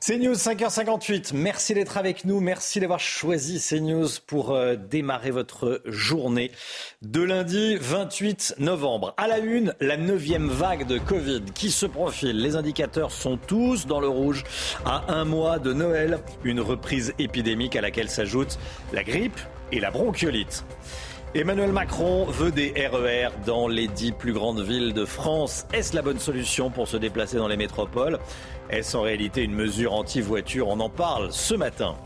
CNews 5h58, merci d'être avec nous, merci d'avoir choisi CNews pour euh, démarrer votre journée de lundi 28 novembre. À la une, la neuvième vague de Covid qui se profile. Les indicateurs sont tous dans le rouge à un mois de Noël, une reprise épidémique à laquelle s'ajoutent la grippe et la bronchiolite. Emmanuel Macron veut des RER dans les dix plus grandes villes de France. Est-ce la bonne solution pour se déplacer dans les métropoles? Est-ce en réalité une mesure anti-voiture On en parle ce matin.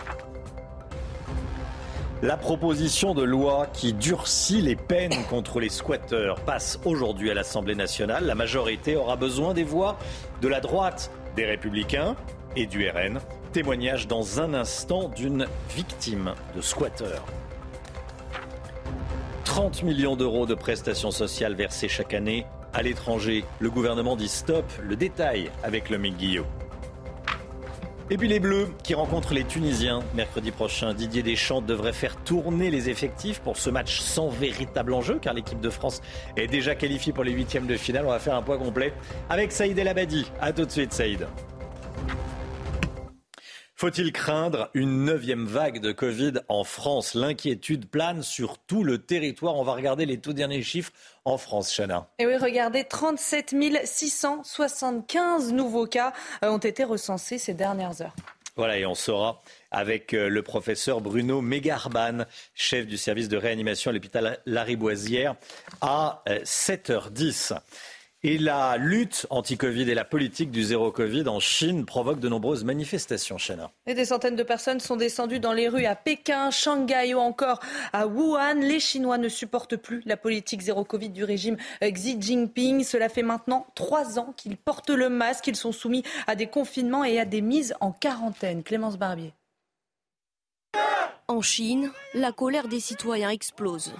La proposition de loi qui durcit les peines contre les squatteurs passe aujourd'hui à l'Assemblée nationale. La majorité aura besoin des voix de la droite, des républicains et du RN. Témoignage dans un instant d'une victime de squatteurs. 30 millions d'euros de prestations sociales versées chaque année à l'étranger. Le gouvernement dit stop. Le détail avec le Guillot. Et puis les Bleus qui rencontrent les Tunisiens mercredi prochain. Didier Deschamps devrait faire tourner les effectifs pour ce match sans véritable enjeu car l'équipe de France est déjà qualifiée pour les huitièmes de finale. On va faire un point complet avec Saïd El Abadi. A tout de suite Saïd. Faut-il craindre une neuvième vague de Covid en France? L'inquiétude plane sur tout le territoire. On va regarder les tout derniers chiffres en France, Chana. Et oui, regardez, 37 675 nouveaux cas euh, ont été recensés ces dernières heures. Voilà, et on sera avec euh, le professeur Bruno Mégarban, chef du service de réanimation à l'hôpital Lariboisière, à 7h10. Et la lutte anti-Covid et la politique du zéro Covid en Chine provoquent de nombreuses manifestations, Chana. Et des centaines de personnes sont descendues dans les rues à Pékin, Shanghai ou encore à Wuhan. Les Chinois ne supportent plus la politique zéro Covid du régime Xi Jinping. Cela fait maintenant trois ans qu'ils portent le masque. Ils sont soumis à des confinements et à des mises en quarantaine. Clémence Barbier. En Chine, la colère des citoyens explose.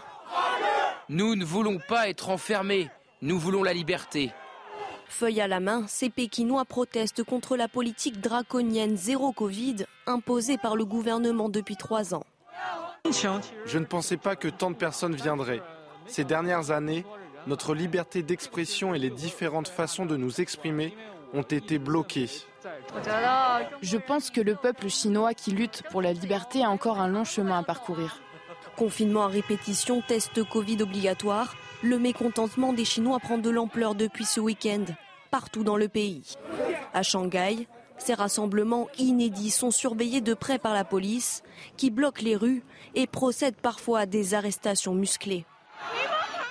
Nous ne voulons pas être enfermés. Nous voulons la liberté. Feuille à la main, ces Pékinois protestent contre la politique draconienne zéro Covid imposée par le gouvernement depuis trois ans. Je ne pensais pas que tant de personnes viendraient. Ces dernières années, notre liberté d'expression et les différentes façons de nous exprimer ont été bloquées. Je pense que le peuple chinois qui lutte pour la liberté a encore un long chemin à parcourir. Confinement à répétition, test Covid obligatoire, le mécontentement des Chinois prend de l'ampleur depuis ce week-end, partout dans le pays. À Shanghai, ces rassemblements inédits sont surveillés de près par la police, qui bloque les rues et procède parfois à des arrestations musclées.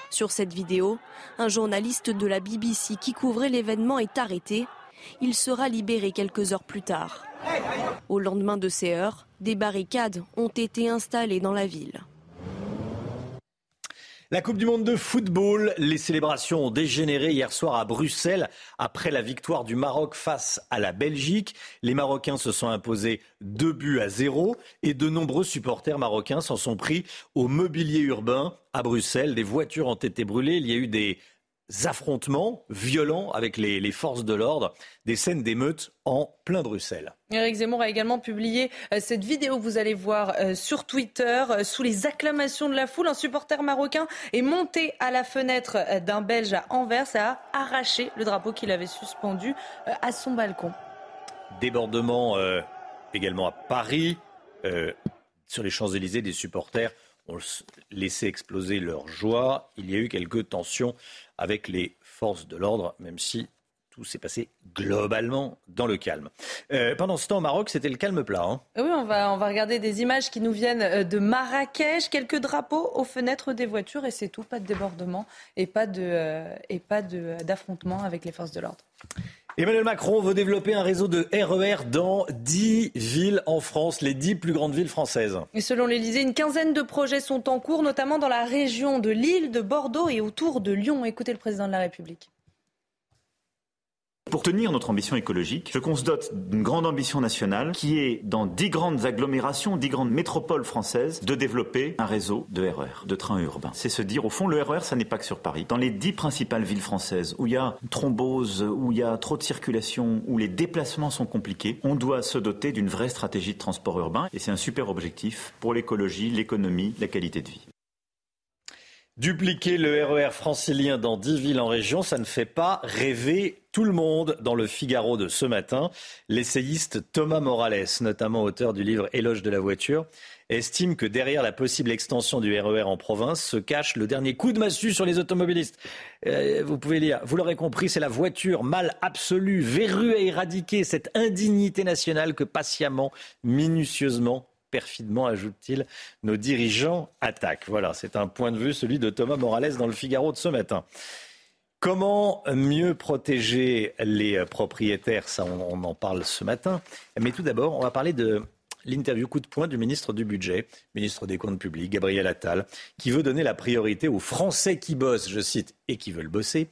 Sur cette vidéo, un journaliste de la BBC qui couvrait l'événement est arrêté. Il sera libéré quelques heures plus tard. Au lendemain de ces heures, des barricades ont été installées dans la ville. La Coupe du Monde de football, les célébrations ont dégénéré hier soir à Bruxelles après la victoire du Maroc face à la Belgique. Les Marocains se sont imposés deux buts à zéro et de nombreux supporters marocains s'en sont pris au mobilier urbain à Bruxelles. Des voitures ont été brûlées, il y a eu des affrontements violents avec les, forces de l'ordre, des scènes d'émeutes en plein Bruxelles. Éric Zemmour a également publié euh, cette vidéo que vous allez voir euh, sur Twitter. Euh, sous les acclamations de la foule, un supporter marocain est monté à la fenêtre d'un Belge à Anvers et a arraché le drapeau qu'il avait suspendu à son balcon. Débordement également à Paris, sur les Champs-Élysées, des supporters ont laissé exploser leur joie. Il y a eu quelques tensions avec les forces de l'ordre, même si tout s'est passé globalement dans le calme. Euh, pendant ce temps, au Maroc, c'était le calme plat. Hein. Oui, on va, on va regarder des images qui nous viennent euh, de Marrakech, quelques drapeaux aux fenêtres des voitures et c'est tout, pas de débordement et pas de, euh, et pas d'affrontement avec les forces de l'ordre. Emmanuel Macron veut développer un réseau de RER e dans 10 villes en France, les 10 plus grandes villes françaises. Et selon l'Elysée, une quinzaine de projets sont en cours, notamment dans la région de Lille, de Bordeaux et autour de Lyon. Écoutez le président de la République. Pour tenir notre ambition écologique, je qu'on se dote d'une grande ambition nationale qui est, dans dix grandes agglomérations, dix grandes métropoles françaises, de développer un réseau de RER, e de trains urbains. C'est se dire, au fond, le RER, e ça n'est pas que sur Paris. Dans les dix principales villes françaises où il y a thrombose, où il y a trop de circulation, où les déplacements sont compliqués, on doit se doter d'une vraie stratégie de transport urbain. Et c'est un super objectif pour l'écologie, l'économie, la qualité de vie. Dupliquer le RER e francilien dans 10 villes en région, ça ne fait pas rêver tout le monde. Dans le Figaro de ce matin, l'essayiste Thomas Morales, notamment auteur du livre Éloge de la voiture, estime que derrière la possible extension du RER e en province se cache le dernier coup de massue sur les automobilistes. Euh, vous pouvez lire, vous l'aurez compris, c'est la voiture mal absolue, verrue à éradiquer, cette indignité nationale que patiemment, minutieusement perfidement, ajoute-t-il, nos dirigeants attaquent. Voilà, c'est un point de vue, celui de Thomas Morales dans le Figaro de ce matin. Comment mieux protéger les propriétaires? Ça, on, en parle ce matin. Mais tout d'abord, on va parler de l'interview coup de poing du ministre du Budget, ministre des Comptes publics, Gabriel Attal, qui veut donner la priorité aux Français qui bossent, je cite, et qui veulent bosser.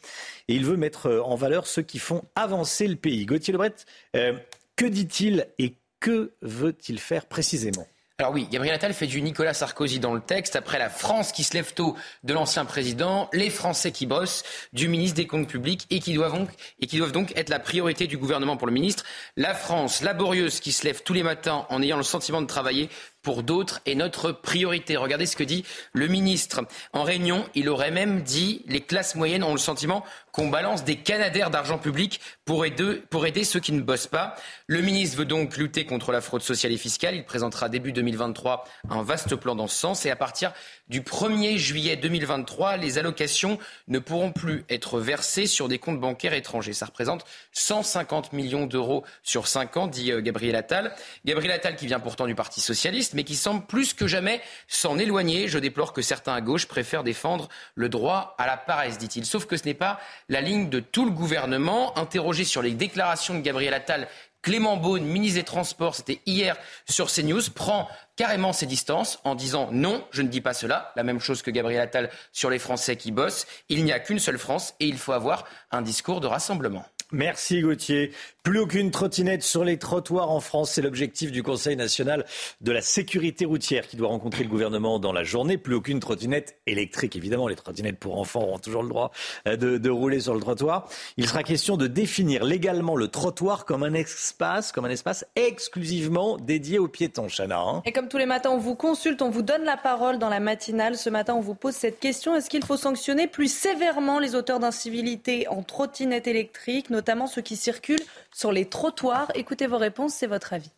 Et il veut mettre en valeur ceux qui font avancer le pays. Gauthier Lebret, euh, que dit-il et que veut-il faire précisément? Alors oui, Gabriel Attal fait du Nicolas Sarkozy dans le texte. Après la France qui se lève tôt de l'ancien président, les Français qui bossent, du ministre des Comptes publics et qui doivent donc, et qui doivent donc être la priorité du gouvernement pour le ministre. La France laborieuse qui se lève tous les matins en ayant le sentiment de travailler pour d'autres est notre priorité. Regardez ce que dit le ministre. En réunion, il aurait même dit les classes moyennes ont le sentiment qu'on balance des canadaires d'argent public pour aider, pour aider ceux qui ne bossent pas. Le ministre veut donc lutter contre la fraude sociale et fiscale. Il présentera début 2023 un vaste plan dans ce sens. Et à partir du 1er juillet 2023, les allocations ne pourront plus être versées sur des comptes bancaires étrangers. Ça représente 150 millions d'euros sur 5 ans, dit euh, Gabriel Attal. Gabriel Attal qui vient pourtant du Parti socialiste, mais qui semble plus que jamais s'en éloigner. Je déplore que certains à gauche préfèrent défendre le droit à la paresse, dit-il. Sauf que ce n'est pas la ligne de tout le gouvernement. Interrogé sur les déclarations de Gabriel Attal Clément Beaune, ministre des Transports, c'était hier sur CNews, prend carrément ses distances en disant non, je ne dis pas cela. La même chose que Gabriel Attal sur les Français qui bossent. Il n'y a qu'une seule France et il faut avoir un discours de rassemblement. Merci Gauthier. Plus aucune trottinette sur les trottoirs en France. C'est l'objectif du Conseil national de la sécurité routière qui doit rencontrer le gouvernement dans la journée. Plus aucune trottinette électrique. Évidemment, les trottinettes pour enfants auront toujours le droit euh, de, rouler sur le trottoir. Il sera question de définir légalement le trottoir comme un espace, comme un espace exclusivement dédié aux piétons, Chana. Hein. Et comme tous les matins, on vous consulte, on vous donne la parole dans la matinale. Ce matin, on vous pose cette question. Est-ce qu'il faut sanctionner plus sévèrement les auteurs d'incivilité en trottinette électrique, notamment ceux qui circulent sur les trottoirs. Écoutez vos réponses, c'est votre avis.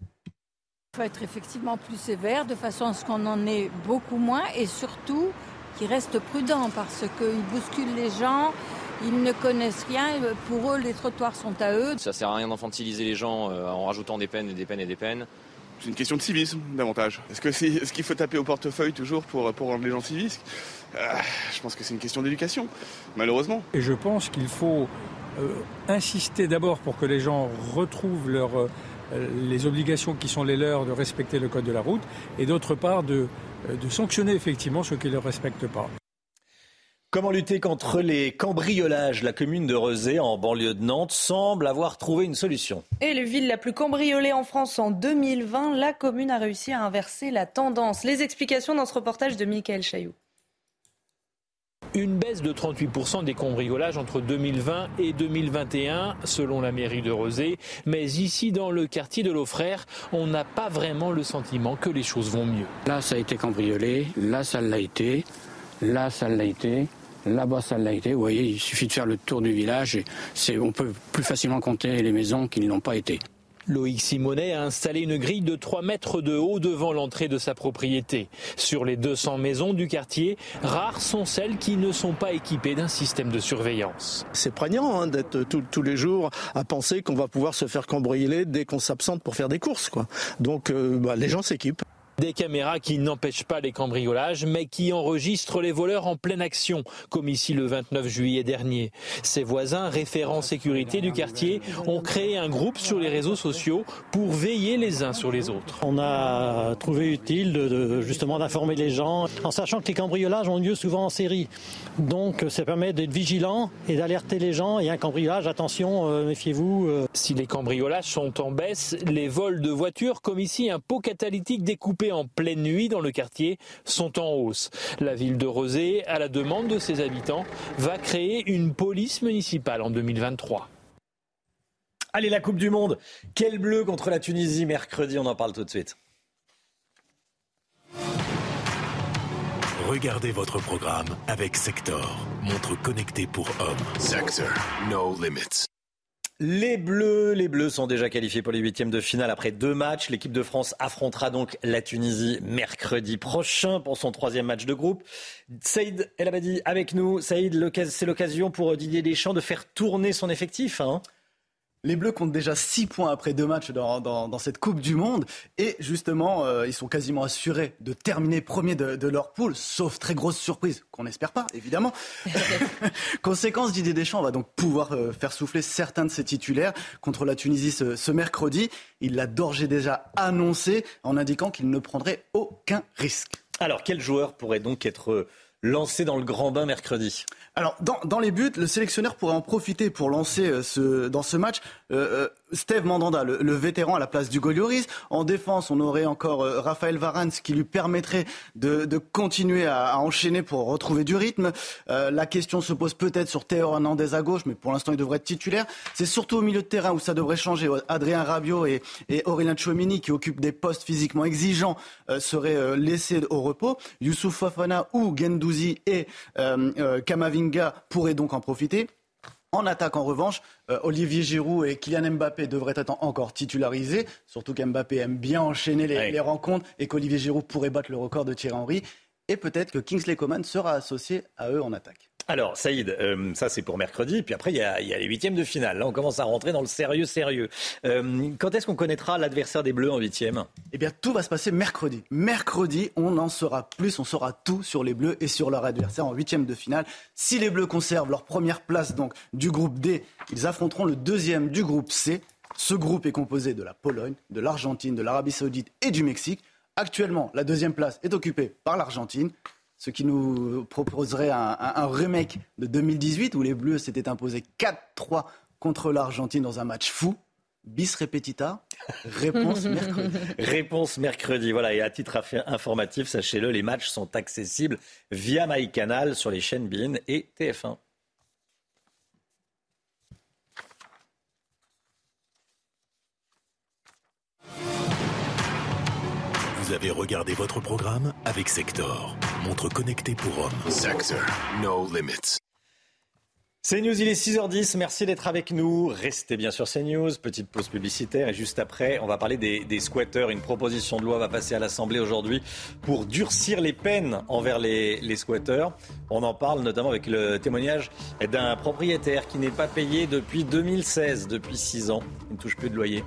Il faut être effectivement plus sévère de façon à ce qu'on en ait beaucoup moins et surtout qu'ils restent prudents parce qu'ils bousculent les gens. Ils ne connaissent rien. Pour eux, les trottoirs sont à eux. Ça sert à rien d'enfantiliser les gens euh, en rajoutant des peines et des peines et des peines. C'est une question de civisme davantage. Est-ce que c'est, ce qu'il faut taper au portefeuille toujours pour, pour rendre les gens civisques euh, Je pense que c'est une question d'éducation, malheureusement. Et je pense qu'il faut insister d'abord pour que les gens retrouvent leur, euh, les obligations qui sont les leurs de respecter le code de la route, et d'autre part de, euh, de sanctionner effectivement ceux qui ne le respectent pas. Comment lutter contre les cambriolages? La commune de Rezé, en banlieue de Nantes, semble avoir trouvé une solution. Et la ville la plus cambriolée en France en 2020, la commune a réussi à inverser la tendance. Les explications dans ce reportage de Michael Chailloux. Une baisse de 38% des cambriolages entre 2020 et 2021 selon la mairie de Rezé. Mais ici dans le quartier de l'Aufrère, on n'a pas vraiment le sentiment que les choses vont mieux. Là ça a été cambriolé, là ça l'a été, là ça l'a été. Là-bas, ça l'a été. Vous voyez, il suffit de faire le tour du village et on peut plus facilement compter les maisons qui ne l'ont pas été. Loïc Simonet a installé une grille de 3 mètres de haut devant l'entrée de sa propriété. Sur les 200 maisons du quartier, rares sont celles qui ne sont pas équipées d'un système de surveillance. C'est prégnant hein, d'être tous les jours à penser qu'on va pouvoir se faire cambrioler dès qu'on s'absente pour faire des courses. Quoi. Donc euh, bah, les gens s'équipent. Des caméras qui n'empêchent pas les cambriolages, mais qui enregistrent les voleurs en pleine action, comme ici le 29 juillet dernier. Ses voisins, référents sécurité du quartier, ont créé un groupe sur les réseaux sociaux pour veiller les uns sur les autres. On a trouvé utile de, justement d'informer les gens, en sachant que les cambriolages ont lieu souvent en série. Donc ça permet d'être vigilant et d'alerter les gens. Il y a un cambriolage, attention, euh, méfiez-vous. Euh. Si les cambriolages sont en baisse, les vols de voitures, comme ici un pot catalytique découpé en pleine nuit dans le quartier, sont en hausse. La ville de Rosé, à la demande de ses habitants, va créer une police municipale en 2023. Allez, la Coupe du Monde. Quel bleu contre la Tunisie mercredi, on en parle tout de suite. Regardez votre programme avec Sector, montre connectée pour hommes. Sector, no limits. Les Bleus, les Bleus sont déjà qualifiés pour les huitièmes de finale après deux matchs. L'équipe de France affrontera donc la Tunisie mercredi prochain pour son troisième match de groupe. Saïd El Abadi avec nous. Saïd, c'est l'occasion pour Didier Deschamps de faire tourner son effectif. Hein? Les Bleus comptent déjà 6 points après deux matchs dans, cette Coupe du Monde. Et justement, euh, ils sont quasiment assurés de terminer premier de, leur poule, sauf très grosse surprise, qu'on n'espère pas, évidemment. Conséquence, Didier Deschamps va donc pouvoir euh, faire souffler certains de ses titulaires contre la Tunisie ce, ce mercredi. Il l'a d'ores et déjà annoncé en indiquant qu'il ne prendrait aucun risque. Alors, quel joueur pourrait donc être lancé dans le grand bain mercredi? Alors, dans, les buts, le sélectionneur pourrait en profiter pour lancer euh, dans ce match euh, euh, Steve Mandanda, le, vétéran à la place du Golioris. En défense, on aurait encore Raphaël Varane, ce qui lui permettrait de, continuer à, enchaîner pour retrouver du rythme. la question se pose peut-être sur Théo Hernandez à gauche, mais pour l'instant, il devrait être titulaire. C'est surtout au milieu de terrain où ça devrait changer. Adrien Rabiot et, et Aurélien Chouamini, qui occupent des postes physiquement exigeants, seraient laissés au repos. Youssouf Fofana ou Gendouzi et Kamavinga pourrait donc en profiter. En attaque, en revanche, euh, Olivier Giroud et Kylian Mbappé devraient être encore titularisés, surtout qu'Mbappé aime bien enchaîner les, rencontres et qu'Olivier Giroud pourrait battre le record de Thierry Henry. Et peut-être que Kingsley Coman sera associé à eux en attaque. Alors, Saïd, euh, ça c'est pour mercredi. Puis après, il y, a, les huitièmes de finale. Là, on commence à rentrer dans le sérieux, sérieux. Euh, quand est-ce qu'on connaîtra l'adversaire des Bleus en huitième? Eh bien, tout va se passer mercredi. Mercredi, on en saura plus. On saura tout sur les Bleus et sur leur adversaire en huitième de finale. Si les Bleus conservent leur première place donc du groupe D, ils affronteront le deuxième du groupe C. Ce groupe est composé de la Pologne, de l'Argentine, de l'Arabie Saoudite et du Mexique. Actuellement, la deuxième place est occupée par l'Argentine ce qui nous proposerait un, remake de 2018 où les Bleus s'étaient imposés 4-3 contre l'Argentine dans un match fou. Bis repetita, réponse mercredi. réponse mercredi, voilà. Et à titre informatif, sachez-le, les matchs sont accessibles via MyCanal sur les chaînes BIN et TF1. Vous avez regardé votre programme avec Sector, montre connectée pour hommes. Sector, no limits. CNews, il est 6h10. Merci d'être avec nous. Restez bien sur CNews. Petite pause publicitaire. Et juste après, on va parler des, squatteurs. Une proposition de loi va passer à l'Assemblée aujourd'hui pour durcir les peines envers les, les, squatteurs. On en parle notamment avec le témoignage d'un propriétaire qui n'est pas payé depuis 2016, depuis 6 ans. Il ne touche plus de loyer.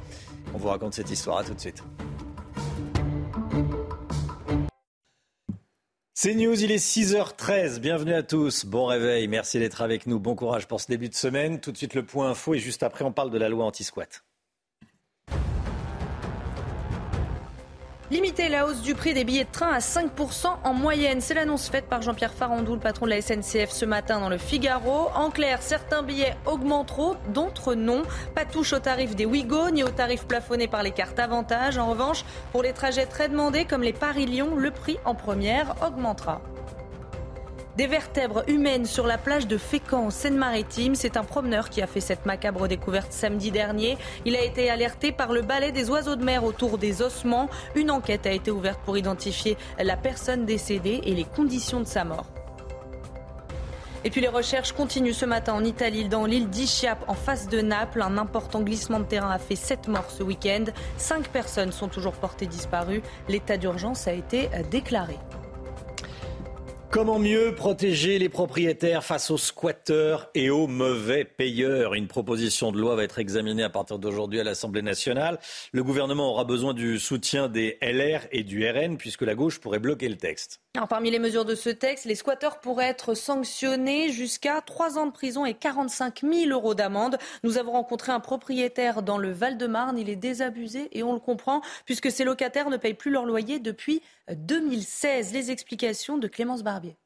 On vous raconte cette histoire. À tout de suite. C'est News, il est 6h13. Bienvenue à tous. Bon réveil. Merci d'être avec nous. Bon courage pour ce début de semaine. Tout de suite le point info et juste après on parle de la loi anti-squat. Limiter la hausse du prix des billets de train à 5% en moyenne. C'est l'annonce faite par Jean-Pierre Farandou, le patron de la SNCF, ce matin dans le Figaro. En clair, certains billets augmenteront, d'autres non. Pas touche au tarif des Ouigo ni au tarif plafonné par les cartes avantages. En revanche, pour les trajets très demandés comme les Paris-Lyon, le prix en première augmentera. Des vertèbres humaines sur la plage de Fécamp, Seine-Maritime. C'est un promeneur qui a fait cette macabre découverte samedi dernier. Il a été alerté par le balai des oiseaux de mer autour des ossements. Une enquête a été ouverte pour identifier la personne décédée et les conditions de sa mort. Et puis les recherches continuent ce matin en Italie, dans l'île d'Ichiap, en face de Naples. Un important glissement de terrain a fait 7 morts ce week-end. 5 personnes sont toujours portées disparues. L'état d'urgence a été déclaré. Comment mieux protéger les propriétaires face aux squatteurs et aux mauvais payeurs? Une proposition de loi va être examinée à partir d'aujourd'hui à l'Assemblée nationale. Le gouvernement aura besoin du soutien des LR et du RN puisque la gauche pourrait bloquer le texte. Parmi les mesures de ce texte, les squatteurs pourraient être sanctionnés jusqu'à 3 ans de prison et 45 000 euros d'amende. Nous avons rencontré un propriétaire dans le Val-de-Marne. Il est désabusé et on le comprend puisque ses locataires ne payent plus leur loyer depuis 2016. Les explications de Clémence Barbier.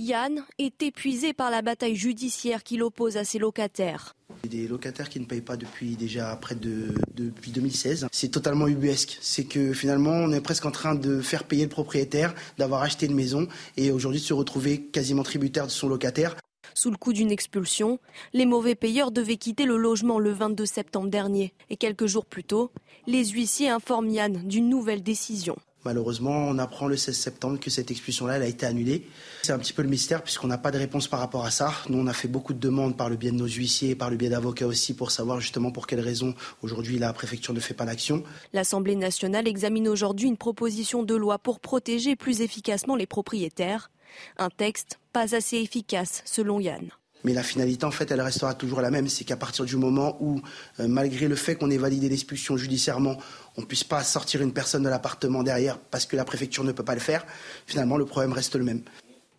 Yann est épuisé par la bataille judiciaire qu'il oppose à ses locataires. Des locataires qui ne payent pas depuis déjà près de depuis 2016. C'est totalement ubuesque. C'est que finalement, on est presque en train de faire payer le propriétaire d'avoir acheté une maison et aujourd'hui de se retrouver quasiment tributaire de son locataire. Sous le coup d'une expulsion, les mauvais payeurs devaient quitter le logement le 22 septembre dernier. Et quelques jours plus tôt, les huissiers informent Yann d'une nouvelle décision. Malheureusement, on apprend le 16 septembre que cette expulsion-là a été annulée. C'est un petit peu le mystère puisqu'on n'a pas de réponse par rapport à ça. Nous, on a fait beaucoup de demandes par le biais de nos huissiers, par le biais d'avocats aussi, pour savoir justement pour quelles raisons aujourd'hui la préfecture ne fait pas l'action. L'Assemblée nationale examine aujourd'hui une proposition de loi pour protéger plus efficacement les propriétaires. Un texte pas assez efficace selon Yann. Mais la finalité, en fait, elle restera toujours la même. C'est qu'à partir du moment où, euh, malgré le fait qu'on ait validé l'expulsion judiciairement, on ne puisse pas sortir une personne de l'appartement derrière parce que la préfecture ne peut pas le faire, finalement, le problème reste le même.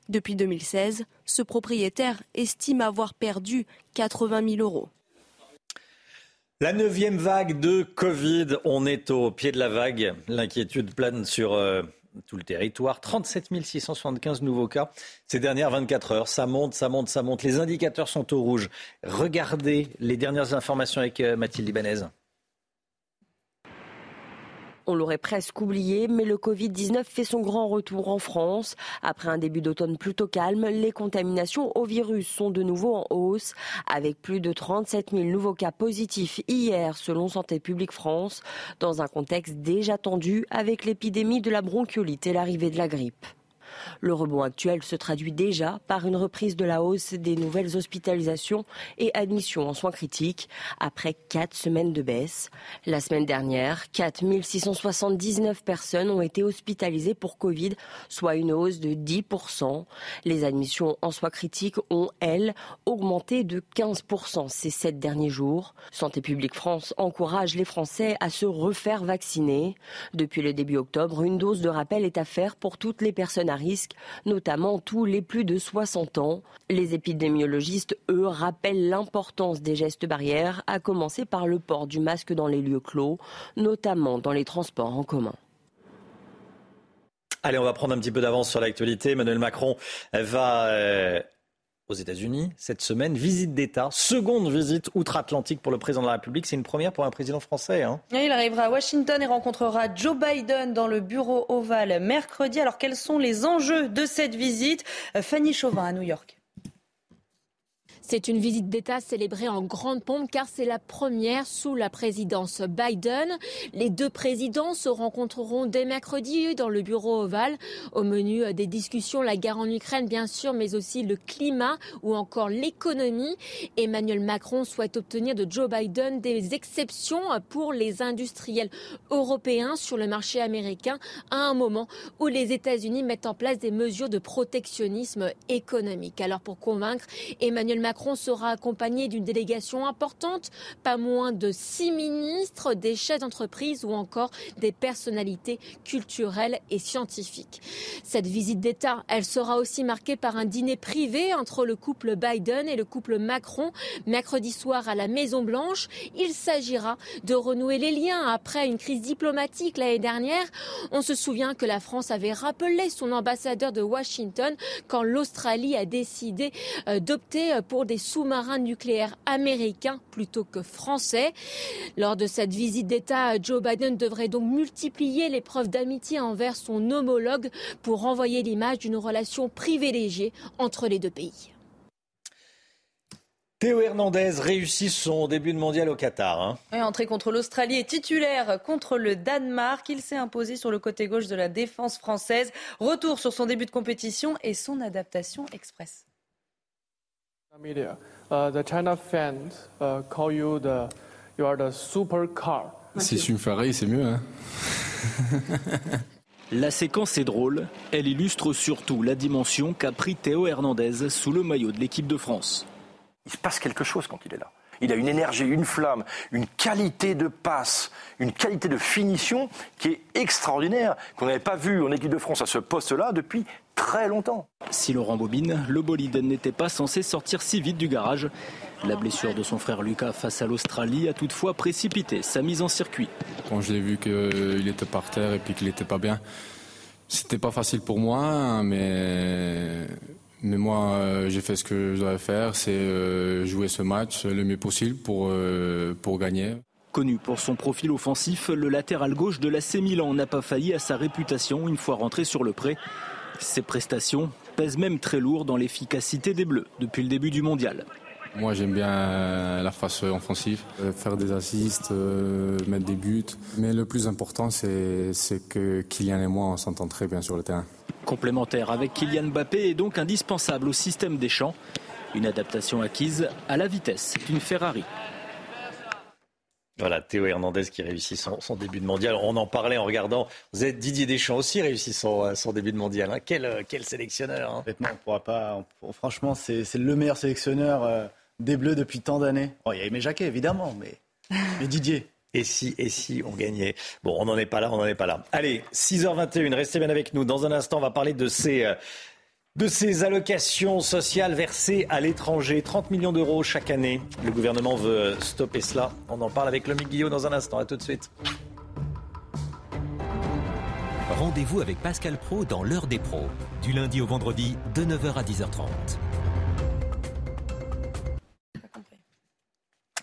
Depuis 2016, ce propriétaire estime avoir perdu 80 000 euros. La neuvième vague de Covid, on est au pied de la vague. L'inquiétude plane sur euh, tout le territoire. 37 675 nouveaux cas ces dernières 24 heures. Ça monte, ça monte, ça monte. Les indicateurs sont au rouge. Regardez les dernières informations avec euh, Mathilde Libanez. On l'aurait presque oublié, mais le Covid-19 fait son grand retour en France. Après un début d'automne plutôt calme, les contaminations au virus sont de nouveau en hausse, avec plus de 37 000 nouveaux cas positifs hier, selon Santé publique France, dans un contexte déjà tendu avec l'épidémie de la bronchiolite et l'arrivée de la grippe. Le rebond actuel se traduit déjà par une reprise de la hausse des nouvelles hospitalisations et admissions en soins critiques après quatre semaines de baisse. La semaine dernière, 4 679 personnes ont été hospitalisées pour Covid, soit une hausse de 10%. Les admissions en soins critiques ont, elles, augmenté de 15% ces sept derniers jours. Santé publique France encourage les Français à se refaire vacciner. Depuis le début octobre, une dose de rappel est à faire pour toutes les personnes à risque notamment tous les plus de 60 ans. Les épidémiologistes, eux, rappellent l'importance des gestes barrières, à commencer par le port du masque dans les lieux clos, notamment dans les transports en commun. Allez, on va prendre un petit peu d'avance sur l'actualité. Emmanuel Macron va euh, aux États-Unis cette semaine. Visite d'État, seconde visite outre-Atlantique pour le président de la République. C'est une première pour un président français. Hein. Il arrivera à Washington et rencontrera Joe Biden dans le bureau ovale mercredi. Alors quels sont les enjeux de cette visite? Fanny Chauvin à New York. C'est une visite d'État célébrée en grande pompe car c'est la première sous la présidence Biden. Les deux présidents se rencontreront dès mercredi dans le bureau ovale. Au menu des discussions, la guerre en Ukraine bien sûr, mais aussi le climat ou encore l'économie. Emmanuel Macron souhaite obtenir de Joe Biden des exceptions pour les industriels européens sur le marché américain à un moment où les États-Unis mettent en place des mesures de protectionnisme économique. Alors pour convaincre Emmanuel Macron, Macron sera accompagné d'une délégation importante, pas moins de six ministres, des chefs d'entreprise ou encore des personnalités culturelles et scientifiques. Cette visite d'État, elle sera aussi marquée par un dîner privé entre le couple Biden et le couple Macron mercredi soir à la Maison Blanche. Il s'agira de renouer les liens après une crise diplomatique l'année dernière. On se souvient que la France avait rappelé son ambassadeur de Washington quand l'Australie a décidé euh, d'opter pour des sous-marins nucléaires américains plutôt que français. Lors de cette visite d'État, Joe Biden devrait donc multiplier les preuves d'amitié envers son homologue pour renvoyer l'image d'une relation privilégiée entre les deux pays. Théo Hernandez réussit son début de mondial au Qatar. Hein. entrée contre l'Australie et titulaire contre le Danemark. Il s'est imposé sur le côté gauche de la défense française. Retour sur son début de compétition et son adaptation express. Media, uh, the China fans uh, call you the you are the super car. Si je suis me c'est mieux. Hein La séquence est drôle, elle illustre surtout la dimension qu'a pris Théo Hernandez sous le maillot de l'équipe de France. Il se passe quelque chose quand il est là. Il a une énergie, une flamme, une qualité de passe, une qualité de finition qui est extraordinaire, qu'on n'avait pas vu en équipe de France à ce poste-là depuis très longtemps. Si Laurent Bobine, le bolide n'était pas censé sortir si vite du garage. La blessure de son frère Lucas face à l'Australie a toutefois précipité sa mise en circuit. Quand je l'ai vu qu'il était par terre et puis qu'il n'était pas bien, c'était pas facile pour moi, mais mais moi, euh, j'ai fait ce que je devais faire, c'est euh, jouer ce match le mieux possible pour, euh, pour gagner. Connu pour son profil offensif, le latéral gauche de la Milan n'a pas failli à sa réputation une fois rentré sur le pré. Ses prestations pèsent même très lourd dans l'efficacité des Bleus depuis le début du mondial. Moi j'aime bien la phase offensive, faire des assists, mettre des buts. Mais le plus important c'est que Kylian et moi on s'entend très bien sur le terrain. Complémentaire avec Kylian Mbappé est donc indispensable au système des champs. Une adaptation acquise à la vitesse d'une Ferrari. Voilà, Théo Hernandez qui réussit son, début de mondial. On en parlait en regardant. Vous êtes Didier Deschamps aussi réussit son, euh, début de mondial. Hein. Quel, euh, quel, sélectionneur. Hein. on pourra pas. franchement, c'est le meilleur sélectionneur euh, des Bleus depuis tant d'années. il y a Aimé Jacquet, évidemment, mais, mais Didier. Et si, et si on gagnait? Bon, on n'en est pas là, on n'en est pas là. Allez, 6h21, restez bien avec nous. Dans un instant, on va parler de ces, euh, de ces allocations sociales versées à l'étranger. 30 millions d'euros chaque année. Le gouvernement veut stopper cela. On en parle avec Lomi Guillot dans un instant. À tout de suite. Rendez-vous avec Pascal Pro dans l'heure des pros, du lundi au vendredi de 9h à 10h30.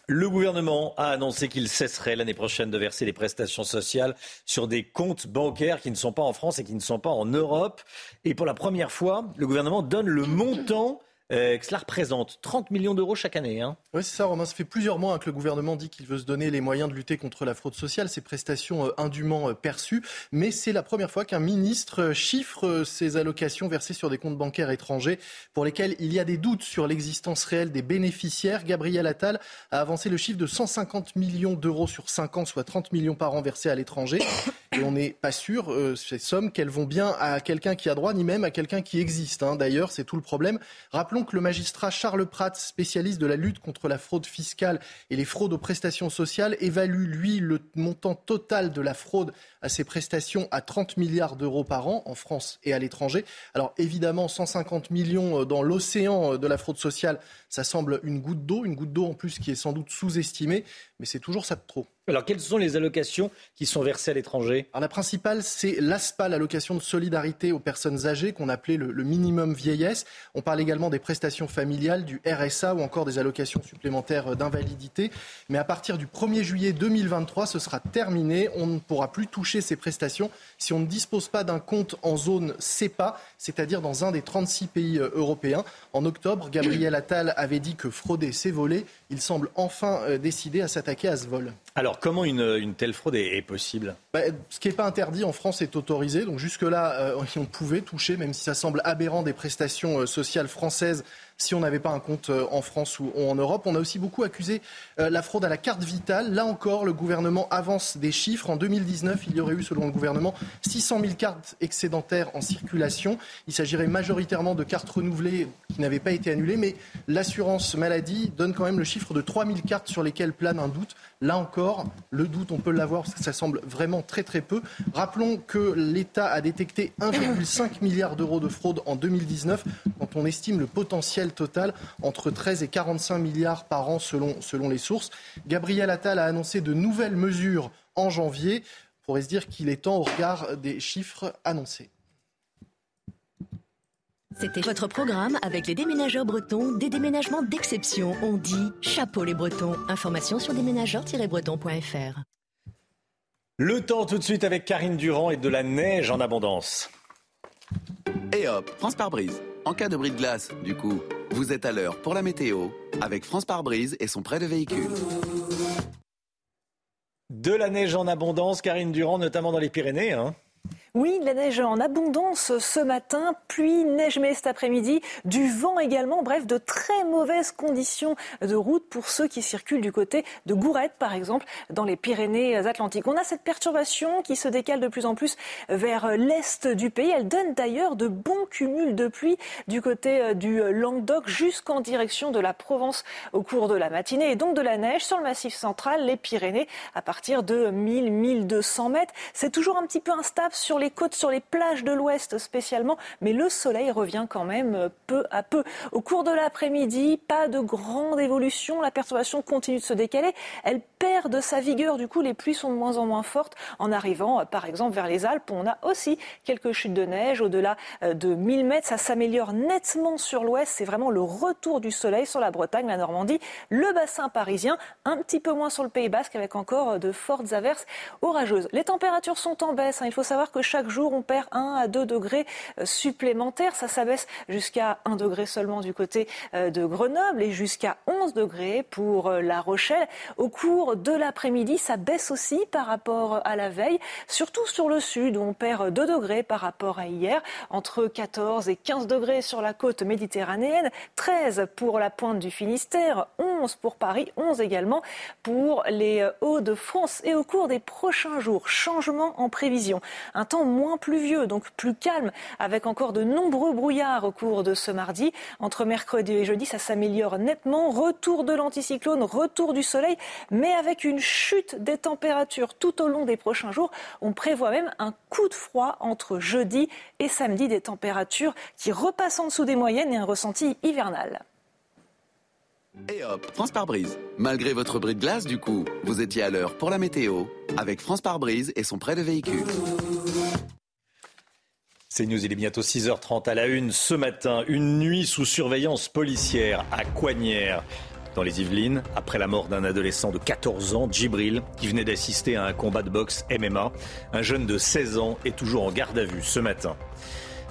Le gouvernement a annoncé qu'il cesserait l'année prochaine de verser les prestations sociales sur des comptes bancaires qui ne sont pas en France et qui ne sont pas en Europe. Et pour la première fois, le gouvernement donne le montant euh, que cela représente 30 millions d'euros chaque année. Hein. Oui, c'est ça, Romain. Ça fait plusieurs mois que le gouvernement dit qu'il veut se donner les moyens de lutter contre la fraude sociale, ces prestations euh, indûment euh, perçues. Mais c'est la première fois qu'un ministre chiffre ces allocations versées sur des comptes bancaires étrangers pour lesquels il y a des doutes sur l'existence réelle des bénéficiaires. Gabriel Attal a avancé le chiffre de 150 millions d'euros sur 5 ans, soit 30 millions par an versés à l'étranger. Et on n'est pas sûr, ces sommes, qu'elles vont bien à quelqu'un qui a droit, ni même à quelqu'un qui existe. Hein. D'ailleurs, c'est tout le problème. Rappelons Que le magistrat Charles Pratt, spécialiste de la lutte contre la fraude fiscale et les fraudes aux prestations sociales, évalue, lui, le montant total de la fraude à ces prestations à 30 milliards d'euros par an en France et à l'étranger. Alors évidemment, 150 millions euh, dans l'océan euh, de la fraude sociale, ça semble une goutte d'eau, une goutte d'eau en plus qui est sans doute sous-estimée, mais c'est toujours ça de trop. Alors, quelles sont les allocations qui sont versées à l'étranger? La principale, c'est l'ASPA, l'allocation de solidarité aux personnes âgées, qu'on appelait le, minimum vieillesse. On parle également des prestations familiales, du RSA ou encore des allocations supplémentaires d'invalidité. Mais à partir du 1er juillet 2023, ce sera terminé. On ne pourra plus toucher ces prestations si on ne dispose pas d'un compte en zone CEPA, c'est-à-dire dans un des 36 pays euh, européens. En octobre, Gabriel Attal avait dit que frauder, c'est voler. Il semble enfin euh, décidé à s'attaquer à ce vol. Alors, comment une, telle fraude est, possible? Bah, Ce qui n'est pas interdit en France est autorisé. Donc jusque-là, euh, on pouvait toucher, même si ça semble aberrant, des prestations euh, sociales françaises si on n'avait pas un compte euh, en France ou en Europe. On a aussi beaucoup accusé euh, la fraude à la carte vitale. Là encore, le gouvernement avance des chiffres. En 2019, il y aurait eu, selon le gouvernement, 600 000 cartes excédentaires en circulation. Il s'agirait majoritairement de cartes renouvelées qui n'avaient pas été annulées, mais l'assurance maladie donne quand même le chiffre de 3 000 cartes sur lesquelles plane un doute. Là encore, le doute, on peut l'avoir parce que ça semble vraiment très très peu. Rappelons que l'État a détecté 1,5 milliard d'euros de fraude en 2019 quand on estime le potentiel total entre 13 et 45 milliards par an selon, selon les sources. Gabriel Attal a annoncé de nouvelles mesures en janvier. Pourrait se dire qu'il est temps au regard des chiffres annoncés? C'était votre programme avec les déménageurs bretons, des déménagements d'exception. On dit chapeau les bretons. Information sur déménageurs-bretons.fr. Le temps tout de suite avec Karine Durand et de la neige en abondance. Et hop, France par brise. En cas de bris de glace, du coup, vous êtes à l'heure pour la météo avec France par brise et son prêt de véhicule. De la neige en abondance, Karine Durand, notamment dans les Pyrénées. Hein. Oui, de la neige en abondance ce matin, pluie, neige mais cet après-midi, du vent également, bref, de très mauvaises conditions de route pour ceux qui circulent du côté de Gourette, par exemple, dans les Pyrénées-Atlantiques. On a cette perturbation qui se décale de plus en plus vers l'est du pays. Elle donne d'ailleurs de bons cumuls de pluie du côté du Languedoc jusqu'en direction de la Provence au cours de la matinée et donc de la neige sur le massif central, les Pyrénées, à partir de 1000-1200 mètres. C'est toujours un petit peu instable sur les côtes, sur les plages de l'ouest spécialement, mais le soleil revient quand même peu à peu. Au cours de l'après-midi, pas de grande évolution, la perturbation continue de se décaler, elle perd de sa vigueur, du coup les pluies sont de moins en moins fortes en arrivant par exemple vers les Alpes, on a aussi quelques chutes de neige au-delà euh, de 1000 mètres, ça s'améliore nettement sur l'ouest, c'est vraiment le retour du soleil sur la Bretagne, la Normandie, le bassin parisien, un petit peu moins sur le Pays Basque avec encore de fortes averses orageuses. Les températures sont en baisse, hein. il faut savoir que chaque jour on perd 1 à 2 degrés euh, supplémentaires, ça s'abaisse jusqu'à 1 degré seulement du côté euh, de Grenoble et jusqu'à 11 degrés pour La Rochelle. Au cours de l'après-midi, ça baisse aussi par rapport à la veille, surtout sur le sud où on perd 2 degrés par rapport à hier, entre 14 et 15 degrés sur la côte méditerranéenne, 13 pour la pointe du Finistère, 11 pour Paris, 11 également pour les Hauts-de-France. Et au cours des prochains jours, changement en prévision. Moins pluvieux, donc plus calme, avec encore de nombreux brouillards au cours de ce mardi. Entre mercredi et jeudi, ça s'améliore nettement. Retour de l'anticyclone, retour du soleil, mais avec une chute des températures tout au long des prochains jours. On prévoit même un coup de froid entre jeudi et samedi, des températures qui repassent en dessous des moyennes et un ressenti hivernal. Et hop, France par brise. Malgré votre bris de glace, du coup, vous étiez à l'heure pour la météo avec France par brise et son prêt de véhicule. C'est News, il est bientôt 6h30 à la une. Ce matin, une nuit sous surveillance policière à Coignières, dans les Yvelines, après la mort d'un adolescent de 14 ans, Djibril, qui venait d'assister à un combat de boxe MMA. Un jeune de 16 ans est toujours en garde à vue ce matin.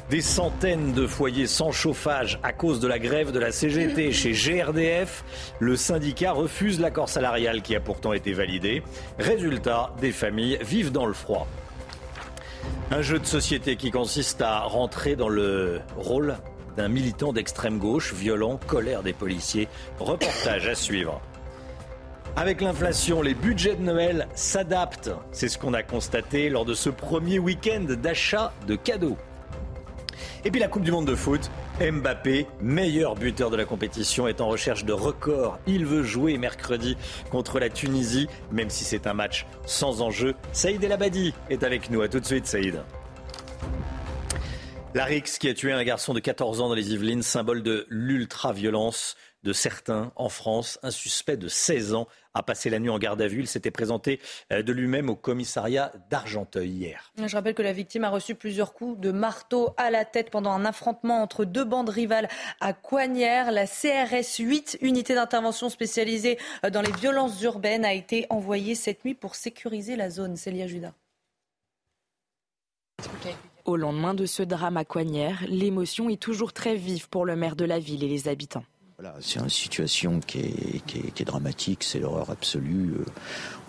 Des centaines de foyers sans chauffage à cause de la grève de la CGT chez GRDF. Le syndicat refuse l'accord salarial qui a pourtant été validé. Résultat, des familles vivent dans le froid. Un jeu de société qui consiste à rentrer dans le rôle d'un militant d'extrême gauche, violent, colère des policiers. Reportage à suivre. Avec l'inflation, les budgets de Noël s'adaptent. C'est ce qu'on a constaté lors de ce premier week-end d'achat de cadeaux. Et puis la Coupe du Monde de foot, Mbappé, meilleur buteur de la compétition, est en recherche de records. Il veut jouer mercredi contre la Tunisie, même si c'est un match sans enjeu. Saïd El Abadi est avec nous. A tout de suite, Saïd. Larix qui a tué un garçon de 14 ans dans les Yvelines, symbole de l'ultra-violence de certains en France. Un suspect de 16 ans a passé la nuit en garde à vue. Il s'était présenté euh, de lui-même au commissariat d'Argenteuil hier. Je rappelle que la victime a reçu plusieurs coups de marteau à la tête pendant un affrontement entre deux bandes rivales à Coignères. La CRS 8, unité d'intervention spécialisée dans les violences urbaines, a été envoyée cette nuit pour sécuriser la zone. Célia Judas. Au lendemain de ce drame à Coignères, l'émotion est toujours très vive pour le maire de la ville et les habitants. C'est une situation qui est, dramatique, c'est l'horreur absolue. Euh,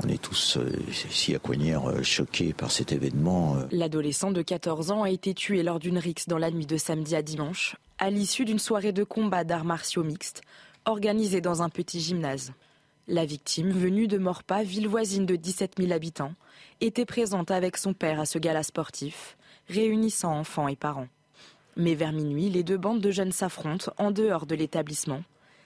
on est tous euh, ici à Coignères euh, choqués par cet événement. L'adolescent de 14 ans a été tué lors d'une rixe dans la nuit de samedi à dimanche, à l'issue d'une soirée de combat d'arts martiaux mixtes organisée dans un petit gymnase. La victime, venue de Morpa, ville voisine de 17 000 habitants, était présente avec son père à ce gala sportif, réunissant enfants et parents. Mais vers minuit, les deux bandes de jeunes s'affrontent en dehors de l'établissement.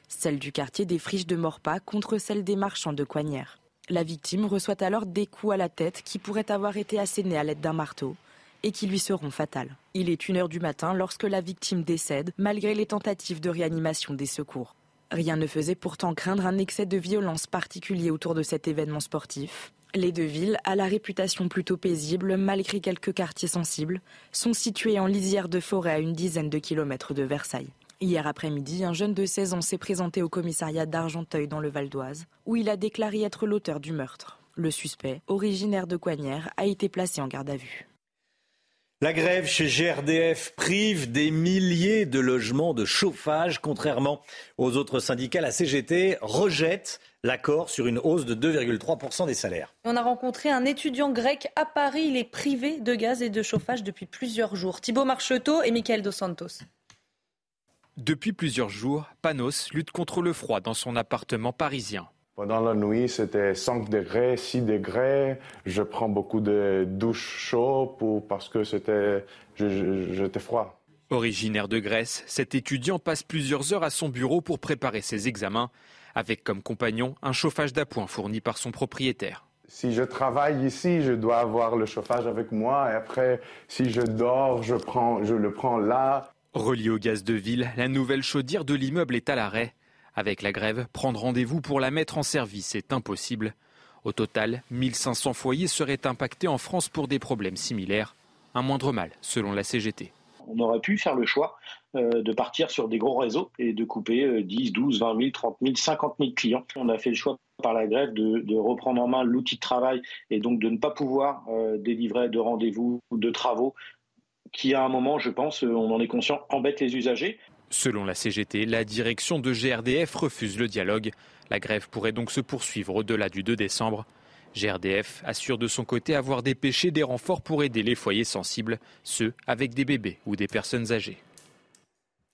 Celle du quartier des Friches de Morpa contre celle des marchands de Coignères. La victime reçoit alors des coups à la tête qui pourraient avoir été assénés à l'aide d'un marteau et qui lui seront fatales. Il est une heure du matin lorsque la victime décède, malgré les tentatives de réanimation des secours. Rien ne faisait pourtant craindre un excès de violence particulier autour de cet événement sportif. Les deux villes, à la réputation plutôt paisible malgré quelques quartiers sensibles, sont situées en lisière de forêt à une dizaine de kilomètres de Versailles. Hier après-midi, un jeune de 16 ans s'est présenté au commissariat d'Argenteuil dans le Val d'Oise, où il a déclaré être l'auteur du meurtre. Le suspect, originaire de Coignères, a été placé en garde à vue. La grève chez GRDF prive des milliers de logements de chauffage. Contrairement aux autres syndicats, la CGT rejette l'accord sur une hausse de 2,3% des salaires. On a rencontré un étudiant grec à Paris. Il est privé de gaz et de chauffage depuis plusieurs jours. Thibaut Marcheteau et Michael Dos Santos. Depuis plusieurs jours, Panos lutte contre le froid dans son appartement parisien. Pendant la nuit, c'était 5 degrés, 6 degrés. Je prends beaucoup de douches chaudes pour, parce que c'était, j'étais froid. Originaire de Grèce, cet étudiant passe plusieurs heures à son bureau pour préparer ses examens, avec comme compagnon un chauffage d'appoint fourni par son propriétaire. Si je travaille ici, je dois avoir le chauffage avec moi et après, si je dors, je, prends, je le prends là. Relié au gaz de ville, la nouvelle chaudière de l'immeuble est à l'arrêt. Avec la grève, prendre rendez-vous pour la mettre en service est impossible. Au total, 1500 foyers seraient impactés en France pour des problèmes similaires. Un moindre mal, selon la CGT. On aurait pu faire le choix euh, de partir sur des gros réseaux et de couper 10, 12, 20 000, 30 000, 50 000 clients. On a fait le choix par la grève de, reprendre en main l'outil de travail et donc de ne pas pouvoir euh, délivrer de rendez-vous ou de travaux qui, à un moment, je pense, on en est conscient, embête les usagers. Selon la CGT, la direction de GRDF refuse le dialogue. La grève pourrait donc se poursuivre au-delà du 2 décembre. GRDF assure de son côté avoir dépêché des renforts pour aider les foyers sensibles, ceux avec des bébés ou des personnes âgées.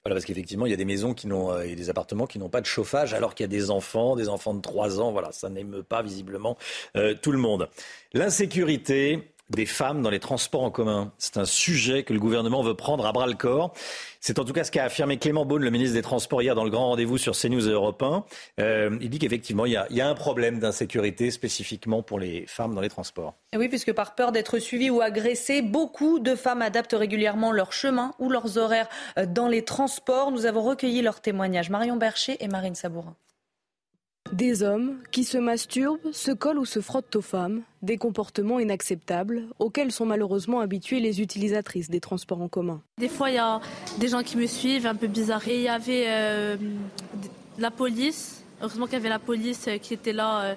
Voilà, parce qu'effectivement, il y a des maisons qui n'ont, euh, et des appartements qui n'ont pas de chauffage, alors qu'il y a des enfants, des enfants de 3 ans. Voilà, ça n'aime pas visiblement euh, tout le monde. L'insécurité, des femmes dans les transports en commun. C'est un sujet que le gouvernement veut prendre à bras le corps. C'est en tout cas ce qu'a affirmé Clément Beaune, le ministre des Transports, hier dans le grand rendez-vous sur CNews et Europe 1. Euh, il dit qu'effectivement, il y, a, un problème d'insécurité spécifiquement pour les femmes dans les transports. Oui, puisque par peur d'être suivies ou agressées, beaucoup de femmes adaptent régulièrement leur chemin ou leurs horaires euh, dans les transports. Nous avons recueilli leurs témoignages. Marion Bercher et Marine Sabourin. Des hommes qui se masturbent, se collent ou se frottent aux femmes, des comportements inacceptables auxquels sont malheureusement habituées les utilisatrices des transports en commun. Des fois, il y a des gens qui me suivent, un peu bizarre. Et il y avait euh, la police. Heureusement qu'il y avait la police qui était là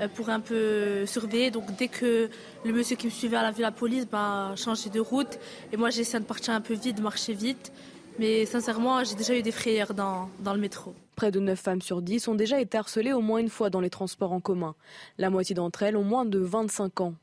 euh, pour un peu surveiller. Donc dès que le monsieur qui me suivait a vu la police, bah, changé de route. Et moi, j'essaie de partir un peu vite, de marcher vite. Mais sincèrement, j'ai déjà eu des frayeurs dans, dans le métro. Près de 9 femmes sur 10 ont déjà été harcelées au moins une fois dans les transports en commun. La moitié d'entre elles ont moins de 25 ans.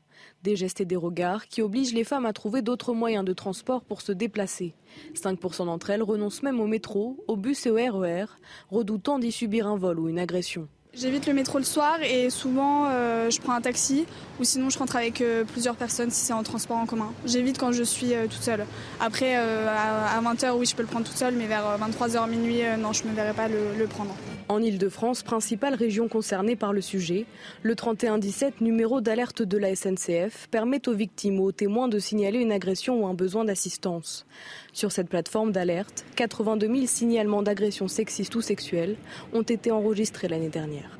Des gestes et des regards qui obligent les femmes à trouver d'autres moyens de transport pour se déplacer. 5% d'entre elles renoncent même au métro, au bus et au RER, e redoutant d'y subir un vol ou une agression. J'évite le métro le soir et souvent euh, je prends un taxi ou sinon je rentre avec euh, plusieurs personnes si c'est en transport en commun. J'évite quand je suis euh, toute seule. Après à, 20h oui je peux le prendre toute seule mais vers 23h minuit non je ne me verrai pas le, le prendre. En Ile-de-France, principale région concernée par le sujet, le 3117 numéro d'alerte de la SNCF permet aux victimes ou aux témoins de signaler une agression ou un besoin d'assistance. Sur cette plateforme d'alerte, 82 000 signalements d'agressions sexistes ou sexuelles ont été enregistrés l'année dernière.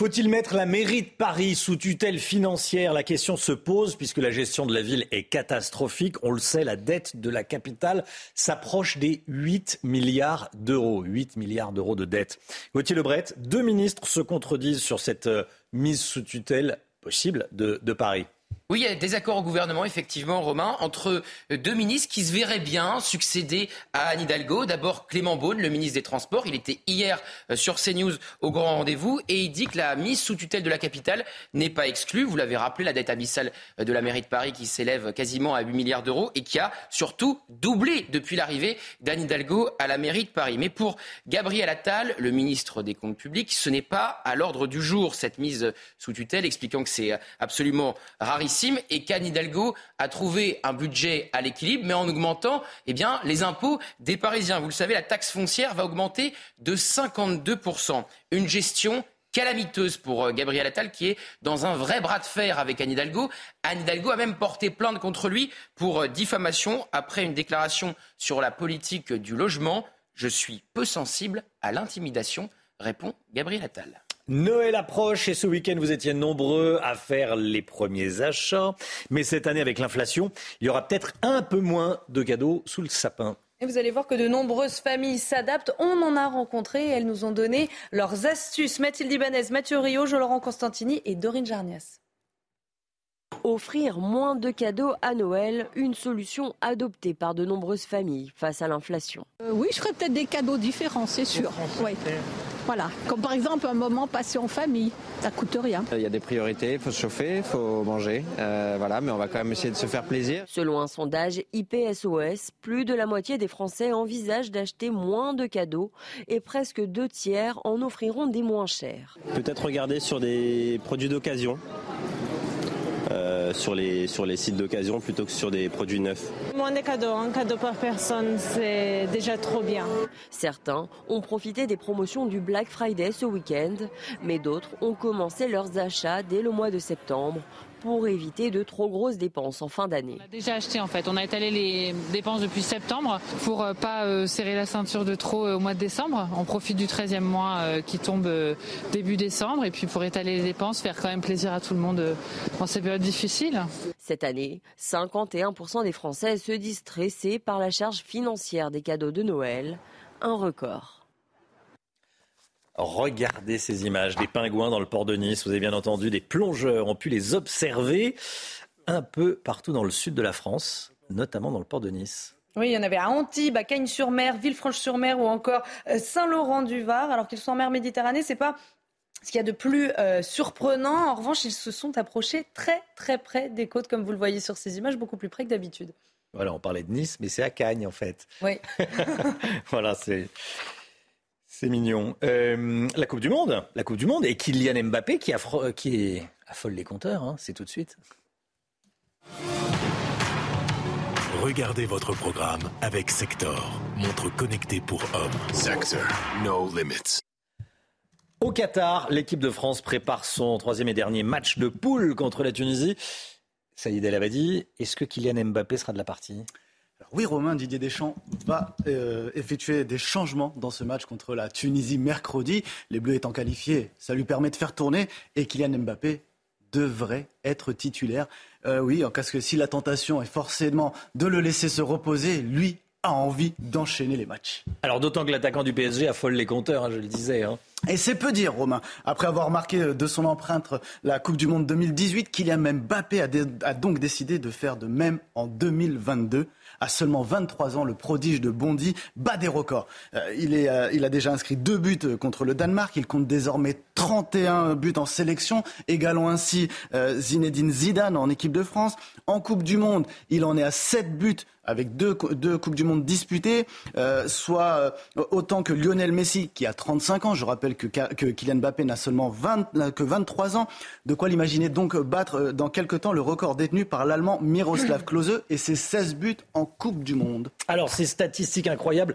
Faut-il mettre la mairie de Paris sous tutelle financière? La question se pose puisque la gestion de la ville est catastrophique. On le sait, la dette de la capitale s'approche des 8 milliards d'euros. 8 milliards d'euros de dette. Gauthier Lebret, deux ministres se contredisent sur cette euh, mise sous tutelle possible de, de Paris. Oui, il y a des accords au gouvernement, effectivement, Romain, entre deux ministres qui se verraient bien succéder à Anne Hidalgo. D'abord, Clément Beaune, le ministre des Transports. Il était hier euh, sur CNews au grand rendez-vous et il dit que la mise sous tutelle de la capitale n'est pas exclue. Vous l'avez rappelé, la dette abyssale euh, de la mairie de Paris qui s'élève quasiment à 8 milliards d'euros et qui a surtout doublé depuis l'arrivée d'Anne Hidalgo à la mairie de Paris. Mais pour Gabriel Attal, le ministre des Comptes publics, ce n'est pas à l'ordre du jour cette mise sous tutelle, expliquant que c'est absolument rarissime et qu'Anne Hidalgo a trouvé un budget à l'équilibre, mais en augmentant eh bien, les impôts des Parisiens. Vous le savez, la taxe foncière va augmenter de 52%. Une gestion calamiteuse pour euh, Gabriel Attal qui est dans un vrai bras de fer avec Anne Hidalgo. Anne Hidalgo a même porté plainte contre lui pour euh, diffamation après une déclaration sur la politique du logement. Je suis peu sensible à l'intimidation, répond Gabriel Attal. Noël approche et ce week-end, vous étiez nombreux à faire les premiers achats. Mais cette année, avec l'inflation, il y aura peut-être un peu moins de cadeaux sous le sapin. Et vous allez voir que de nombreuses familles s'adaptent. On en a rencontré et elles nous ont donné leurs astuces. Mathilde Ibanez, Mathieu Rio, Laurent Constantini et Dorine Jarnias. Offrir moins de cadeaux à Noël, une solution adoptée par de nombreuses familles face à l'inflation. Euh, oui, je ferais peut-être des cadeaux différents, c'est sûr. Voilà, comme par exemple un moment passé en famille, ça coûte rien. Il y a des priorités, il faut se chauffer, il faut manger, euh, voilà, mais on va quand même essayer de se faire plaisir. Selon un sondage IPSOS, plus de la moitié des Français envisagent d'acheter moins de cadeaux et presque deux tiers en offriront des moins chers. Peut-être regarder sur des produits d'occasion. Euh, sur, les, sur les sites d'occasion plutôt que sur des produits neufs. Moins de cadeaux, un cadeau par personne, c'est déjà trop bien. Certains ont profité des promotions du Black Friday ce week-end, mais d'autres ont commencé leurs achats dès le mois de septembre pour éviter de trop grosses dépenses en fin d'année. On a déjà acheté en fait, on a étalé les dépenses depuis septembre pour euh, pas euh, serrer la ceinture de trop euh, au mois de décembre. On profite du 13e mois qui tombe début décembre et puis pour étaler les dépenses, faire quand même plaisir à tout le monde dans ces périodes difficiles. Cette année, 51% des Français se disent stressés par la charge financière des cadeaux de Noël, un record. Regardez ces images, des pingouins dans le port de Nice. Vous avez bien entendu, des plongeurs ont pu les observer un peu partout dans le sud de la France, notamment dans le port de Nice. Oui, il y en avait à Antibes, à Cagnes-sur-Mer, Villefranche-sur-Mer ou encore euh, Saint-Laurent-du-Var. Alors qu'ils sont en mer Méditerranée, c'est pas ce qu'il y a de plus euh, surprenant. En revanche, ils se sont approchés très très près des côtes, comme vous le voyez sur ces images, beaucoup plus près que d'habitude. Voilà, on parlait de Nice, mais c'est à Cagnes en fait. Oui. voilà, c'est c'est mignon. Euh, la Coupe du Monde, la Coupe du Monde et Kylian Mbappé qui, qui affole les compteurs. Hein, c'est tout de suite. Regardez votre programme avec Sector, montre connectée pour hommes. Sector, no limits. Au Qatar, l'équipe de France prépare son troisième et dernier match de poule contre la Tunisie. Saïd El Abadi, est-ce que Kylian Mbappé sera de la partie? Oui, Romain Didier Deschamps va euh, effectuer des changements dans ce match contre la Tunisie mercredi. Les Bleus étant qualifiés, ça lui permet de faire tourner et Kylian Mbappé devrait être titulaire. Euh, oui, en cas que si la tentation est forcément de le laisser se reposer, lui a envie d'enchaîner les matchs. Alors d'autant que l'attaquant du PSG affole les compteurs, hein, je le disais. Hein. Et c'est peu dire, Romain. Après avoir marqué de son empreinte la Coupe du Monde 2018, Kylian Mbappé a donc décidé de faire de même en 2022 à seulement 23 ans, le prodige de Bondy bat des records. Euh, il, est, euh, il a déjà inscrit deux buts contre le Danemark. Il compte désormais 31 buts en sélection, égalant ainsi euh, Zinedine Zidane en équipe de France. En Coupe du Monde, il en est à 7 buts avec deux, Coupes du Monde disputées, euh, soit euh, autant que Lionel Messi qui a 35 ans. Je rappelle que, que Kylian Mbappé n'a seulement 20, que 23 ans. De quoi l'imaginer donc battre euh, dans quelques temps le record détenu par l'Allemand Miroslav Klose et ses 16 buts en Coupe du Monde. Alors ces statistiques incroyables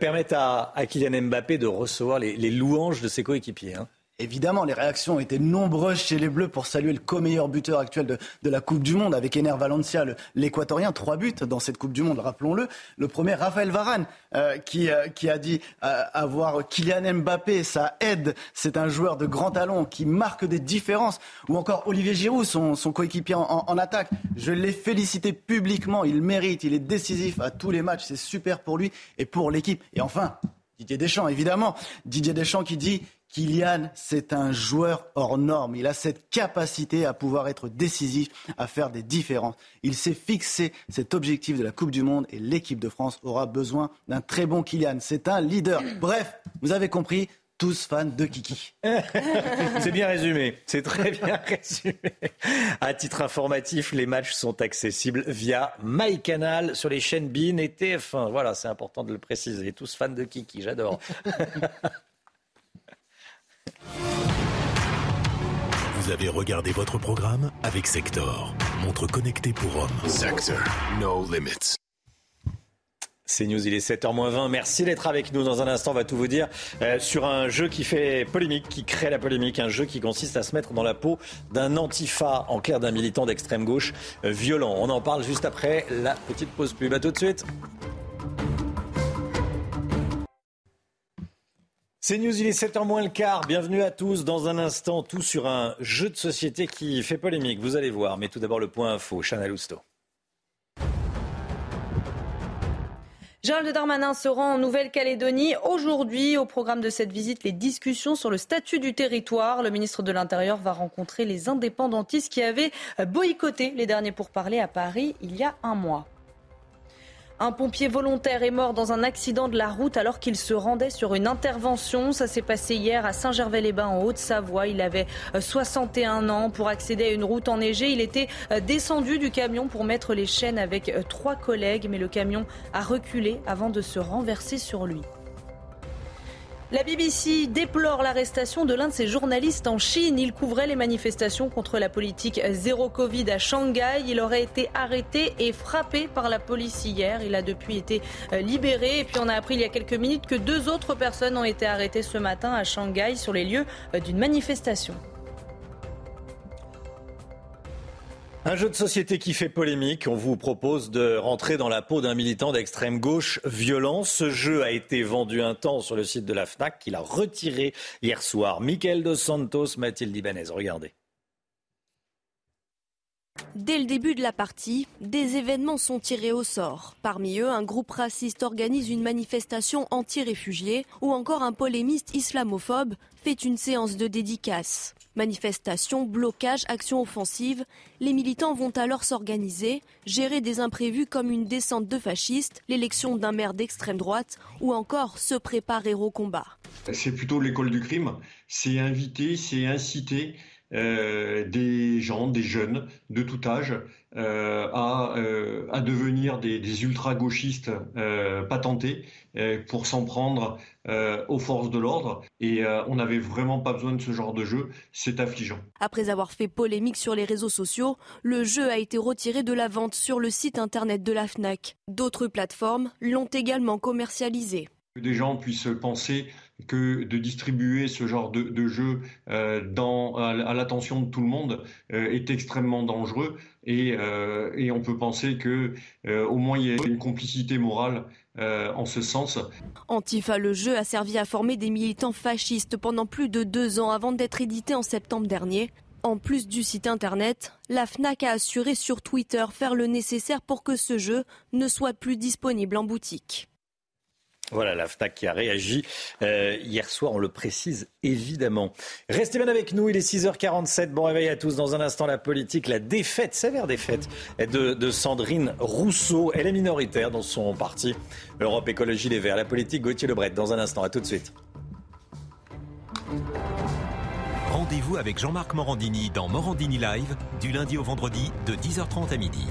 permettent à, à, Kylian Mbappé de recevoir les, les louanges de ses coéquipiers. Hein. Évidemment, les réactions été nombreuses chez les Bleus pour saluer le co-meilleur buteur actuel de, la Coupe du Monde avec Ener Valencia, l'équatorien. Trois buts dans cette Coupe du Monde, rappelons-le. Le premier, Raphaël Varane, euh, qui, euh, qui, a dit euh, avoir Kylian Mbappé, ça aide. C'est un joueur de grand talent qui marque des différences. Ou encore Olivier Giroud, son, coéquipier en, en, attaque. Je l'ai félicité publiquement. Il mérite, il est décisif à tous les matchs. C'est super pour lui et pour l'équipe. Et enfin, Didier Deschamps, évidemment. Didier Deschamps qui dit Kylian, c'est un joueur hors norme. Il a cette capacité à pouvoir être décisif, à faire des différences. Il s'est fixé cet objectif de la Coupe du Monde et l'équipe de France aura besoin d'un très bon Kylian. C'est un leader. Bref, vous avez compris, tous fans de Kiki. C'est bien résumé, c'est très bien résumé. À titre informatif, les matchs sont accessibles via MyCanal sur les chaînes BIN et TF1. Voilà, c'est important de le préciser. Tous fans de Kiki, j'adore. Vous avez regardé votre programme avec Sector, montre connectée pour hommes. Sector, no limits. C'est News, il est 7h20. Merci d'être avec nous. Dans un instant, on va tout vous dire euh, sur un jeu qui fait polémique, qui crée la polémique. Un jeu qui consiste à se mettre dans la peau d'un antifa, en clair d'un militant d'extrême gauche euh, violent. On en parle juste après la petite pause pub. À tout de suite. C'est News, il est 7h moins le quart. Bienvenue à tous. Dans un instant, tout sur un jeu de société qui fait polémique. Vous allez voir. Mais tout d'abord, le point info. Chana Lousteau. Gérald Darmanin se rend en Nouvelle-Calédonie. Aujourd'hui, au programme de cette visite, les discussions sur le statut du territoire. Le ministre de l'Intérieur va rencontrer les indépendantistes qui avaient boycotté les derniers pourparlers à Paris il y a un mois. Un pompier volontaire est mort dans un accident de la route alors qu'il se rendait sur une intervention. Ça s'est passé hier à Saint-Gervais-les-Bains en Haute-Savoie. Il avait 61 euh, ans. Pour accéder à une route enneigée, il était euh, descendu du camion pour mettre les chaînes avec euh, trois collègues, mais le camion a reculé avant de se renverser sur lui. La BBC déplore l'arrestation de l'un de ses journalistes en Chine. Il couvrait les manifestations contre la politique zéro Covid à Shanghai. Il aurait été arrêté et frappé par la police hier. Il a depuis été euh, libéré. Et puis on a appris il y a quelques minutes que deux autres personnes ont été arrêtées ce matin à Shanghai sur les lieux euh, d'une manifestation. Un jeu de société qui fait polémique. On vous propose de rentrer dans la peau d'un militant d'extrême gauche violent. Ce jeu a été vendu un temps sur le site de la FNAC qu'il a retiré hier soir. Michael Dos Santos, Mathilde Ibanez. Regardez. Dès le début de la partie, des événements sont tirés au sort. Parmi eux, un groupe raciste organise une manifestation anti-réfugiés ou encore un polémiste islamophobe fait une séance de dédicace. Manifestation, blocage, action offensive, les militants vont alors s'organiser, gérer des imprévus comme une descente de fascistes, l'élection d'un maire d'extrême droite ou encore se préparer au combat. C'est plutôt l'école du crime, c'est inviter, c'est inciter euh, des gens, des jeunes de tout âge euh, à, euh, à, devenir des, des ultra-gauchistes patentés pour s'en prendre aux forces de l'ordre. Et on n'avait vraiment pas besoin de ce genre de jeu. C'est affligeant. Après avoir fait polémique sur les réseaux sociaux, le jeu a été retiré de la vente sur le site internet de la FNAC. D'autres plateformes l'ont également commercialisé. Que des gens puissent penser que de distribuer ce genre de, jeu euh, à, l'attention de tout le monde euh, est extrêmement dangereux et, euh, et, on peut penser que au moins il y a une complicité morale en ce sens. Antifa le jeu a servi à former des militants fascistes pendant plus de deux ans avant d'être édité en septembre dernier. En plus du site internet, la FNAC a assuré sur Twitter faire le nécessaire pour que ce jeu ne soit plus disponible en boutique. Voilà la FNAC qui a réagi euh, hier soir, on le précise évidemment. Restez bien avec nous, il est 6h47. Bon réveil à tous. Dans un instant, la politique, la défaite, sévère défaite de, de Sandrine Rousseau. Elle est minoritaire dans son parti Europe Écologie Les Verts. La politique, Gauthier Lebret. Dans un instant, à tout de suite. Rendez-vous avec Jean-Marc Morandini dans Morandini Live, du lundi au vendredi, de 10h30 à midi.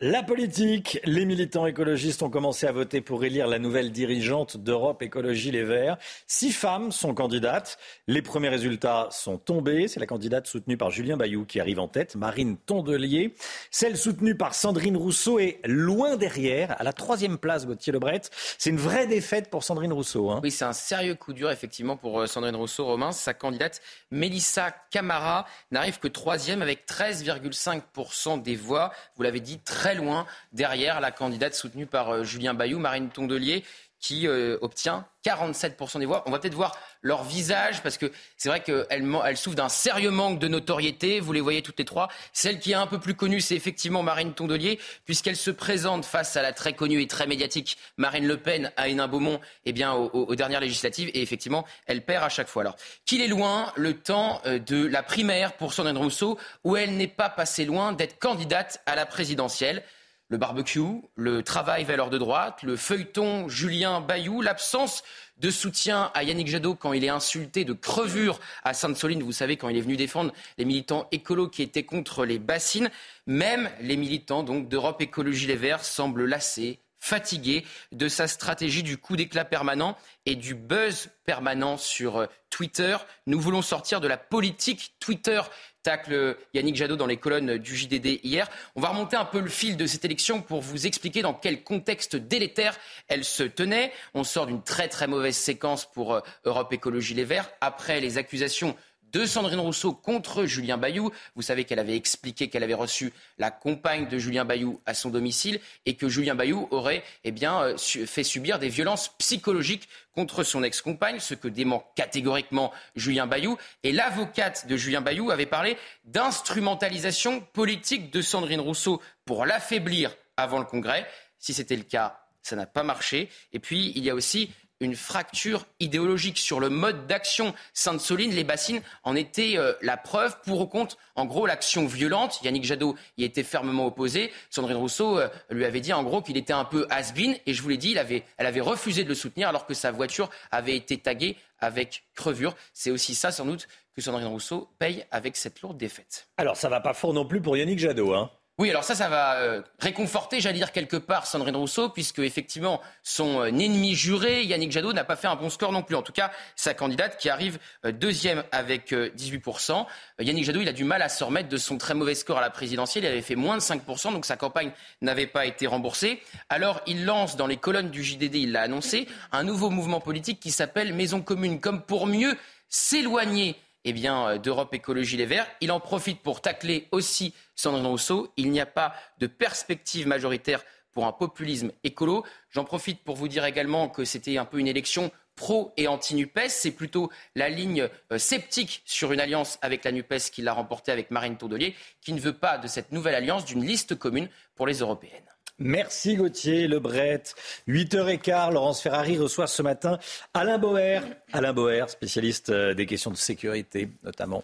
La politique, les militants écologistes ont commencé à voter pour élire la nouvelle dirigeante d'Europe Écologie Les Verts. Six femmes sont candidates. Les premiers résultats sont tombés. C'est la candidate soutenue par Julien Bayou qui arrive en tête, Marine Tondelier. Celle soutenue par Sandrine Rousseau est loin derrière, à la troisième place, Gauthier Lebret. C'est une vraie défaite pour Sandrine Rousseau. Hein. Oui, c'est un sérieux coup dur, effectivement, pour euh, Sandrine Rousseau. Romain, sa candidate Mélissa Camara n'arrive que troisième avec 13,5% des voix. Vous l'avez dit, très loin derrière la candidate soutenue par euh, Julien Bayou, Marine Tondelier, qui euh, obtient 47% des voix. On va peut-être voir leur visage parce que c'est vrai qu'elles elles souffrent d'un sérieux manque de notoriété. Vous les voyez toutes les trois. Celle qui est un peu plus connue, c'est effectivement Marine Tondelier, puisqu'elle se présente face à la très connue et très médiatique Marine Le Pen à Hénin Beaumont, eh bien aux, aux, dernières législatives, et effectivement, elle perd à chaque fois. Alors qu'il est loin le temps euh, de la primaire pour Sandrine Rousseau, où elle n'est pas passée loin d'être candidate à la présidentielle le barbecue, le travail valeur de droite, le feuilleton Julien Bayou, l'absence de soutien à Yannick Jadot quand il est insulté de crevure à Sainte-Soline, vous savez, quand il est venu défendre les militants écolos qui étaient contre les bassines. Même les militants donc d'Europe Écologie Les Verts semblent lassés, fatigués de sa stratégie du coup d'éclat permanent et du buzz permanent sur euh, Twitter. Nous voulons sortir de la politique Twitter tacle Yannick Jadot dans les colonnes du JDD hier. On va remonter un peu le fil de cette élection pour vous expliquer dans quel contexte délétère elle se tenait. On sort d'une très très mauvaise séquence pour euh, Europe Écologie Les Verts après les accusations de Sandrine Rousseau contre Julien Bayou. Vous savez qu'elle avait expliqué qu'elle avait reçu la compagne de Julien Bayou à son domicile et que Julien Bayou aurait eh euh, fait subir des violences psychologiques contre son ex-compagne, ce que dément catégoriquement Julien Bayou. Et l'avocate de Julien Bayou avait parlé d'instrumentalisation politique de Sandrine Rousseau pour l'affaiblir avant le Congrès. Si c'était le cas, ça n'a pas marché. Et puis, il y a aussi une fracture idéologique sur le mode d'action. Sainte-Soline, les bassines en étaient euh, la preuve. Pour au compte, en gros, l'action violente. Yannick Jadot y était fermement opposé. Sandrine Rousseau euh, lui avait dit en gros qu'il était un peu has-been. Et je vous l'ai dit, elle avait refusé de le soutenir alors que sa voiture avait été taguée avec crevure. C'est aussi ça, sans doute, que Sandrine Rousseau paye avec cette lourde défaite. Alors, ça va pas fort non plus pour Yannick Jadot, hein oui, alors ça, ça va euh, réconforter, j'allais dire quelque part, Sandrine Rousseau, puisque effectivement, son euh, ennemi juré, Yannick Jadot, n'a pas fait un bon score non plus. En tout cas, sa candidate qui arrive euh, deuxième avec 18%. Yannick Jadot, il a du mal à se remettre de son très mauvais score à la présidentielle. Il avait fait moins de 5%, donc sa campagne n'avait pas été remboursée. Alors, il lance dans les colonnes du JDD, il l'a annoncé, un nouveau mouvement politique qui s'appelle Maison Commune, comme pour mieux s'éloigner eh bien, euh, d'Europe Écologie Les Verts. Il en profite pour tacler aussi Sandrine Rousseau. Il n'y a pas de perspective majoritaire pour un populisme écolo. J'en profite pour vous dire également que c'était un peu une élection pro et anti-NUPES. C'est plutôt la ligne euh, sceptique sur une alliance avec la NUPES qui l'a remportée avec Marine Tourdelier, qui ne veut pas de cette nouvelle alliance d'une liste commune pour les européennes. Merci Gauthier Lebret. 8h15, Laurence Ferrari reçoit ce matin Alain Boer. Alain Boer, spécialiste euh, des questions de sécurité notamment,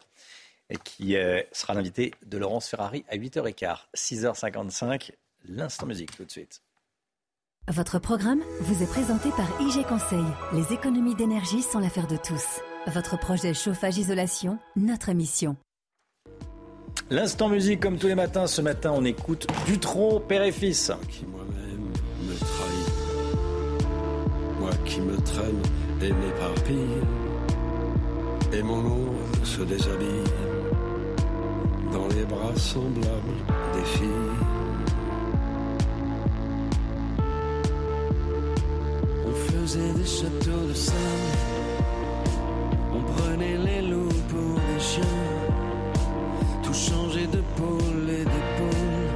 et qui euh, sera l'invité de Laurence Ferrari à 8h15. 6h55, l'instant musique tout de suite. Votre programme vous est présenté par IG Conseil. Les économies d'énergie sont l'affaire de tous. Votre projet chauffage-isolation, notre mission. L'instant musique, comme tous les matins, ce matin, on écoute Dutron, père et fils. Qui moi-même me trahit, moi qui me traîne et m'éparpille, et mon amour se déshabille. Dans les bras semblables des filles. On faisait des châteaux de sable, on prenait les loups pour des chiens changer de pôle et d'épaule.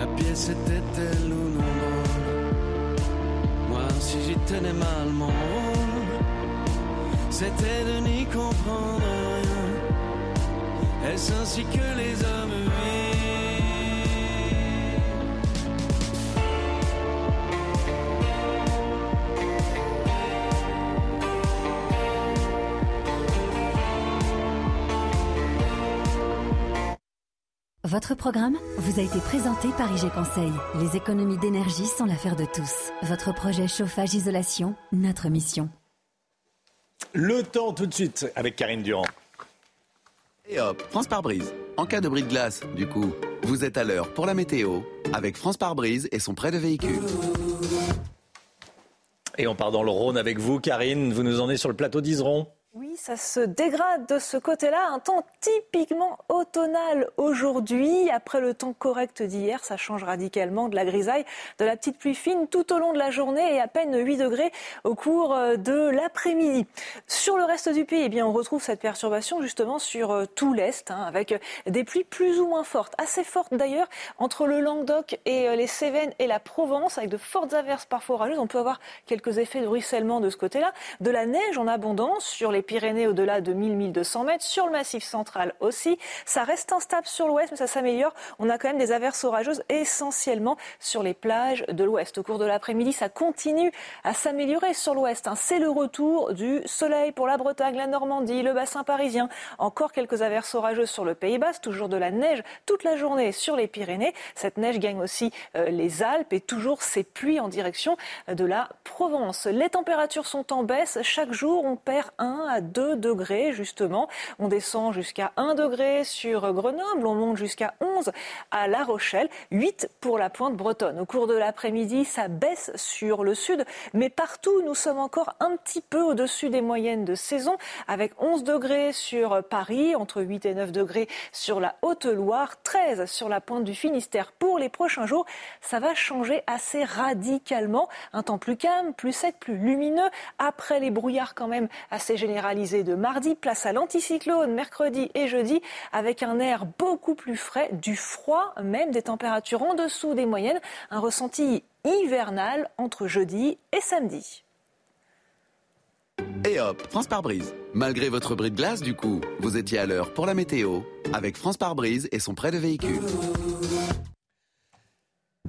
La pièce était-elle ou non Moi, si j'y tenais mal mon rôle, c'était de n'y comprendre rien. Est-ce ainsi que les hommes vivent? Votre programme vous a été présenté par IG Conseil. Les économies d'énergie sont l'affaire de tous. Votre projet chauffage-isolation, notre mission. Le temps tout de suite avec Karine Durand. Et hop, France par brise. En cas de bris de glace, du coup, vous êtes à l'heure pour la météo avec France par brise et son prêt de véhicule. Et on part dans le Rhône avec vous, Karine. Vous nous emmenez sur le plateau d'Iseron. Oui, ça se dégrade de ce côté-là. Un temps typiquement automnal aujourd'hui. Après le temps correct d'hier, ça change radicalement de la grisaille, de la petite pluie fine tout au long de la journée et à peine 8 degrés au cours euh, de l'après-midi. Sur le reste du pays, eh bien, on retrouve cette perturbation justement sur euh, tout l'Est, hein, avec des pluies plus ou moins fortes, assez fortes d'ailleurs, entre le Languedoc et euh, les Cévennes et la Provence, avec de fortes averses parfois orageuses. On peut avoir quelques effets de ruissellement de ce côté-là. De la neige en abondance sur les Pyrénées au-delà de 1000-1200 mètres, sur le massif central aussi. Ça reste instable sur l'ouest, mais ça s'améliore. On a quand même des averses orageuses essentiellement sur les plages de l'ouest. Au cours de l'après-midi, ça continue à s'améliorer sur l'ouest. Hein. C'est le retour du soleil pour la Bretagne, la Normandie, le bassin parisien. Encore quelques averses orageuses sur le Pays Basque, toujours de la neige toute la journée sur les Pyrénées. Cette neige gagne aussi euh, les Alpes et toujours ces pluies en direction de la Provence. Les températures sont en baisse. Chaque jour, on perd 1 à 2 degrés, justement. On descend jusqu'à 1 degré sur Grenoble, on monte jusqu'à 11 à La Rochelle, 8 pour la pointe bretonne. Au cours de l'après-midi, ça baisse sur le sud, mais partout, nous sommes encore un petit peu au-dessus des moyennes de saison, avec 11 degrés sur Paris, entre 8 et 9 degrés sur la Haute-Loire, 13 sur la pointe du Finistère. Pour les prochains jours, ça va changer assez radicalement. Un temps plus calme, plus sec, plus lumineux, après les brouillards quand même assez de mardi, place à l'anticyclone mercredi et jeudi, avec un air beaucoup plus frais, du froid, même des températures en dessous des moyennes, un ressenti hivernal entre jeudi et samedi. Et hop, France par brise. Malgré votre bris de glace, du coup, vous étiez à l'heure pour la météo avec France par brise et son prêt de véhicule.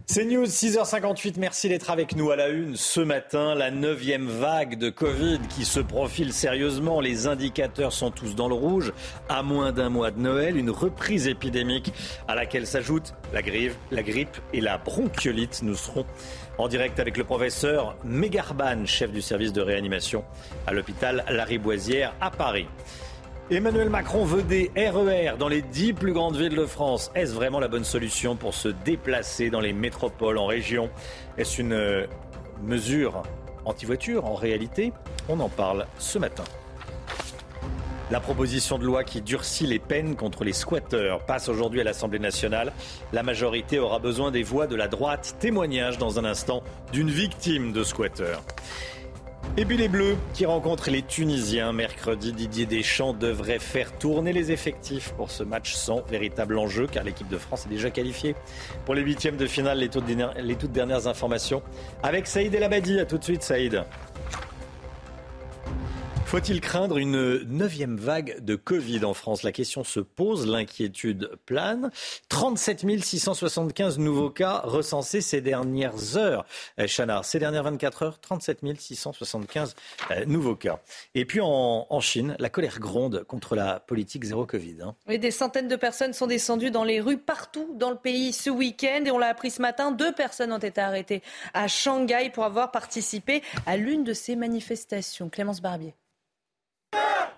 C'est News 6h58, merci d'être avec nous à la une ce matin. La neuvième vague de Covid qui se profile sérieusement. Les indicateurs sont tous dans le rouge. À moins d'un mois de Noël, une reprise épidémique à laquelle s'ajoutent la grippe, la grippe et la bronchiolite. Nous serons en direct avec le professeur Megarban, chef du service de réanimation à l'hôpital Lariboisière à Paris. Emmanuel Macron veut des RER dans les dix plus grandes villes de France. Est-ce vraiment la bonne solution pour se déplacer dans les métropoles, en région? Est-ce une euh, mesure anti-voiture? En réalité On en parle ce matin. La proposition de loi qui durcit les peines contre les squatteurs passe aujourd'hui à l'Assemblée nationale. La majorité aura besoin des voix de la droite. Témoignage dans un instant d'une victime de squatteurs. Et puis les Bleus qui rencontrent les Tunisiens mercredi. Didier Deschamps devrait faire tourner les effectifs pour ce match sans véritable enjeu car l'équipe de France est déjà qualifiée pour les huitièmes de finale. Les toutes, dernières informations avec Saïd El Abadi. À tout de suite Saïd. Faut-il craindre une neuvième vague de Covid en France? La question se pose, l'inquiétude plane. 37 675 nouveaux cas recensés ces dernières heures. Eh, Chana, ces dernières 24 heures, 37 675 euh, nouveaux cas. Et puis en, Chine, la colère gronde contre la politique zéro Covid. Hein. Des centaines de personnes sont descendues dans les rues partout dans le pays ce week-end. Et on l'a appris ce matin, deux personnes ont été arrêtées à Shanghai pour avoir participé à l'une de ces manifestations. Clémence Barbier.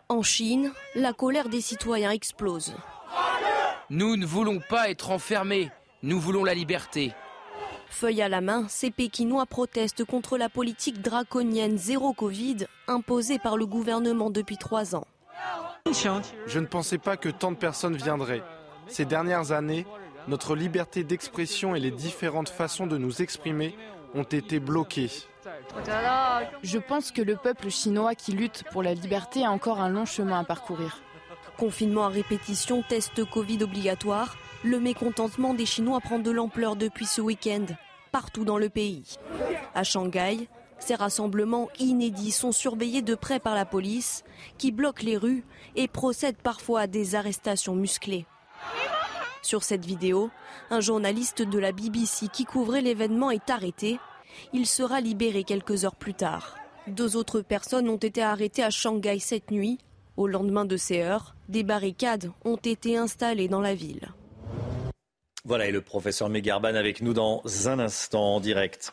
En Chine, la colère des citoyens explose. Nous ne voulons pas être enfermés, nous voulons la liberté. Feuille à la main, ces Pékinois protestent contre la politique draconienne zéro Covid imposée par le gouvernement depuis trois ans. Je ne pensais pas que tant de personnes viendraient. Ces dernières années, notre liberté d'expression et les différentes façons de nous exprimer ont été bloquées. Je pense que le peuple chinois qui lutte pour la liberté a encore un long chemin à parcourir. Confinement à répétition, test Covid obligatoire, le mécontentement des Chinois prend de l'ampleur depuis ce week-end, partout dans le pays. À Shanghai, ces rassemblements inédits sont surveillés de près par la police, qui bloque les rues et procède parfois à des arrestations musclées. Sur cette vidéo, un journaliste de la BBC qui couvrait l'événement est arrêté il sera libéré quelques heures plus tard. Deux autres personnes ont été arrêtées à Shanghai cette nuit. Au lendemain de ces heures, des barricades ont été installées dans la ville. Voilà, et le professeur Megarban avec nous dans un instant en direct.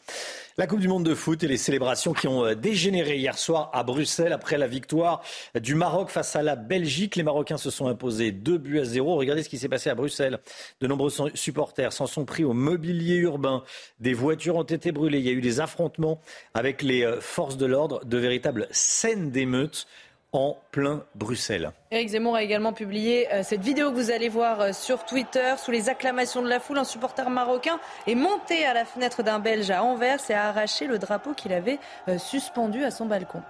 La Coupe du Monde de foot et les célébrations qui ont euh, dégénéré hier soir à Bruxelles après la victoire du Maroc face à la Belgique. Les Marocains se sont imposés 2 buts à 0. Regardez ce qui s'est passé à Bruxelles. De nombreux supporters s'en sont pris au mobilier urbain. Des voitures ont été brûlées. Il y a eu des affrontements avec les euh, forces de l'ordre, de véritables scènes d'émeutes en plein Bruxelles. Éric Zemmour a également publié euh, cette vidéo que vous allez voir euh, sur Twitter. Sous les acclamations de la foule, un supporter marocain est monté à la fenêtre d'un Belge à Anvers et a arraché le drapeau qu'il avait euh, suspendu à son balcon.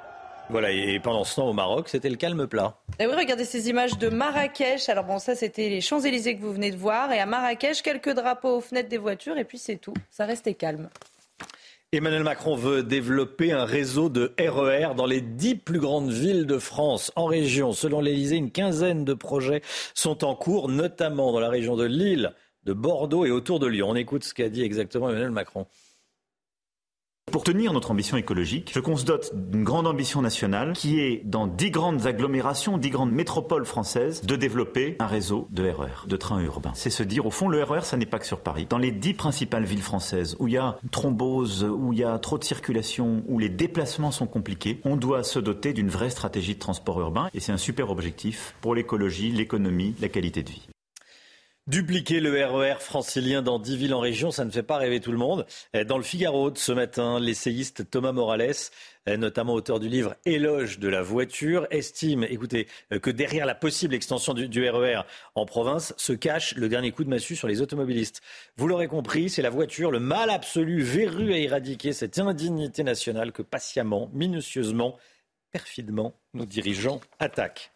Voilà, et pendant ce temps au Maroc, c'était le calme plat. Et oui, regardez ces images de Marrakech. Alors bon, ça c'était les Champs-Élysées que vous venez de voir. Et à Marrakech, quelques drapeaux aux fenêtres des voitures et puis c'est tout. Ça restait calme. Emmanuel Macron veut développer un réseau de RER e dans les dix plus grandes villes de France. En région, selon l'Elysée, une quinzaine de projets sont en cours, notamment dans la région de Lille, de Bordeaux et autour de Lyon. On écoute ce qu'a dit exactement Emmanuel Macron. Pour tenir notre ambition écologique, je qu'on se dote d'une grande ambition nationale qui est, dans dix grandes agglomérations, dix grandes métropoles françaises, de développer un réseau de RER, e de trains urbains. C'est se dire, au fond, le RER, e ça n'est pas que sur Paris. Dans les dix principales villes françaises où il y a thrombose, où il y a trop de circulation, où les déplacements sont compliqués, on doit se doter d'une vraie stratégie de transport urbain. Et c'est un super objectif pour l'écologie, l'économie, la qualité de vie. Dupliquer le RER e francilien dans 10 villes en région, ça ne fait pas rêver tout le monde. Dans le Figaro de ce matin, l'essayiste Thomas Morales, notamment auteur du livre Éloge de la voiture, estime, écoutez, que derrière la possible extension du, RER e en province se cache le dernier coup de massue sur les automobilistes. Vous l'aurez compris, c'est la voiture, le mal absolu, verru à éradiquer cette indignité nationale que patiemment, minutieusement, perfidement, nos dirigeants attaquent.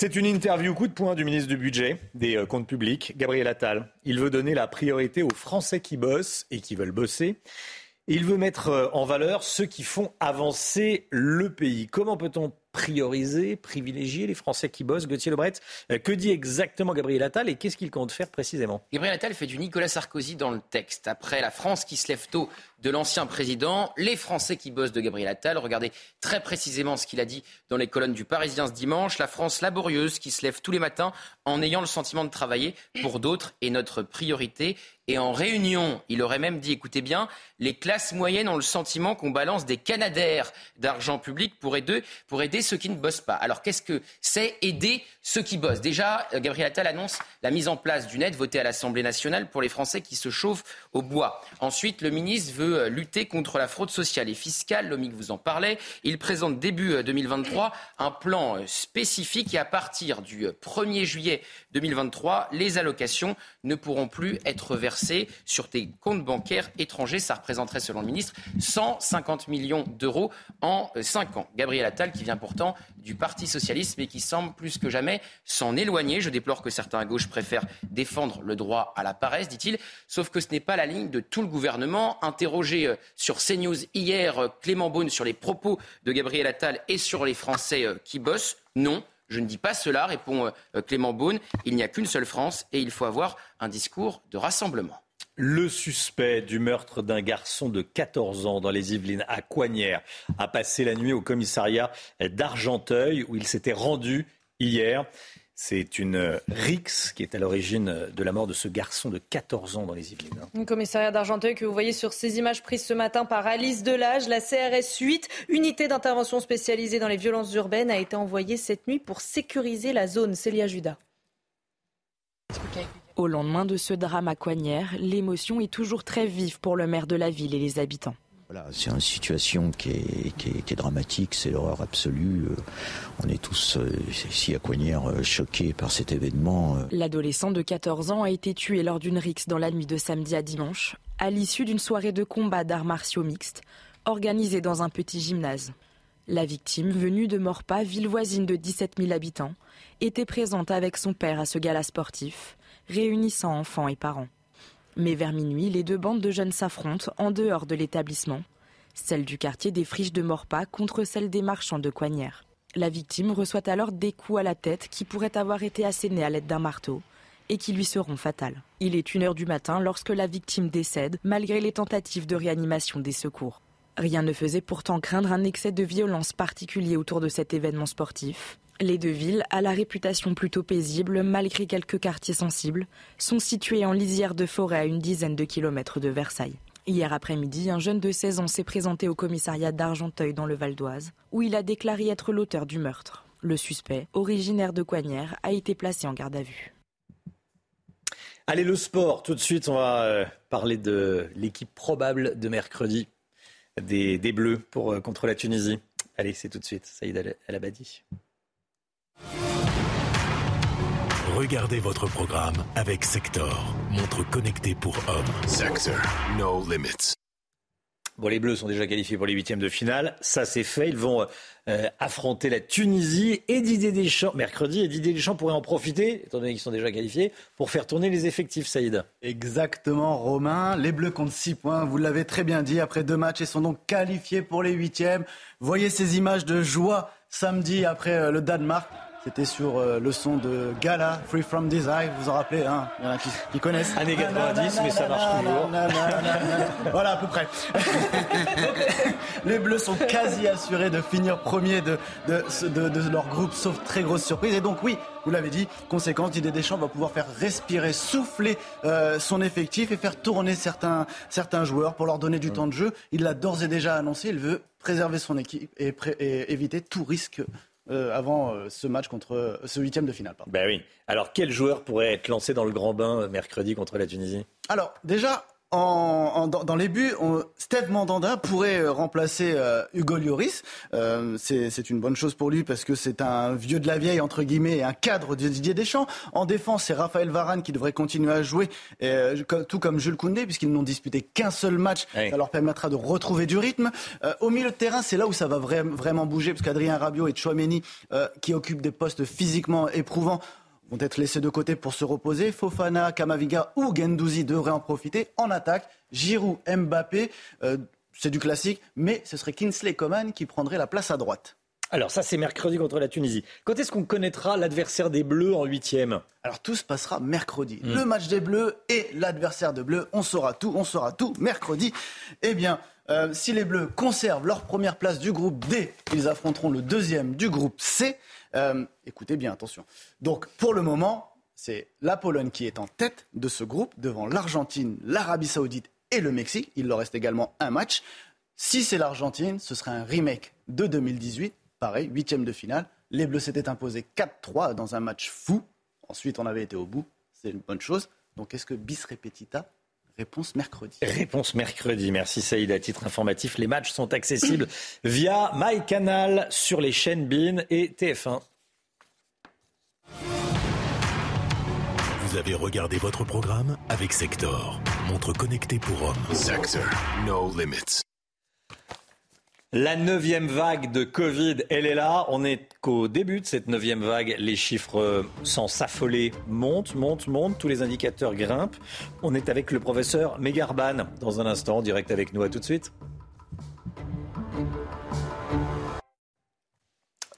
C'est une interview coup de poing du ministre du Budget, des euh, comptes publics, Gabriel Attal. Il veut donner la priorité aux Français qui bossent et qui veulent bosser. Il veut mettre euh, en valeur ceux qui font avancer le pays. Comment peut-on prioriser, privilégier les Français qui bossent? Gauthier Lebret, euh, que dit exactement Gabriel Attal et qu'est-ce qu'il compte faire précisément? Gabriel Attal fait du Nicolas Sarkozy dans le texte. Après la France qui se lève tôt de l'ancien président, les Français qui bossent de Gabriel Attal. Regardez très précisément ce qu'il a dit dans les colonnes du Parisien ce dimanche. La France laborieuse qui se lève tous les matins en ayant le sentiment de travailler pour d'autres est notre priorité. Et en réunion, il aurait même dit, écoutez bien, les classes moyennes ont le sentiment qu'on balance des canadaires d'argent public pour aider, pour aider ceux qui ne bossent pas. Alors qu'est-ce que c'est aider ceux qui bossent? Déjà, euh, Gabriel Attal annonce la mise en place d'une aide votée à l'Assemblée nationale pour les Français qui se chauffent au bois. Ensuite, le ministre veut euh, lutter contre la fraude sociale et fiscale. Lomique vous en parlait. Il présente début 2023 euh, un plan spécifique et à partir du 1er juillet 2023, les allocations ne pourront plus être versées sur des comptes bancaires étrangers. Ça représenterait, selon le ministre, 150 millions d'euros en 5 ans. Gabriel Attal, qui vient pourtant du Parti socialiste, mais qui semble plus que jamais s'en éloigner. Je déplore que certains à gauche préfèrent défendre le droit à la paresse, dit-il. Sauf que ce n'est pas la ligne de tout le gouvernement. Euh, sur CNews hier, euh, Clément Beaune, sur les propos de Gabriel Attal et sur les Français euh, qui bossent, non. Je ne dis pas cela, répond Clément Beaune. Il n'y a qu'une seule France et il faut avoir un discours de rassemblement. Le suspect du meurtre d'un garçon de 14 ans dans les Yvelines à Coignères a passé la nuit au commissariat d'Argenteuil où il s'était rendu hier. C'est une rixe qui est à l'origine de la mort de ce garçon de 14 ans dans les Yvelines. Un commissariat d'Argenteuil que vous voyez sur ces images prises ce matin par Alice Delage. La CRS 8, unité d'intervention spécialisée dans les violences urbaines, a été envoyée cette nuit pour sécuriser la zone. Célia Judas. Au lendemain de ce drame à Coignères, l'émotion est toujours très vive pour le maire de la ville et les habitants. Voilà, c'est une situation qui est, dramatique, c'est l'horreur absolue. Euh, on est tous euh, ici à Coignères euh, choqués par cet événement. L'adolescent de 14 ans a été tué lors d'une rixe dans la nuit de samedi à dimanche, à l'issue d'une soirée de combat d'arts martiaux mixtes organisée dans un petit gymnase. La victime, venue de Morpa, ville voisine de 17 000 habitants, était présente avec son père à ce gala sportif, réunissant enfants et parents. Mais vers minuit, les deux bandes de jeunes s'affrontent en dehors de l'établissement. Celle du quartier des friches de Morpa contre celle des marchands de Coignères. La victime reçoit alors des coups à la tête qui pourraient avoir été assénés à l'aide d'un marteau et qui lui seront fatales. Il est une heure du matin lorsque la victime décède, malgré les tentatives de réanimation des secours. Rien ne faisait pourtant craindre un excès de violence particulier autour de cet événement sportif. Les deux villes, à la réputation plutôt paisible malgré quelques quartiers sensibles, sont situées en lisière de forêt à une dizaine de kilomètres de Versailles. Hier après-midi, un jeune de 16 ans s'est présenté au commissariat d'Argenteuil dans le Val d'Oise, où il a déclaré être l'auteur du meurtre. Le suspect, originaire de Coignères, a été placé en garde à vue. Allez, le sport, tout de suite, on va euh, parler de l'équipe probable de mercredi des, Bleus euh, contre la Tunisie. Allez, c'est tout de suite, Saïd Abadi. Regardez votre programme avec Sector, montre connectée pour hommes. Sector, no limits. Bon, les Bleus sont déjà qualifiés pour les huitièmes de finale. Ça, c'est fait. Ils vont euh, affronter la Tunisie et Didier Deschamps mercredi. Et Didier Deschamps pourrait en profiter, étant donné qu'ils sont déjà qualifiés, pour faire tourner les effectifs, Saïd. Exactement, Romain. Les Bleus comptent 6 points. Vous l'avez très bien dit. Après deux matchs, ils sont donc qualifiés pour les huitièmes. Voyez ces images de joie samedi après euh, le Danemark. C'était sur euh, le son de Gala, Free From Desire, vous vous en rappelez, hein Il y en a qui, connaissent. Années 90, mais ça marche toujours. voilà, à peu près. les Bleus sont quasi assurés de finir premier de, de, leur groupe, sauf très grosse surprise. Et donc, oui, vous l'avez dit, conséquence, Didier Deschamps va pouvoir faire respirer, souffler euh, son effectif et faire tourner certains, certains joueurs pour leur donner du temps de jeu. Il l'a d'ores et déjà annoncé, il veut préserver son équipe et, et éviter tout risque euh, avant euh, ce match contre ce huitième de finale. Ben oui. Alors quel joueur pourrait être lancé dans le grand bain mercredi contre la Tunisie? Alors déjà, en, dans, les buts, Steve Mandanda pourrait euh, remplacer euh, Hugo Lloris. Euh, c'est une bonne chose pour lui parce que c'est un vieux de la vieille, entre guillemets, et un cadre de Didier Deschamps. En défense, c'est Raphaël Varane qui devrait continuer à jouer, tout comme Jules Koundé, puisqu'ils n'ont disputé qu'un seul match. Ça leur permettra de retrouver du rythme. au milieu de terrain, c'est là où ça va vraiment bouger, parce qu'Adrien Rabiot et Chouameni, qui occupent des postes physiquement éprouvants, vont être laissés de côté pour se reposer. Fofana, Kamaviga ou Gendouzi devraient en profiter. En attaque, Giroud, Mbappé, euh, c'est du classique, mais ce serait Kinsley Coman qui prendrait la place à droite. Alors ça, c'est mercredi contre la Tunisie. Quand est-ce qu'on connaîtra l'adversaire des Bleus en huitième? Alors tout se passera mercredi. Hmm. Le match des Bleus et l'adversaire des Bleus, on saura tout, on saura tout mercredi. Eh bien, euh, si les Bleus conservent leur première place du groupe D, ils affronteront le deuxième du groupe C. Euh, écoutez bien, attention. Donc pour le moment, c'est la Pologne qui est en tête de ce groupe devant l'Argentine, l'Arabie saoudite et le Mexique. Il leur reste également un match. Si c'est l'Argentine, ce serait un remake de 2018 pareil, huitième de finale. Les Bleus s'étaient imposés 4-3 dans un match fou. Ensuite, on avait été au bout. C'est une bonne chose. Donc, est-ce que bis repetita Réponse mercredi. Réponse mercredi. Merci Saïd. À titre informatif, les matchs sont accessibles via MyCanal sur les chaînes BIN et TF1. Vous avez regardé votre programme avec Sector, montre connectée pour hommes. Sector, no limits. La neuvième vague de Covid, elle est là. On est qu'au début de cette neuvième vague. Les chiffres, euh, sans s'affoler, montent, montent, montent. Tous les indicateurs grimpent. On est avec le professeur Megarban dans un instant, direct avec nous. À tout de suite.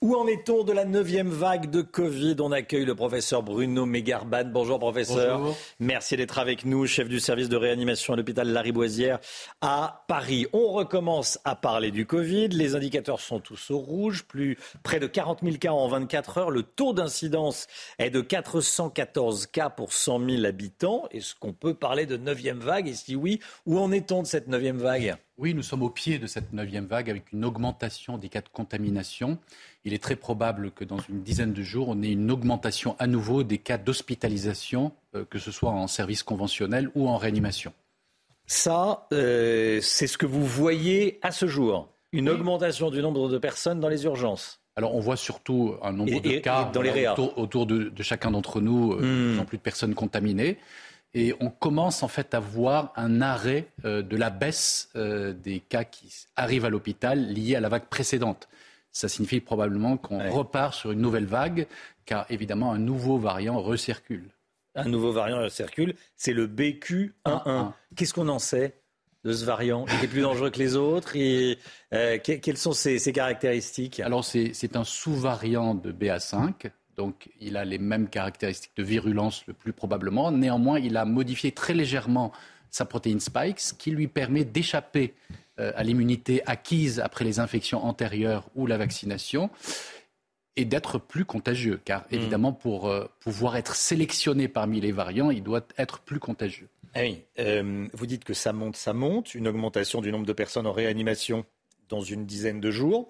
Où en est-on de la neuvième vague de Covid? On accueille le professeur Bruno Mégarban. Bonjour professeur. Bonjour. Merci d'être avec nous, chef du service de réanimation à l'hôpital Lariboisière à Paris. On recommence à parler du Covid. Les indicateurs sont tous au rouge. Plus près de 40 000 cas en 24 heures. Le taux d'incidence est de 414 cas pour 100 000 habitants. Est-ce qu'on peut parler de neuvième vague? Et si oui, où en est-on de cette neuvième vague? Oui, nous sommes au pied de cette neuvième vague avec une augmentation des cas de contamination il est très probable que dans une dizaine de jours, on ait une augmentation à nouveau des cas d'hospitalisation, euh, que ce soit en service conventionnel ou en réanimation. Ça, euh, c'est ce que vous voyez à ce jour, une augmentation du nombre de personnes dans les urgences. Alors on voit surtout un nombre de cas dans les autour, de, chacun d'entre nous, euh, hmm. plus de personnes contaminées. Et on commence en fait à voir un arrêt de la baisse des cas qui arrivent à l'hôpital liés à la vague précédente ça signifie probablement qu'on repart sur une nouvelle vague, car évidemment un nouveau variant recircule. Un nouveau variant recircule, c'est le BQ11. Qu'est-ce qu'on en sait de ce variant? Il est plus dangereux que les autres? Et, euh, Quelles sont ses, caractéristiques? Alors c'est un sous-variant de BA5, donc il a les mêmes caractéristiques de virulence le plus probablement. Néanmoins, il a modifié très légèrement sa protéine spike, ce qui lui permet d'échapper à l'immunité acquise après les infections antérieures ou la vaccination et d'être plus contagieux. Car hmm. évidemment, pour euh, pouvoir être sélectionné parmi les variants, il doit être plus contagieux. Ah oui, euh, vous dites que ça monte, ça monte, une augmentation du nombre de personnes en réanimation dans une dizaine de jours.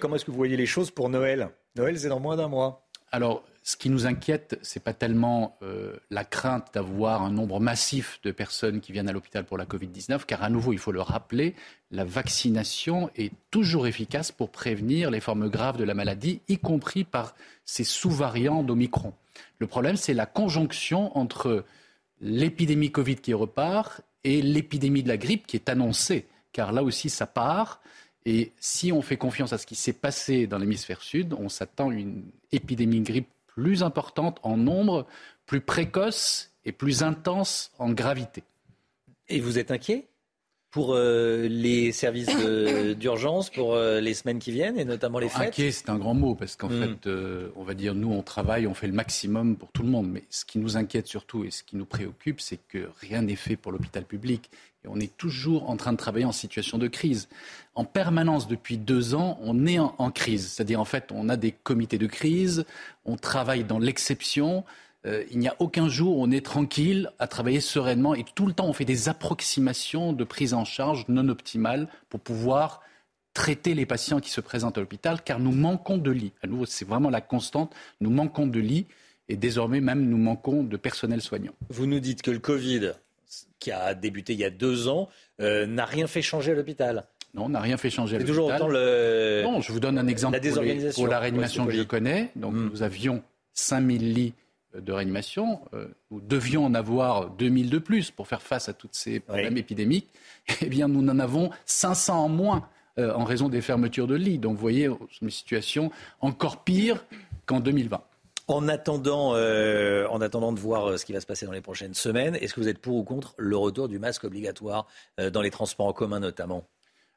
comment est-ce que vous voyez les choses pour Noël? Noël, c'est dans moins d'un mois. Alors, ce qui nous inquiète, ce n'est pas tellement euh, la crainte d'avoir un nombre massif de personnes qui viennent à l'hôpital pour la Covid-19, car à nouveau, il faut le rappeler, la vaccination est toujours efficace pour prévenir les formes graves de la maladie, y compris par ces sous-variants d'Omicron. Le problème, c'est la conjonction entre l'épidémie Covid qui repart et l'épidémie de la grippe qui est annoncée, car là aussi, ça part. Et si on fait confiance à ce qui s'est passé dans l'hémisphère sud, on s'attend à une épidémie grippe plus importante en nombre, plus précoce et plus intense en gravité. Et vous êtes inquiet? Pour euh, les services d'urgence pour euh, les semaines qui viennent et notamment les fêtes Inquiet, c'est un grand mot parce qu'en hmm. fait, euh, on va dire, nous, on travaille, on fait le maximum pour tout le monde. Mais ce qui nous inquiète surtout et ce qui nous préoccupe, c'est que rien n'est fait pour l'hôpital public. Et on est toujours en train de travailler en situation de crise. En permanence, depuis deux ans, on est en, crise. C'est-à-dire, en fait, on a des comités de crise, on travaille dans l'exception. Euh, il n'y a aucun jour où on est tranquille à travailler sereinement et tout le temps on fait des approximations de prise en charge non optimales pour pouvoir traiter les patients qui se présentent à l'hôpital car nous manquons de lits. À nouveau, c'est vraiment la constante. Nous manquons de lits et désormais même nous manquons de personnel soignant. Vous nous dites que le Covid qui a débuté il y a deux ans, euh, n'a rien fait changer à l'hôpital. Non, n'a rien fait changer à l'hôpital. toujours autant le... Non, je vous donne un exemple la pour, la réanimation que je connais. Donc, hmm. nous avions 5000 lits de réanimation. Euh, nous devions en avoir 2000 de plus pour faire face à toutes ces problèmes épidémiques. Eh bien, nous en avons 500 en moins euh, en raison des fermetures de lits. Donc, vous voyez, c'est une situation encore pire qu'en 2020. En attendant, euh, en attendant de voir ce qui va se passer dans les prochaines semaines, est-ce que vous êtes pour ou contre le retour du masque obligatoire dans les transports en commun notamment?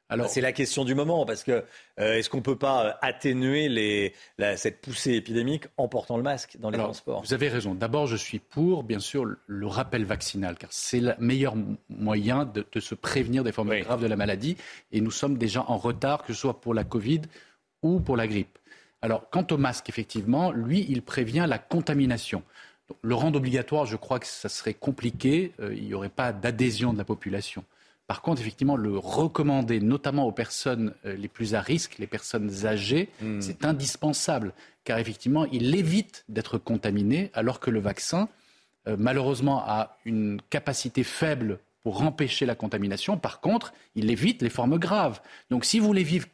Alors, c'est la question du moment, parce que euh, est-ce qu'on ne peut pas atténuer les, cette poussée épidémique en portant le masque dans les transports? Vous avez raison. D'abord, je suis pour, bien sûr, le rappel vaccinal, car c'est le meilleur moyen de, se prévenir des formes graves de la maladie. Et nous sommes déjà en retard, que ce soit pour la Covid ou pour la grippe. Alors, quant au masque, effectivement, lui, il prévient la contamination. le rendre obligatoire, je crois que ça serait compliqué. Euh, il n'y aurait pas d'adhésion de la population. Par contre, effectivement, le recommander, notamment aux personnes euh, les plus à risque, les personnes âgées, hmm. c'est indispensable, car effectivement, il évite d'être contaminé, alors que le vaccin, euh, malheureusement, a une capacité faible pour empêcher la contamination. Par contre, il évite les formes graves. Donc, si vous voulez vivre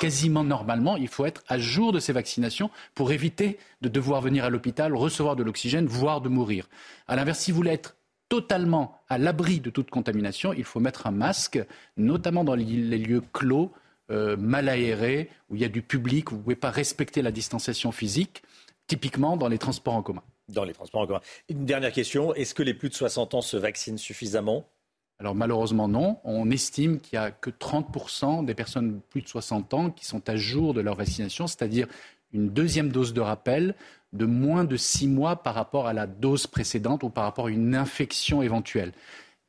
quasiment normalement, il faut être à jour de ces vaccinations pour éviter de devoir venir à l'hôpital, recevoir de l'oxygène, voire de mourir. À l'inverse, si vous voulez être totalement à l'abri de toute contamination, il faut mettre un masque, notamment dans les lieux clos, euh, mal aérés, où il y a du public, où vous ne pouvez pas respecter la distanciation physique, typiquement dans les transports en commun. Dans les transports en commun. Une dernière question, est-ce que les plus de 60 ans se vaccinent suffisamment? Alors malheureusement non, on estime qu'il n'y a que 30% des personnes plus de 60 ans qui sont à jour de leur vaccination, c'est-à-dire une deuxième dose de rappel de moins de six mois par rapport à la dose précédente ou par rapport à une infection éventuelle.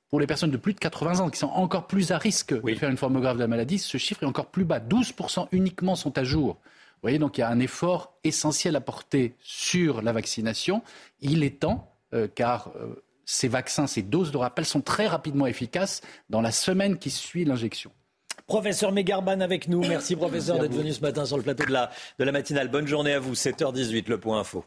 Pour les personnes de plus de 80 ans qui sont encore plus à risque de faire une forme grave de la maladie, ce chiffre est encore plus bas. 12% uniquement sont à jour. Vous voyez, donc il y a un effort essentiel à porter sur la vaccination. Il est temps, euh, car euh, ces vaccins, ces doses de rappel sont très rapidement efficaces dans la semaine qui suit l'injection. Professeur Megarban avec nous. Merci professeur d'être venu ce matin sur le plateau de la, de la matinale. Bonne journée à vous. 7h18, le point info.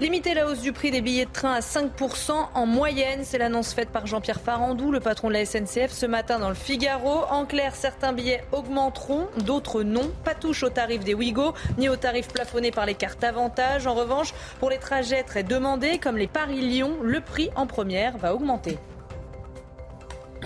Limiter la hausse du prix des billets de train à 5% en moyenne, c'est l'annonce faite par Jean-Pierre Farandou, le patron de la SNCF, ce matin dans le Figaro. En clair, certains billets augmenteront, d'autres non. Pas touche au tarif des Ouigo, ni au tarif plafonné par les cartes avantages. En revanche, pour les trajets très demandés, comme les Paris-Lyon, le prix en première va augmenter.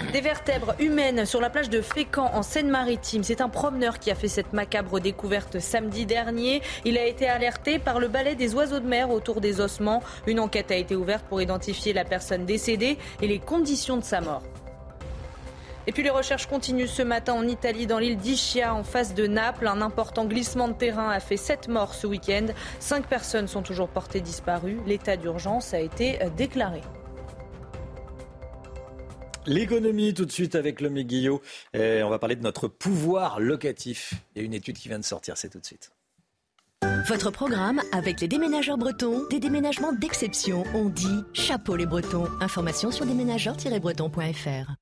Des vertèbres humaines sur la plage de Fécamp en Seine-Maritime. C'est un promeneur qui a fait cette macabre découverte samedi dernier. Il a été alerté par le balai des oiseaux de mer autour des ossements. Une enquête a été ouverte pour identifier la personne décédée et les conditions de sa mort. Et puis les recherches continuent ce matin en Italie, dans l'île d'Ischia, en face de Naples. Un important glissement de terrain a fait sept morts ce week-end. Cinq personnes sont toujours portées disparues. L'état d'urgence a été déclaré. L'économie, tout de suite avec le Guillot. on va parler de notre pouvoir locatif. Il y a une étude qui vient de sortir, c'est tout de suite. Votre programme avec les déménageurs bretons, des déménagements d'exception. On dit chapeau les bretons. Information sur déménageurs-bretons.fr.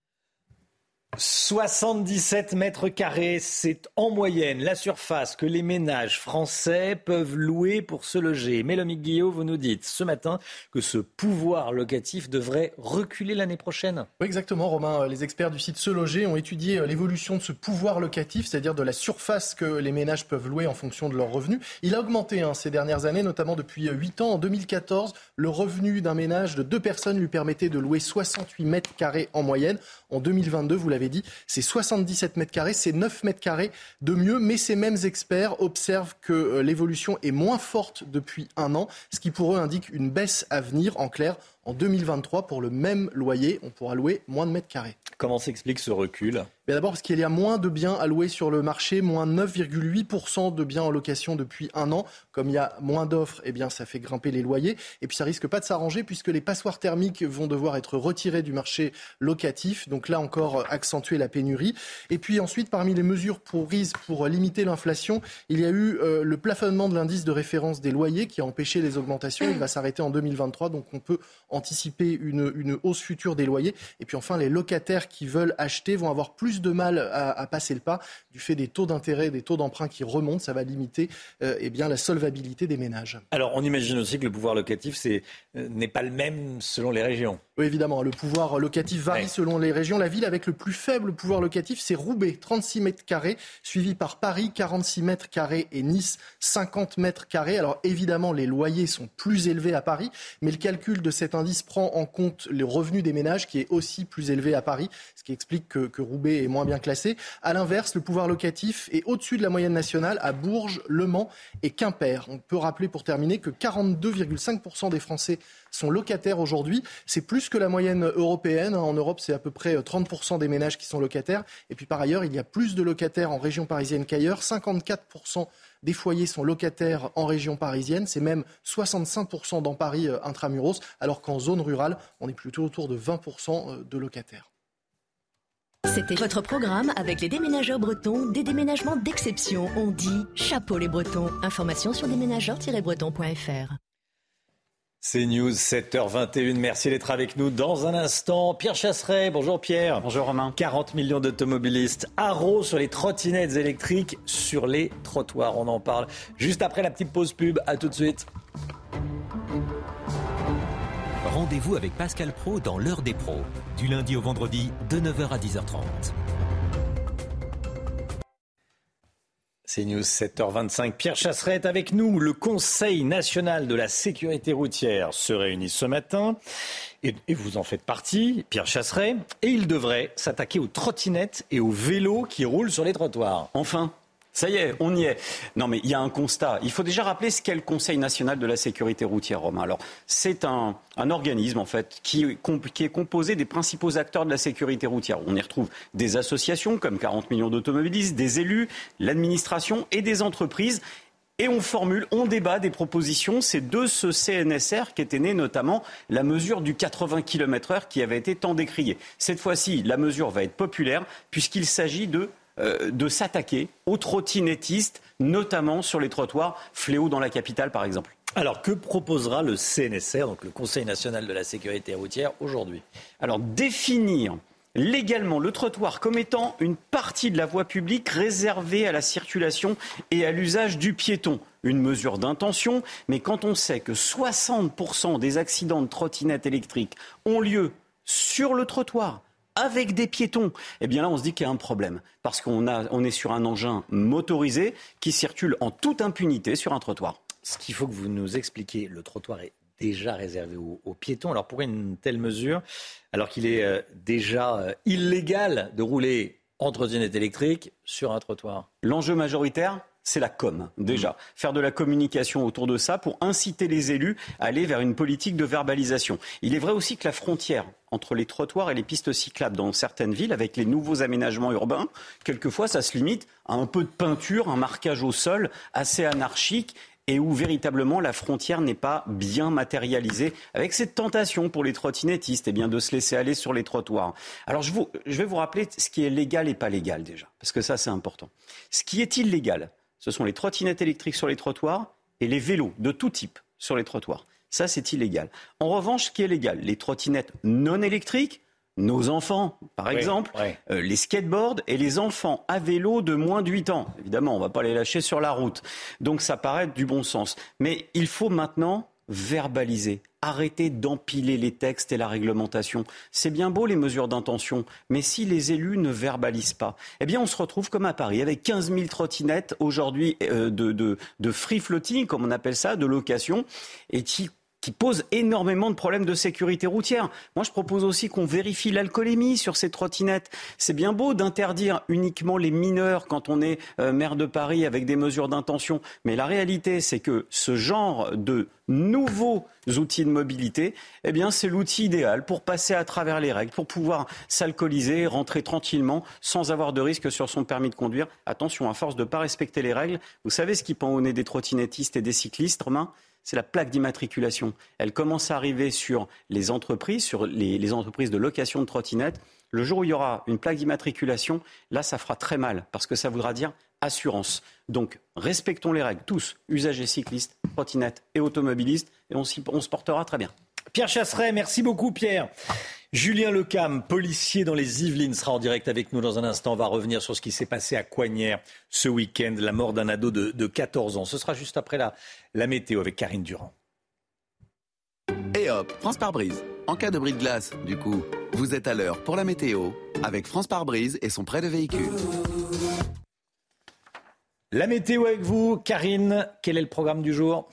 77 mètres carrés, c'est en moyenne la surface que les ménages français peuvent louer pour se loger. Mélanie Guillaume, vous nous dites ce matin que ce pouvoir locatif devrait reculer l'année prochaine. Exactement, Romain. Les experts du site Se Loger ont étudié l'évolution de ce pouvoir locatif, c'est-à-dire de la surface que les ménages peuvent louer en fonction de leurs revenus. Il a augmenté hein, ces dernières années, notamment depuis 8 ans. En 2014, le revenu d'un ménage de deux personnes lui permettait de louer 68 mètres carrés en moyenne. En 2022, vous l'avez dit, c'est 77 mètres carrés, c'est 9 mètres carrés de mieux, mais ces mêmes experts observent que euh, l'évolution est moins forte depuis un an, ce qui pour eux indique une baisse à venir. En clair, en 2023, pour le même loyer, on pourra louer moins de mètres carrés. Comment s'explique ce recul? D'abord parce qu'il y a moins de biens à louer sur le marché, moins 9,8% de biens en location depuis un an. Comme il y a moins d'offres, eh bien ça fait grimper les loyers. Et puis ça risque pas de s'arranger puisque les passoires thermiques vont devoir être retirés du marché locatif. Donc là encore, accentuer la pénurie. Et puis ensuite, parmi les mesures prises pour limiter l'inflation, il y a eu euh, le plafonnement de l'indice de référence des loyers qui a empêché les augmentations. Il va s'arrêter en 2023, donc on peut anticiper une, une hausse future des loyers. Et puis enfin, les locataires qui veulent acheter vont avoir plus de mal à, passer le pas du fait des taux d'intérêt, des taux d'emprunt qui remontent. Ça va limiter euh, eh bien, la solvabilité des ménages. Alors, on imagine aussi que le pouvoir locatif euh, n'est pas le même selon les régions. Oui, évidemment. Le pouvoir locatif varie selon les régions. La ville avec le plus faible pouvoir locatif, c'est Roubaix, 36 mètres carrés, suivi par Paris, 46 mètres carrés, et Nice, 50 mètres carrés. Alors, évidemment, les loyers sont plus élevés à Paris, mais le calcul de cet indice prend en compte le revenu des ménages qui est aussi plus élevé à Paris, ce qui explique que, que Roubaix est moins bien classé. À l'inverse, le pouvoir locatif est au-dessus de la moyenne nationale à Bourges, Le Mans et Quimper. On peut rappeler pour terminer que 42,5% des Français sont locataires aujourd'hui. C'est plus que la moyenne européenne. En Europe, c'est à peu près 30% des ménages qui sont locataires. Et puis par ailleurs, il y a plus de locataires en région parisienne qu'ailleurs. 54% des foyers sont locataires en région parisienne. C'est même 65% dans Paris euh, intramuros, alors qu'en zone rurale, on est plutôt autour de 20% euh, de locataires. C'était votre programme avec les déménageurs bretons, des déménagements d'exception. On dit chapeau les bretons. Information sur déménageurs-bretons.fr. C'est News 7h21. Merci d'être avec nous dans un instant. Pierre Chasseret, bonjour Pierre. Bonjour Romain. 40 millions d'automobilistes. Haro sur les trottinettes électriques sur les trottoirs. On en parle juste après la petite pause pub. À tout de suite. Rendez-vous avec Pascal Pro dans l'heure des pros, du lundi au vendredi de 9h à 10h30. C'est News 7h25. Pierre Chasseret est avec nous. Le Conseil national de la sécurité routière se réunit ce matin. Et, vous en faites partie, Pierre Chasseret. Et il devrait s'attaquer aux trottinettes et aux vélos qui roulent sur les trottoirs. Enfin, ça y est, on y est. Non, mais il y a un constat. Il faut déjà rappeler ce qu'est le Conseil national de la sécurité routière, Romain. Alors, c'est un, organisme, en fait, qui, est composé des principaux acteurs de la sécurité routière. On y retrouve des associations comme 40 millions d'automobilistes, des élus, l'administration et des entreprises. Et on formule, on débat des propositions. C'est de ce CNSR qu'était née notamment la mesure du 80 km/h qui avait été tant décriée. Cette fois-ci, la mesure va être populaire puisqu'il s'agit de euh, de s'attaquer aux trottinettistes, notamment sur les trottoirs, fléaux dans la capitale par exemple. Alors, que proposera le CNSR, donc le Conseil national de la sécurité routière, aujourd'hui? Alors, définir légalement le trottoir comme étant une partie de la voie publique réservée à la circulation et à l'usage du piéton. Une mesure d'intention, mais quand on sait que 60% des accidents de trottinettes électriques ont lieu sur le trottoir, avec des piétons, eh bien là, on se dit qu'il y a un problème. Parce qu'on on est sur un engin motorisé qui circule en toute impunité sur un trottoir. Ce qu'il faut que vous nous expliquiez, le trottoir est déjà réservé aux, piétons. Alors pourquoi une telle mesure alors qu'il est euh, déjà euh, illégal de rouler en trottinette électrique sur un trottoir? L'enjeu majoritaire, c'est la com, déjà. Mm. Faire de la communication autour de ça pour inciter les élus à aller vers une politique de verbalisation. Il est vrai aussi que la frontière entre les trottoirs et les pistes cyclables dans certaines villes, avec les nouveaux aménagements urbains, quelquefois ça se limite à un peu de peinture, un marquage au sol assez anarchique et où véritablement la frontière n'est pas bien matérialisée, avec cette tentation pour les trottinettistes eh bien, de se laisser aller sur les trottoirs. Alors je, je vais vous rappeler ce qui est légal et pas légal déjà, parce que ça c'est important. Ce qui est illégal, ce sont les trottinettes électriques sur les trottoirs et les vélos de tout type sur les trottoirs. Ça, c'est illégal. En revanche, ce qui est légal, les trottinettes non électriques, nos enfants, par exemple, euh, les skateboards et les enfants à vélo de moins de 8 ans. Évidemment, on ne va pas les lâcher sur la route. Donc ça paraît du bon sens. Mais il faut maintenant verbaliser. Arrêtez d'empiler les textes et la réglementation. C'est bien beau les mesures d'intention, mais si les élus ne verbalisent pas, eh bien on se retrouve comme à Paris avec 15 000 trottinettes aujourd'hui euh, de, de, free floating, comme on appelle ça, de location, et qui qui pose énormément de problèmes de sécurité routière. Moi, je propose aussi qu'on vérifie l'alcoolémie sur ces trottinettes. C'est bien beau d'interdire uniquement les mineurs quand on est euh, maire de Paris avec des mesures d'intention, mais la réalité, c'est que ce genre de nouveaux outils de mobilité, eh bien, c'est l'outil idéal pour passer à travers les règles, pour pouvoir s'alcooliser, rentrer tranquillement, sans avoir de risque sur son permis de conduire. Attention, à force de ne pas respecter les règles, vous savez ce qui pend au nez des trottinettistes et des cyclistes, Romain? C'est la plaque d'immatriculation. Elle commence à arriver sur les entreprises, sur les, entreprises de location de trottinettes. Le jour où il y aura une plaque d'immatriculation, là, ça fera très mal, parce que ça voudra dire assurance. Donc, respectons les règles, tous, usagers cyclistes, trottinettes et automobilistes, et on, on se portera très bien. Pierre Chasseret, merci beaucoup Pierre. Julien Lecam, policier dans les Yvelines, sera en direct avec nous dans un instant. On va revenir sur ce qui s'est passé à Coignères ce week-end, la mort d'un ado de, 14 ans. Ce sera juste après la, la météo avec Karine Durand. Et hop, France par brise. En cas de bris de glace, du coup, vous êtes à l'heure pour la météo avec France par brise et son prêt de véhicule. La météo avec vous, Karine. Quel est le programme du jour?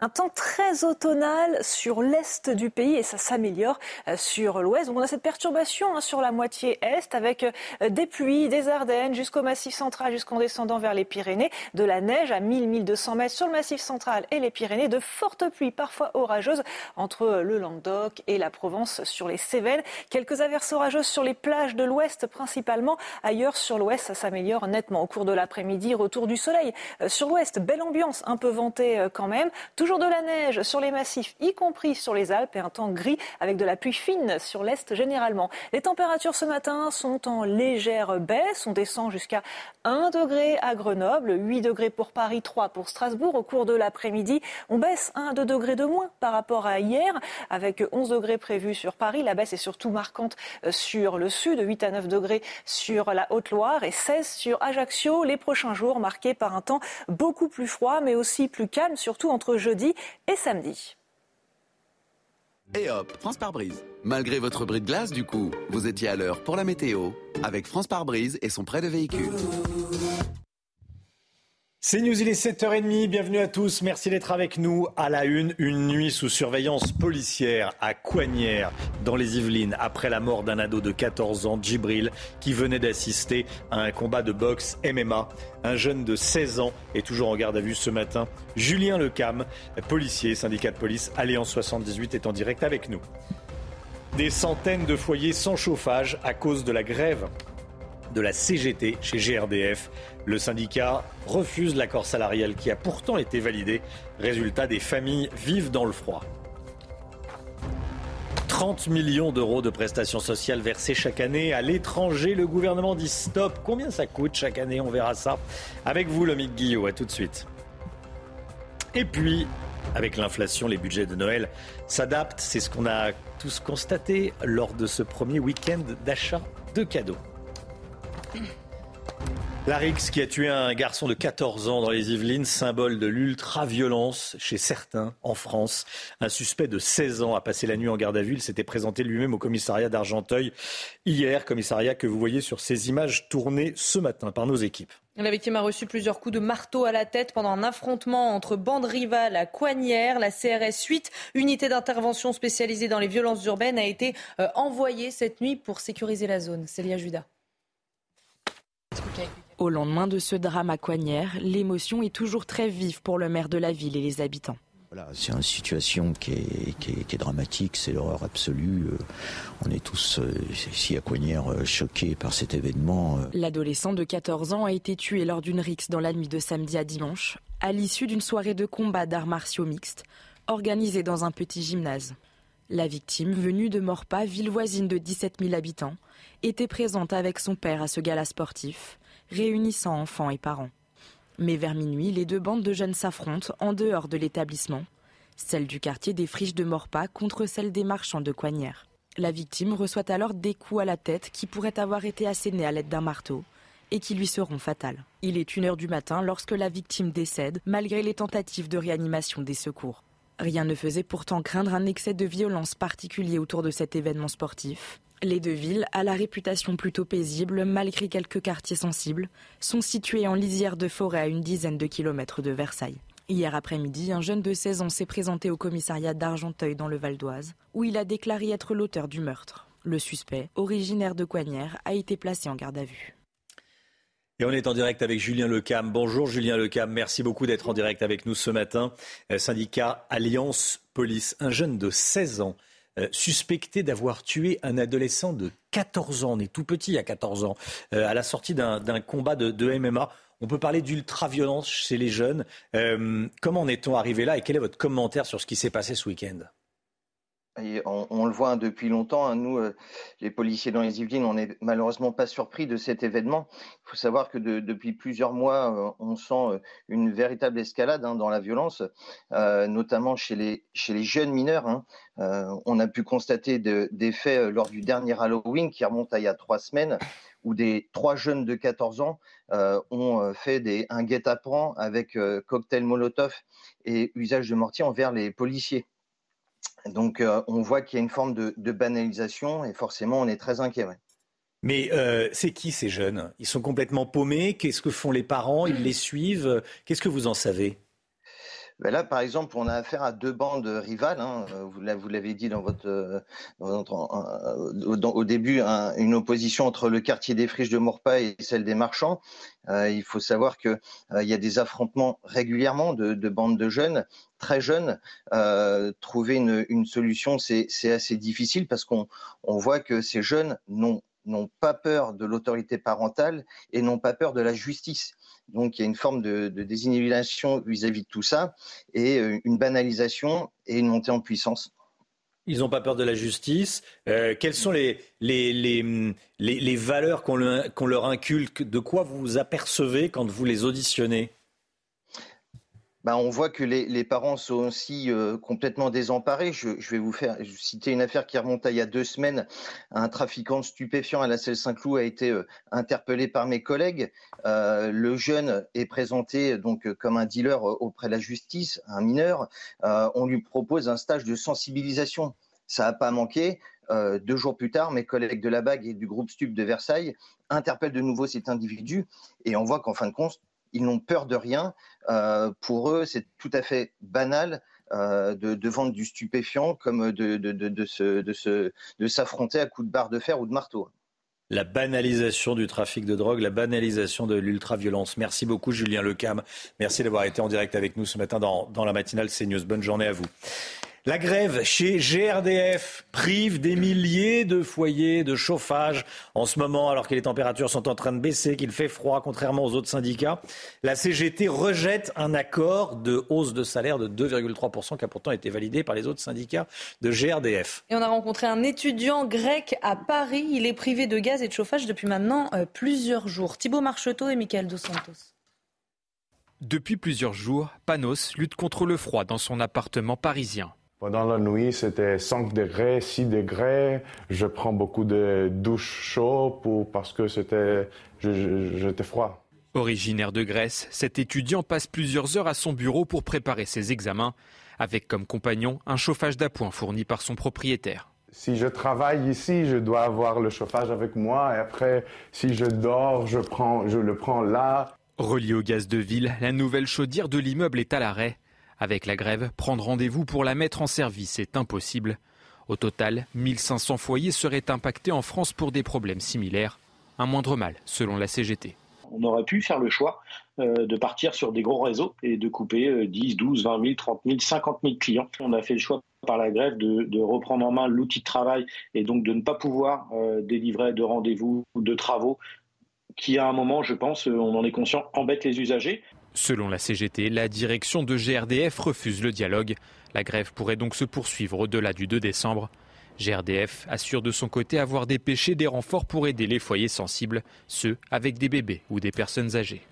Un temps très automnal sur l'est du pays et ça s'améliore euh, sur l'ouest. Donc on a cette perturbation hein, sur la moitié est avec euh, des pluies des Ardennes jusqu'au massif central, jusqu'en descendant vers les Pyrénées, de la neige à 1000-1200 mètres sur le massif central et les Pyrénées, de fortes pluies parfois orageuses entre le Languedoc et la Provence sur les Cévennes. Quelques averses orageuses sur les plages de l'ouest principalement. Ailleurs sur l'ouest, ça s'améliore nettement au cours de l'après-midi. Retour du soleil euh, sur l'ouest, belle ambiance, un peu ventée quand même. De la neige sur les massifs, y compris sur les Alpes, et un temps gris avec de la pluie fine sur l'Est généralement. Les températures ce matin sont en légère baisse. On descend jusqu'à 1 degré à Grenoble, 8 degrés pour Paris, 3 pour Strasbourg. Au cours de l'après-midi, on baisse 1 2 degrés de moins par rapport à hier, avec 11 degrés prévus sur Paris. La baisse est surtout marquante euh, sur le sud, 8 à 9 degrés sur la Haute-Loire et 16 sur Ajaccio. Les prochains jours marqués par un temps beaucoup plus froid, mais aussi plus calme, surtout entre jeudi et samedi. Et hop, France par brise. Malgré votre bris de glace, du coup, vous étiez à l'heure pour la météo avec France par brise et son prêt de véhicule. C'est News, il est 7h30, bienvenue à tous, merci d'être avec nous. À la une, une nuit sous surveillance policière à Coignières, dans les Yvelines, après la mort d'un ado de 14 ans, Djibril, qui venait d'assister à un combat de boxe MMA. Un jeune de 16 ans est toujours en garde à vue ce matin. Julien Lecam, policier, syndicat de police, Alliance 78, est en direct avec nous. Des centaines de foyers sans chauffage à cause de la grève de la CGT chez GRDF. Le syndicat refuse l'accord salarial qui a pourtant été validé. Résultat, des familles vivent dans le froid. 30 millions d'euros de prestations sociales versées chaque année à l'étranger. Le gouvernement dit stop. Combien ça coûte chaque année? On verra ça. Avec vous, Lomique Guillot. À tout de suite. Et puis, avec l'inflation, les budgets de Noël s'adaptent. C'est ce qu'on a tous constaté lors de ce premier week-end d'achat de cadeaux. Larix qui a tué un garçon de 14 ans dans les Yvelines, symbole de l'ultra-violence chez certains en France. Un suspect de 16 ans a passé la nuit en garde à vue. Il s'était présenté lui-même au commissariat d'Argenteuil hier, commissariat que vous voyez sur ces images tournées ce matin par nos équipes. La victime a reçu plusieurs coups de marteau à la tête pendant un affrontement entre bandes rivales à Coignières. La CRS 8, unité d'intervention spécialisée dans les violences urbaines, a été euh, envoyée cette nuit pour sécuriser la zone. Célia Judas. Au lendemain de ce drame à Coignières, l'émotion est toujours très vive pour le maire de la ville et les habitants. Voilà, c'est une situation qui est, dramatique, c'est l'horreur absolue. Euh, on est tous, euh, ici à Coignières, euh, choqués par cet événement. L'adolescent de 14 ans a été tué lors d'une rixe dans la nuit de samedi à dimanche, à l'issue d'une soirée de combat d'arts martiaux mixtes, organisée dans un petit gymnase. La victime, venue de Morpa, ville voisine de 17 000 habitants, était présente avec son père à ce gala sportif, réunissant enfants et parents. Mais vers minuit, les deux bandes de jeunes s'affrontent en dehors de l'établissement, celle du quartier des Friches de Morpa contre celle des marchands de Coignières. La victime reçoit alors des coups à la tête qui pourraient avoir été assénés à l'aide d'un marteau et qui lui seront fatales. Il est une heure du matin lorsque la victime décède, malgré les tentatives de réanimation des secours. Rien ne faisait pourtant craindre un excès de violence particulier autour de cet événement sportif. Les deux villes, à la réputation plutôt paisible malgré quelques quartiers sensibles, sont situées en lisière de forêt à une dizaine de kilomètres de Versailles. Hier après-midi, un jeune de 16 ans s'est présenté au commissariat d'Argenteuil dans le Val d'Oise, où il a déclaré être l'auteur du meurtre. Le suspect, originaire de Coignières, a été placé en garde à vue. Et on est en direct avec Julien Lecam. Bonjour Julien Lecam, merci beaucoup d'être en direct avec nous ce matin. Euh, syndicat Alliance Police, un jeune de 16 ans euh, suspecté d'avoir tué un adolescent de 14 ans, on est tout petit à 14 ans, euh, à la sortie d'un combat de, MMA. On peut parler d'ultra-violence chez les jeunes. Euh, comment en est-on arrivé là et quel est votre commentaire sur ce qui s'est passé ce week-end? On, le voit depuis longtemps, hein. nous, euh, les policiers dans les Yvelines, on n'est malheureusement pas surpris de cet événement. Il faut savoir que depuis plusieurs mois, euh, on sent euh, une véritable escalade hein, dans la violence, notamment chez les, jeunes mineurs. Hein. on a pu constater des faits lors du dernier Halloween qui remonte à il y a trois semaines, où des trois jeunes de 14 ans ont fait un guet-apens avec cocktail Molotov et usage de mortier envers les policiers. Donc, euh, on voit qu'il y a une forme de, banalisation et forcément, on est très inquiet. Mais euh, c'est qui ces jeunes? Ils sont complètement paumés? Qu'est-ce que font les parents? Ils les suivent? Qu'est-ce que vous en savez? Ben là, par exemple, on a affaire à deux bandes rivales. Hein. Vous l'avez dit dans votre, au début, une opposition entre le quartier des friches de Morpa et celle des marchands. il faut savoir qu'il y a des affrontements régulièrement de, bandes de jeunes, très jeunes. trouver une, solution, c'est assez difficile parce qu'on on voit que ces jeunes n'ont n'ont pas peur de l'autorité parentale et n'ont pas peur de la justice. Donc il y a une forme de, de vis-à-vis de tout ça et euh, une banalisation et une montée en puissance. Ils n'ont pas peur de la justice. Euh, quelles sont les, valeurs qu'on leur inculque? De quoi vous vous apercevez quand vous les auditionnez? Bah, on voit que les, parents sont aussi euh, complètement désemparés. Je, vais vous faire citer une affaire qui remonte à il y a deux semaines. Un trafiquant stupéfiant à la Selle Saint-Cloud a été euh, interpellé par mes collègues. Euh, le jeune est présenté donc comme un dealer auprès de la justice, un mineur. on lui propose un stage de sensibilisation. Ça n'a pas manqué. deux jours plus tard, mes collègues de la BAG et du groupe Stup de Versailles interpellent de nouveau cet individu et on voit qu'en fin de compte, ils n'ont peur de rien. Euh, pour eux, c'est tout à fait banal euh, de, vendre du stupéfiant comme de, de, s'affronter à coups de barre de fer ou de marteau. La banalisation du trafic de drogue, la banalisation de l'ultra-violence. Merci beaucoup Julien Lecam. Merci d'avoir été en direct avec nous ce matin dans, dans la matinale CNews. Bonne journée à vous. La grève chez GRDF prive des milliers de foyers de chauffage en ce moment, alors que les températures sont en train de baisser, qu'il fait froid, contrairement aux autres syndicats. La CGT rejette un accord de hausse de salaire de 2,3% qui a pourtant été validé par les autres syndicats de GRDF. Et on a rencontré un étudiant grec à Paris. Il est privé de gaz et de chauffage depuis maintenant euh, plusieurs jours. Thibaut Marcheteau et Michael Dos Santos. Depuis plusieurs jours, Panos lutte contre le froid dans son appartement parisien. Pendant la nuit, c'était 5 degrés, 6 degrés. Je prends beaucoup de douches chaudes pour, parce que c'était, j'étais froid. Originaire de Grèce, cet étudiant passe plusieurs heures à son bureau pour préparer ses examens, avec comme compagnon un chauffage d'appoint fourni par son propriétaire. Si je travaille ici, je dois avoir le chauffage avec moi. Et après, si je dors, je, prends, je le prends là. Relié au gaz de ville, la nouvelle chaudière de l'immeuble est à l'arrêt. Avec la grève, prendre rendez-vous pour la mettre en service est impossible. Au total, 1500 foyers seraient impactés en France pour des problèmes similaires. Un moindre mal, selon la CGT. On aurait pu faire le choix euh, de partir sur des gros réseaux et de couper 10, 12, 20 000, 30 000, 50 000 clients. On a fait le choix par la grève de, reprendre en main l'outil de travail et donc de ne pas pouvoir euh, délivrer de rendez-vous ou de travaux qui à un moment, je pense, euh, on en est conscient, embête les usagers. Selon la CGT, la direction de GRDF refuse le dialogue. La grève pourrait donc se poursuivre au-delà du 2 décembre. GRDF assure de son côté avoir dépêché des renforts pour aider les foyers sensibles, ceux avec des bébés ou des personnes âgées.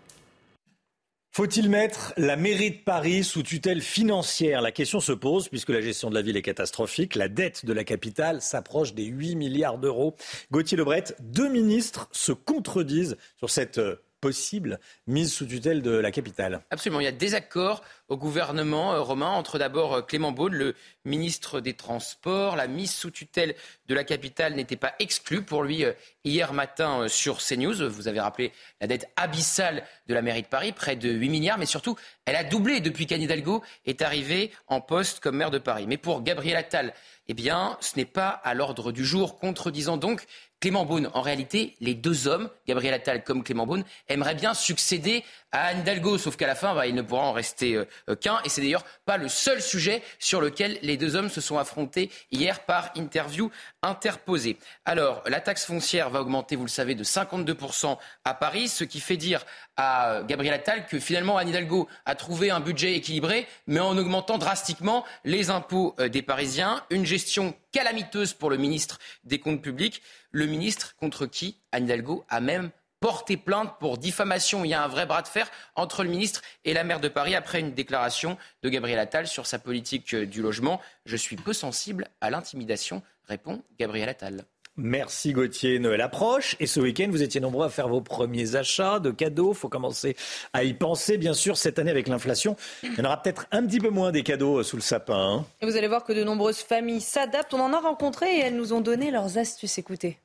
Faut-il mettre la mairie de Paris sous tutelle financière? La question se pose puisque la gestion de la ville est catastrophique. La dette de la capitale s'approche des 8 milliards d'euros. Gauthier Lebret, deux ministres se contredisent sur cette euh, possible mise sous tutelle de la capitale. Absolument, il y a des accords au gouvernement euh, romain entre d'abord euh, Clément Beaune, le ministre des Transports. La mise sous tutelle de la capitale n'était pas exclue pour lui euh, hier matin sur CNews. Vous avez rappelé la dette abyssale de la mairie de Paris, près de 8 milliards, mais surtout, elle a doublé depuis qu'Anne Hidalgo est arrivée en poste comme maire de Paris. Mais pour Gabriel Attal, eh bien, ce n'est pas à l'ordre du jour, contredisant donc Clément Beaune. En réalité, les deux hommes, Gabriel Attal comme Clément Beaune, aimeraient bien succéder à Anne Hidalgo, sauf qu'à la fin, bah, il ne pourra en rester euh, qu'un. Et c'est d'ailleurs pas le seul sujet sur lequel les deux hommes se sont affrontés hier par interview interposée. Alors, la taxe foncière va augmenter, vous le savez, de 52% à Paris, ce qui fait dire à Gabriel Attal que finalement Anne Hidalgo a trouvé un budget équilibré, mais en augmentant drastiquement les impôts euh, des Parisiens. Une gestion calamiteuse pour le ministre des Comptes publics. Le ministre contre qui Anne Hidalgo a même porter plainte pour diffamation. Il y a un vrai bras de fer entre le ministre et la maire de Paris après une déclaration de Gabriel Attal sur sa politique euh, du logement. Je suis peu sensible à l'intimidation, répond Gabriel Attal. Merci Gauthier. Noël approche et ce week-end, vous étiez nombreux à faire vos premiers achats de cadeaux. Il faut commencer à y penser. Bien sûr, cette année avec l'inflation, il y en aura peut-être un petit peu moins des cadeaux euh, sous le sapin. Hein. Et vous allez voir que de nombreuses familles s'adaptent. On en a rencontré et elles nous ont donné leurs astuces. Écoutez.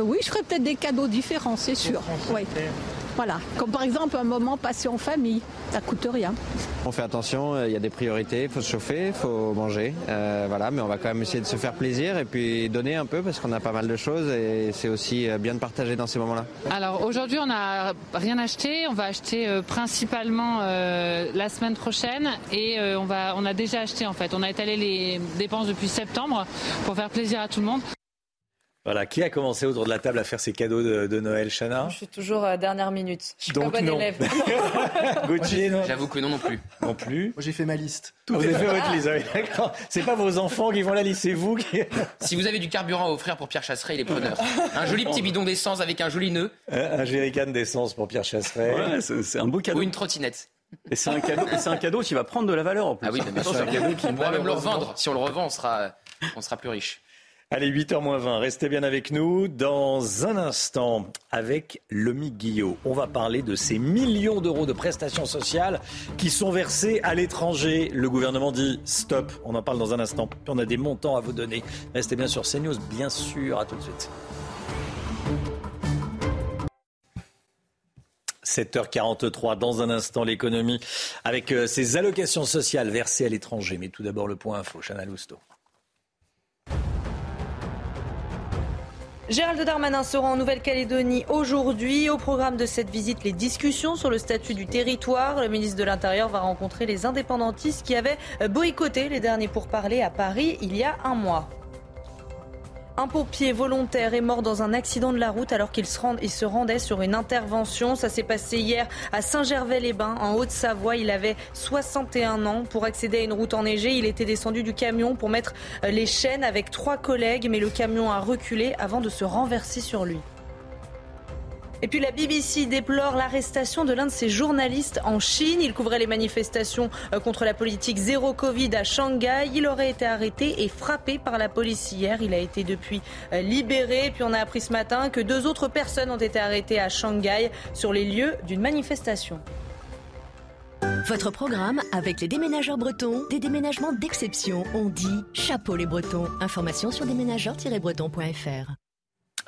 Oui, je ferais peut-être des cadeaux différents, c'est sûr. Voilà, comme par exemple un moment passé en famille, ça coûte rien. On fait attention, euh, il y a des priorités, il faut se chauffer, il faut manger, euh, voilà, mais on va quand même essayer de se faire plaisir et puis donner un peu parce qu'on a pas mal de choses et c'est aussi euh, bien de partager dans ces moments-là. Alors aujourd'hui on n'a rien acheté, on va acheter principalement la semaine prochaine et on, va, on a déjà acheté en fait, on a étalé les dépenses depuis septembre pour faire plaisir à tout le monde. Voilà, qui a commencé autour de la table à faire ses cadeaux de, Noël, Chana Je suis toujours à dernière minute. Je suis Donc pas non. élève. J'avoue que non non plus. Non plus. Moi j'ai fait ma liste. Tout vous avez fait votre liste, oui, d'accord. C'est pas vos enfants qui vont la liste, c'est vous qui. Si vous avez du carburant à offrir pour Pierre Chasseret, il est preneur. Un joli petit bidon d'essence avec un joli nœud. Un, un jerrycan d'essence pour Pierre Chasseret. Ouais, c'est un beau cadeau. Ou une trottinette. Et c'est un cadeau, c'est un cadeau qui va prendre de la valeur en plus. Ah oui, bien sûr. C'est un cadeau qui On pourra même le revendre. Si on le revend, on sera, on sera plus riche. Allez, 8h20, restez bien avec nous. Dans un instant, avec Lomi Guillot, on va parler de ces millions d'euros de prestations sociales qui sont versés à l'étranger. Le gouvernement dit stop, on en parle dans un instant. Puis on a des montants à vous donner. Restez bien sur CNews, bien sûr, à tout de suite. 7h43, dans un instant, l'économie avec euh, ces allocations sociales versées à l'étranger. Mais tout d'abord, le point info, Chana Lousteau. Gérald Darmanin sera en Nouvelle-Calédonie aujourd'hui. Au programme de cette visite, les discussions sur le statut du territoire. Le ministre de l'Intérieur va rencontrer les indépendantistes qui avaient boycotté les derniers pourparlers à Paris il y a un mois. Un pompier volontaire est mort dans un accident de la route alors qu'il se, rendait sur une intervention. Ça s'est passé hier à Saint-Gervais-les-Bains, en Haute-Savoie. Il avait 61 ans. Pour accéder à une route enneigée, il était descendu du camion pour mettre euh, les chaînes avec trois collègues, mais le camion a reculé avant de se renverser sur lui. Et puis la BBC déplore l'arrestation de l'un de ses journalistes en Chine. Il couvrait les manifestations euh, contre la politique zéro Covid à Shanghai. Il aurait été arrêté et frappé par la police hier. Il a été depuis euh, libéré. Puis on a appris ce matin que deux autres personnes ont été arrêtées à Shanghai sur les lieux d'une manifestation. Votre programme avec les déménageurs bretons, des déménagements d'exception. On dit chapeau les bretons. Information sur déménageurs-bretons.fr.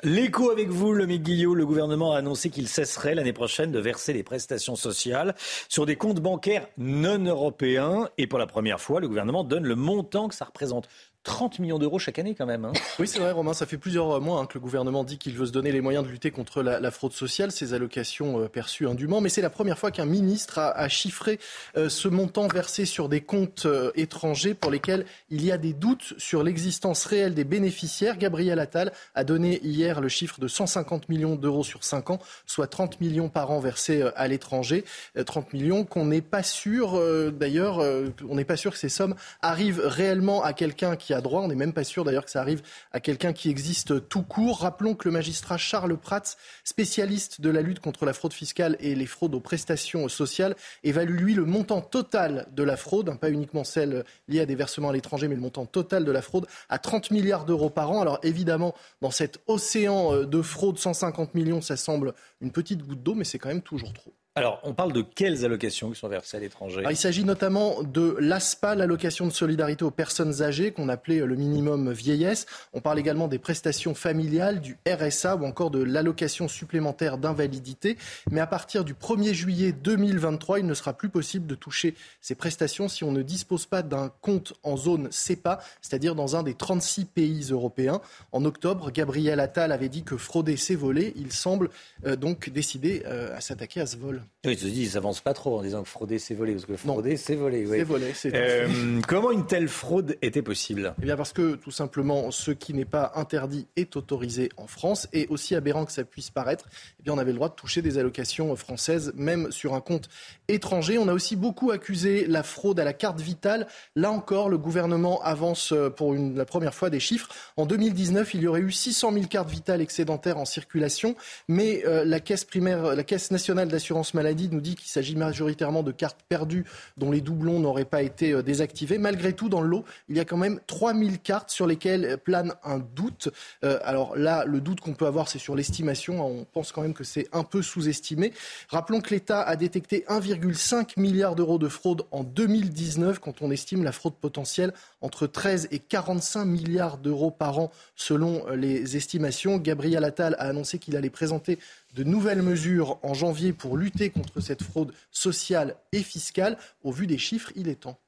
L'écho avec vous, le Guillot. Le gouvernement a annoncé qu'il cesserait l'année prochaine de verser les prestations sociales sur des comptes bancaires non européens. Et pour la première fois, le gouvernement donne le montant que ça représente. 30 millions d'euros chaque année quand même. Hein. Oui, c'est vrai, Romain. Ça fait plusieurs mois hein, que le gouvernement dit qu'il veut se donner les moyens de lutter contre la, fraude sociale, ces allocations euh, perçues indûment. Mais c'est la première fois qu'un ministre a, chiffré euh, ce montant versé sur des comptes euh, étrangers pour lesquels il y a des doutes sur l'existence réelle des bénéficiaires. Gabriel Attal a donné hier le chiffre de 150 millions d'euros sur 5 ans, soit 30 millions par an versés euh, à l'étranger. 30 millions qu'on n'est pas sûr, d'ailleurs, on n'est pas sûr que ces sommes arrivent réellement à quelqu'un qui droit. On n'est même pas sûr d'ailleurs que ça arrive à quelqu'un qui existe tout court. Rappelons que le magistrat Charles Prats, spécialiste de la lutte contre la fraude fiscale et les fraudes aux prestations sociales, évalue lui le montant total de la fraude, hein, pas uniquement celle liée à des versements à l'étranger, mais le montant total de la fraude à 30 milliards d'euros par an. Alors évidemment, dans cet océan euh, de fraude, 150 millions, ça semble une petite goutte d'eau, mais c'est quand même toujours trop. Alors, on parle de quelles allocations qui sont versées à l'étranger? Il s'agit notamment de l'ASPA, l'allocation de solidarité aux personnes âgées, qu'on appelait le minimum vieillesse. On parle également des prestations familiales, du RSA ou encore de l'allocation supplémentaire d'invalidité. Mais à partir du 1er juillet 2023, il ne sera plus possible de toucher ces prestations si on ne dispose pas d'un compte en zone CEPA, c'est-à-dire dans un des 36 pays européens. En octobre, Gabriel Attal avait dit que frauder, c'est voler. Il semble euh, donc décider euh, à s'attaquer à ce vol. Oui, ils se disent, ils n'avancent pas trop en disant que frauder, c'est voler. Parce que frauder, c'est voler. Oui. C'est voler. C'est euh, comment une telle fraude était possible? Eh bien, parce que tout simplement, ce qui n'est pas interdit est autorisé en France. Et aussi aberrant que ça puisse paraître, eh bien, on avait le droit de toucher des allocations françaises, même sur un compte étranger. On a aussi beaucoup accusé la fraude à la carte vitale. Là encore, le gouvernement avance pour une, la première fois des chiffres. En 2019, il y aurait eu 600 000 cartes vitales excédentaires en circulation, mais euh, la caisse primaire, la caisse nationale d'assurance maladie nous dit qu'il s'agit majoritairement de cartes perdues dont les doublons n'auraient pas été euh, désactivés. Malgré tout, dans le lot, il y a quand même 3000 cartes sur lesquelles plane un doute. Euh, alors là, le doute qu'on peut avoir, c'est sur l'estimation. On pense quand même que c'est un peu sous-estimé. Rappelons que l'État a détecté 1,5 milliard d'euros de fraude en 2019 quand on estime la fraude potentielle entre 13 et 45 milliards d'euros par an selon euh, les estimations. Gabriel Attal a annoncé qu'il allait présenter de nouvelles mesures en janvier pour lutter contre cette fraude sociale et fiscale. Au vu des chiffres, il est temps.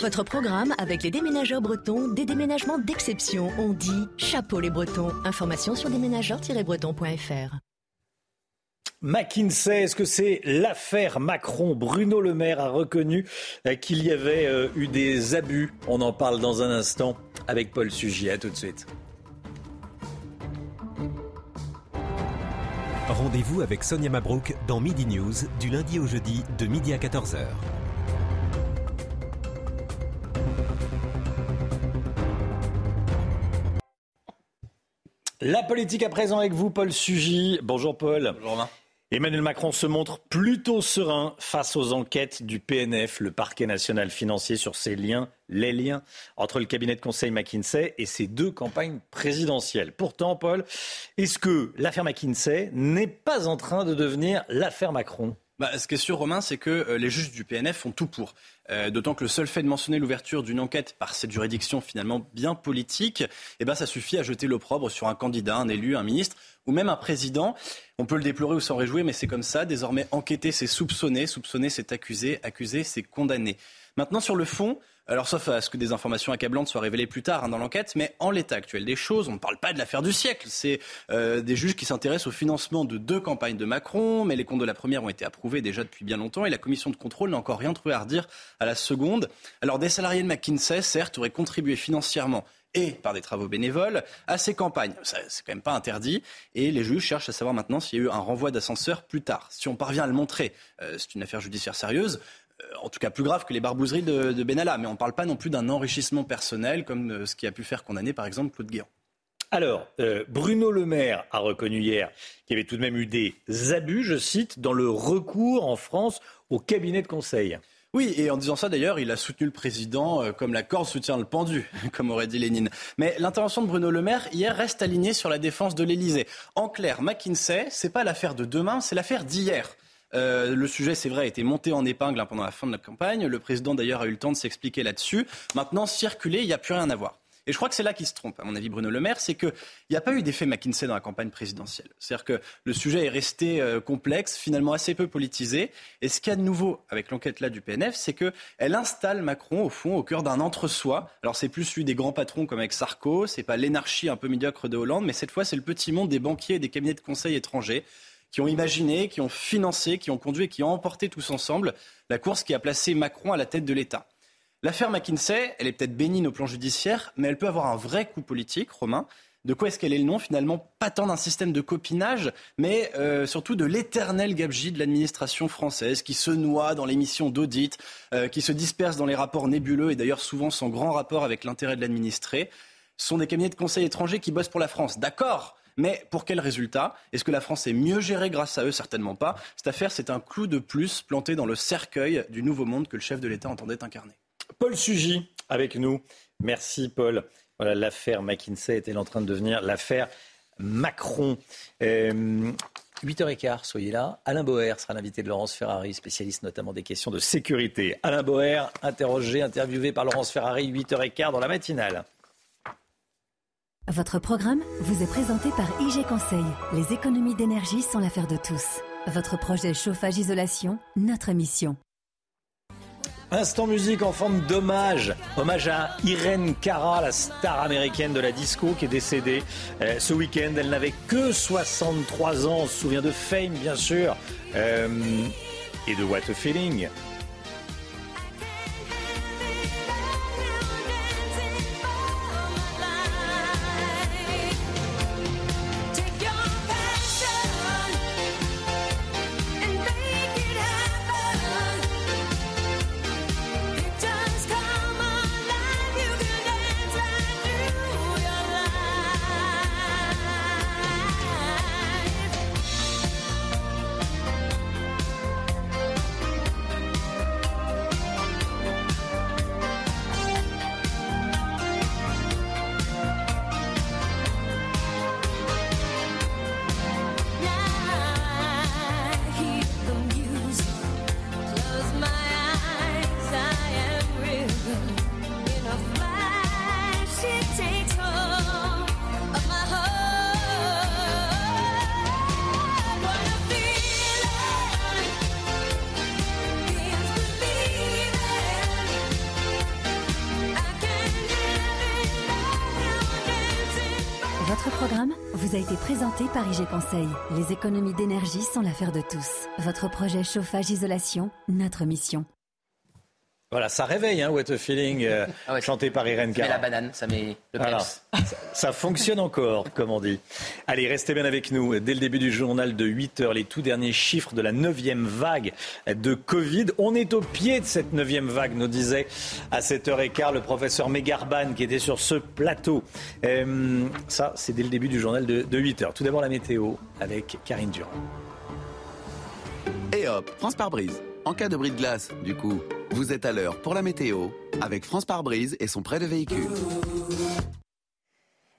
Votre programme avec les déménageurs bretons, des déménagements d'exception. On dit chapeau les bretons. Information sur déménageurs-bretons.fr. McKinsey, est-ce que c'est l'affaire Macron? Bruno Le Maire a reconnu qu'il y avait euh, eu des abus. On en parle dans un instant avec Paul Sugy. À tout de suite. Rendez-vous avec Sonia Mabrouk dans Midi News du lundi au jeudi de midi à 14h. La politique à présent avec vous, Paul Sugy. Bonjour Paul. Bonjour Romain. Emmanuel Macron se montre plutôt serein face aux enquêtes du PNF, le parquet national financier, sur ses liens, les liens entre le cabinet de conseil McKinsey et ses deux campagnes présidentielles. Pourtant, Paul, est-ce que l'affaire McKinsey n'est pas en train de devenir l'affaire Macron? Bah, ce qui est sûr, Romain, c'est que euh, les juges du PNF font tout pour. Euh, d'autant que le seul fait de mentionner l'ouverture d'une enquête par cette juridiction finalement bien politique, eh ben, ça suffit à jeter l'opprobre sur un candidat, un élu, un ministre ou même un président. On peut le déplorer ou s'en réjouir, mais c'est comme ça. Désormais, enquêter, c'est soupçonner. Soupçonner, c'est accuser. Accuser, c'est condamner. Maintenant, sur le fond, alors, sauf à ce que des informations accablantes soient révélées plus tard hein, dans l'enquête, mais en l'état actuel des choses, on ne parle pas de l'affaire du siècle. C'est euh, des juges qui s'intéressent au financement de deux campagnes de Macron, mais les comptes de la première ont été approuvés déjà depuis bien longtemps et la commission de contrôle n'a encore rien trouvé à redire à la seconde. Alors, des salariés de McKinsey, certes, auraient contribué financièrement et par des travaux bénévoles à ces campagnes. C'est quand même pas interdit. Et les juges cherchent à savoir maintenant s'il y a eu un renvoi d'ascenseur plus tard. Si on parvient à le montrer, euh, c'est une affaire judiciaire sérieuse. Euh, en tout cas plus grave que les barbouzeries de, Benalla. Mais on ne parle pas non plus d'un enrichissement personnel comme euh, ce qui a pu faire condamner par exemple Claude Guéant. Alors, euh, Bruno Le Maire a reconnu hier qu'il y avait tout de même eu des abus, je cite, dans le recours en France au cabinet de conseil. Oui, et en disant ça d'ailleurs, il a soutenu le président comme la corde soutient le pendu, comme aurait dit Lénine. Mais l'intervention de Bruno Le Maire hier reste alignée sur la défense de l'Élysée. En clair, McKinsey, c'est pas l'affaire de demain, c'est l'affaire d'hier. Euh, le sujet, c'est vrai, a été monté en épingle hein, pendant la fin de la campagne. Le président, d'ailleurs, a eu le temps de s'expliquer là-dessus. Maintenant, circuler, il n'y a plus rien à voir. Et je crois que c'est là qu'il se trompe, à mon avis, Bruno Le Maire, c'est qu'il n'y a pas eu d'effet McKinsey dans la campagne présidentielle. C'est-à-dire que le sujet est resté euh, complexe, finalement assez peu politisé. Et ce qu'il y a de nouveau avec l'enquête là du PNF, c'est qu'elle installe Macron, au fond, au cœur d'un entre-soi. Alors c'est plus celui des grands patrons comme avec Sarko, c'est pas l'énarchie un peu médiocre de Hollande, mais cette fois c'est le petit monde des banquiers et des cabinets de conseil étrangers qui ont imaginé, qui ont financé, qui ont conduit et qui ont emporté tous ensemble la course qui a placé Macron à la tête de l'État. L'affaire McKinsey, elle est peut-être bénigne au plan judiciaire, mais elle peut avoir un vrai coup politique, Romain. De quoi est-ce qu'elle est le nom Finalement, pas tant d'un système de copinage, mais euh, surtout de l'éternel gabegie de l'administration française qui se noie dans les missions d'audit, euh, qui se disperse dans les rapports nébuleux et d'ailleurs souvent sans grand rapport avec l'intérêt de l'administré. Ce sont des cabinets de conseil étrangers qui bossent pour la France, d'accord mais pour quel résultat Est-ce que la France est mieux gérée grâce à eux? Certainement pas. Cette affaire, c'est un clou de plus planté dans le cercueil du nouveau monde que le chef de l'État entendait incarner. Paul Sugy avec nous. Merci Paul. Voilà, l'affaire McKinsey est-elle en train de devenir l'affaire Macron? 8h15, euh, soyez là. Alain Boer sera l'invité de Laurence Ferrari, spécialiste notamment des questions de sécurité. Alain Boer, interrogé, interviewé par Laurence Ferrari, 8h15 dans la matinale. Votre programme vous est présenté par IG Conseil. Les économies d'énergie sont l'affaire de tous. Votre projet chauffage-isolation, notre mission. Instant musique en forme d'hommage. Hommage à Irène Cara, la star américaine de la disco qui est décédée euh, ce week-end. Elle n'avait que 63 ans. On se souvient de Fame, bien sûr. Euh, et de What a Feeling. Vous a été présenté par IG Conseil. Les économies d'énergie sont l'affaire de tous. Votre projet chauffage-isolation, notre mission. Voilà, ça réveille, hein, What a Feeling, euh, Ah chanté par Irène Ça met Cara. la banane, ça met le Voilà. peps. Ça, ça fonctionne encore, comme on dit. Allez, restez bien avec nous. Dès le début du journal de 8 heures, les tout derniers chiffres de la neuvième vague de Covid. On est au pied de cette neuvième vague, nous disait à 7h15 le professeur Megarban qui était sur ce plateau. Euh, ça, c'est dès le début du journal de, de 8 heures. Tout d'abord la météo avec Karine Durand. Et hop, France par brise. En cas de bris de glace, du coup, vous êtes à l'heure pour la météo avec France par brise et son prêt de véhicule.